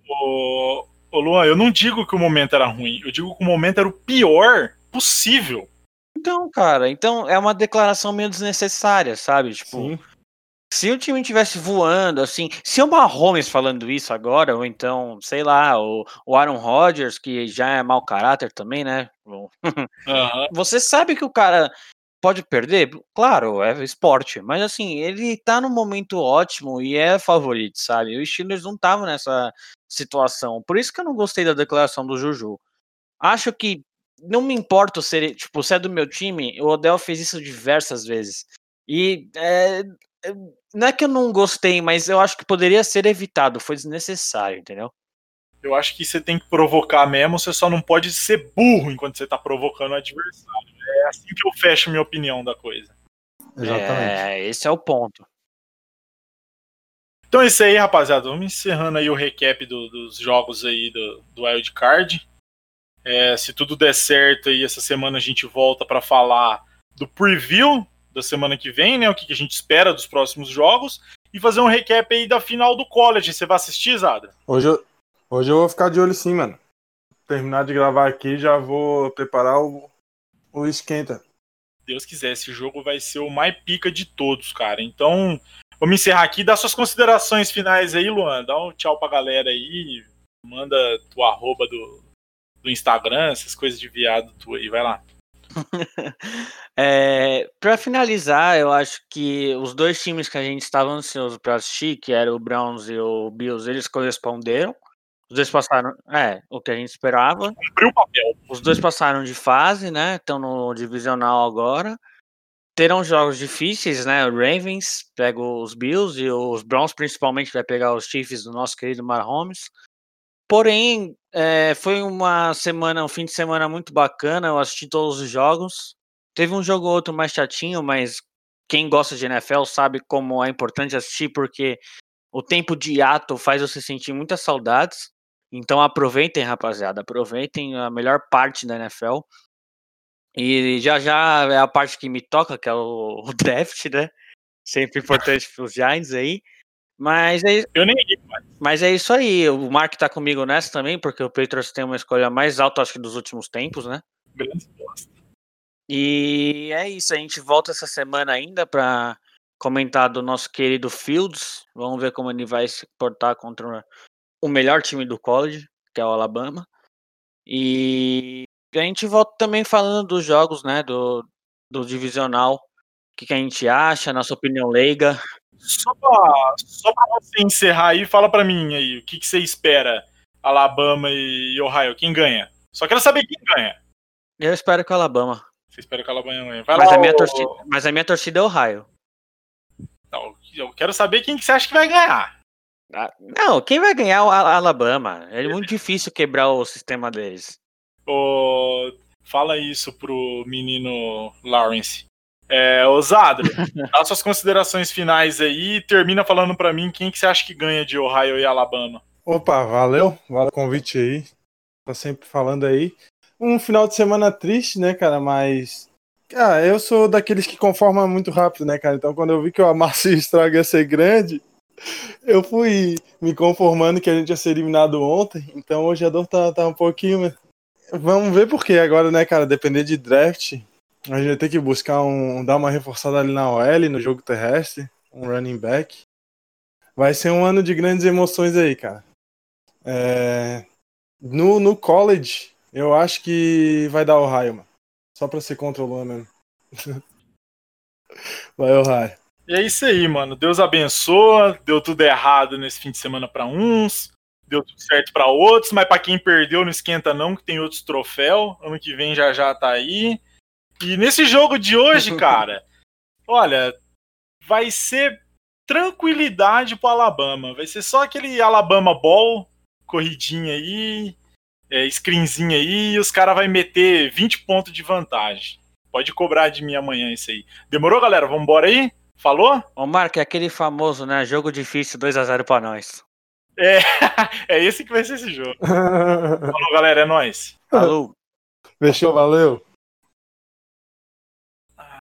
Ô, ô Luan, eu não digo que o momento era ruim, eu digo que o momento era o pior possível. Então, cara, então é uma declaração meio desnecessária, sabe? Tipo, Sim. Se o time tivesse voando, assim, se o Mahomes falando isso agora, ou então, sei lá, o, o Aaron Rodgers, que já é mau caráter também, né? Uhum. Você sabe que o cara pode perder? Claro, é esporte, mas assim, ele tá num momento ótimo e é favorito, sabe? Os Steelers não estavam nessa situação. Por isso que eu não gostei da declaração do Juju. Acho que não me importa se, tipo, se é do meu time, o Odell fez isso diversas vezes. E é, não é que eu não gostei, mas eu acho que poderia ser evitado, foi desnecessário, entendeu? Eu acho que você tem que provocar mesmo, você só não pode ser burro enquanto você tá provocando o adversário. É assim que eu fecho minha opinião da coisa. Exatamente. É, esse é o ponto. Então é isso aí, rapaziada. Vamos encerrando aí o recap do, dos jogos aí do, do Wild Card. É, se tudo der certo aí, essa semana a gente volta para falar do preview da semana que vem, né? O que a gente espera dos próximos jogos. E fazer um recap aí da final do college. Você vai assistir, Zada? Hoje eu, hoje eu vou ficar de olho sim, mano. Terminar de gravar aqui, já vou preparar o, o esquenta. Deus quiser, esse jogo vai ser o mais pica de todos, cara. Então, vamos encerrar aqui. Dá suas considerações finais aí, Luan. Dá um tchau pra galera aí. Manda tua arroba do, do Instagram, essas coisas de viado tu aí. Vai lá. é, para finalizar, eu acho que os dois times que a gente estava ansioso para assistir, que era o Browns e o Bills, eles corresponderam. Os dois passaram, é, o que a gente esperava. Cumpriu o papel. Os dois passaram de fase, né? Estão no divisional agora. Terão jogos difíceis, né? O Ravens pega os Bills e os Browns principalmente vai pegar os Chiefs do nosso querido Mahomes. Porém, é, foi uma semana, um fim de semana muito bacana. Eu assisti todos os jogos. Teve um jogo ou outro mais chatinho, mas quem gosta de NFL sabe como é importante assistir, porque o tempo de ato faz você sentir muitas saudades. Então aproveitem, rapaziada. Aproveitem a melhor parte da NFL. E já já é a parte que me toca, que é o, draft, né? Sempre importante para os Giants aí. Mas é, eu nem. Mas é isso aí. O Mark tá comigo nessa também, porque o Patriots tem uma escolha mais alta, acho que dos últimos tempos, né? Grande bosta. E é isso. A gente volta essa semana ainda para comentar do nosso querido Fields. Vamos ver como ele vai se portar contra o melhor time do college, que é o Alabama. E a gente volta também falando dos jogos, né? Do, do divisional. O que, que a gente acha, nossa opinião leiga. Só pra, só pra você encerrar aí, fala pra mim aí, o que, que você espera? Alabama e Ohio, quem ganha? Só quero saber quem ganha. Eu espero que o Alabama. Você espera que o Alabama ganhe. Vai Mas lá, a, minha torcida, mas a minha torcida é Ohio. Não, eu quero saber quem que você acha que vai ganhar. Ah, Não, quem vai ganhar é o Al- Alabama? É muito difícil quebrar o sistema deles. Ô, fala isso pro menino Lawrence. É, ousado, dá suas considerações finais aí e termina falando pra mim quem que você acha que ganha de Ohio e Alabama. Opa, valeu, valeu o convite aí. Tá sempre falando aí. Um final de semana triste, né, cara, mas. Cara, eu sou daqueles que conformam muito rápido, né, cara? Então quando eu vi que o amasso e o estrago ia ser grande, eu fui me conformando que a gente ia ser eliminado ontem. Então hoje a dor tá, tá um pouquinho. Vamos ver por quê agora, né, cara? Depender de draft. A gente vai ter que buscar um. dar uma reforçada ali na OL, no jogo terrestre, um running back. Vai ser um ano de grandes emoções aí, cara. É, no, no college, eu acho que vai dar Ohio, mano. Só pra ser contra o Luan mesmo. vai Ohio. E é isso aí, mano. Deus abençoa. Deu tudo errado nesse fim de semana pra uns, deu tudo certo pra outros, mas pra quem perdeu não esquenta não, que tem outros troféus. Ano que vem já já tá aí. E nesse jogo de hoje, cara, olha, vai ser tranquilidade pro Alabama. Vai ser só aquele Alabama Ball, corridinha aí, é, screenzinho aí, e os caras vão meter 20 pontos de vantagem. Pode cobrar de mim amanhã isso aí. Demorou, galera? Vamos embora aí? Falou? Ô, Marco, é aquele famoso, né? Jogo difícil, 2x0 pra nós. É, é esse que vai ser esse jogo. Falou, galera, é nóis. Falou! Fechou, valeu.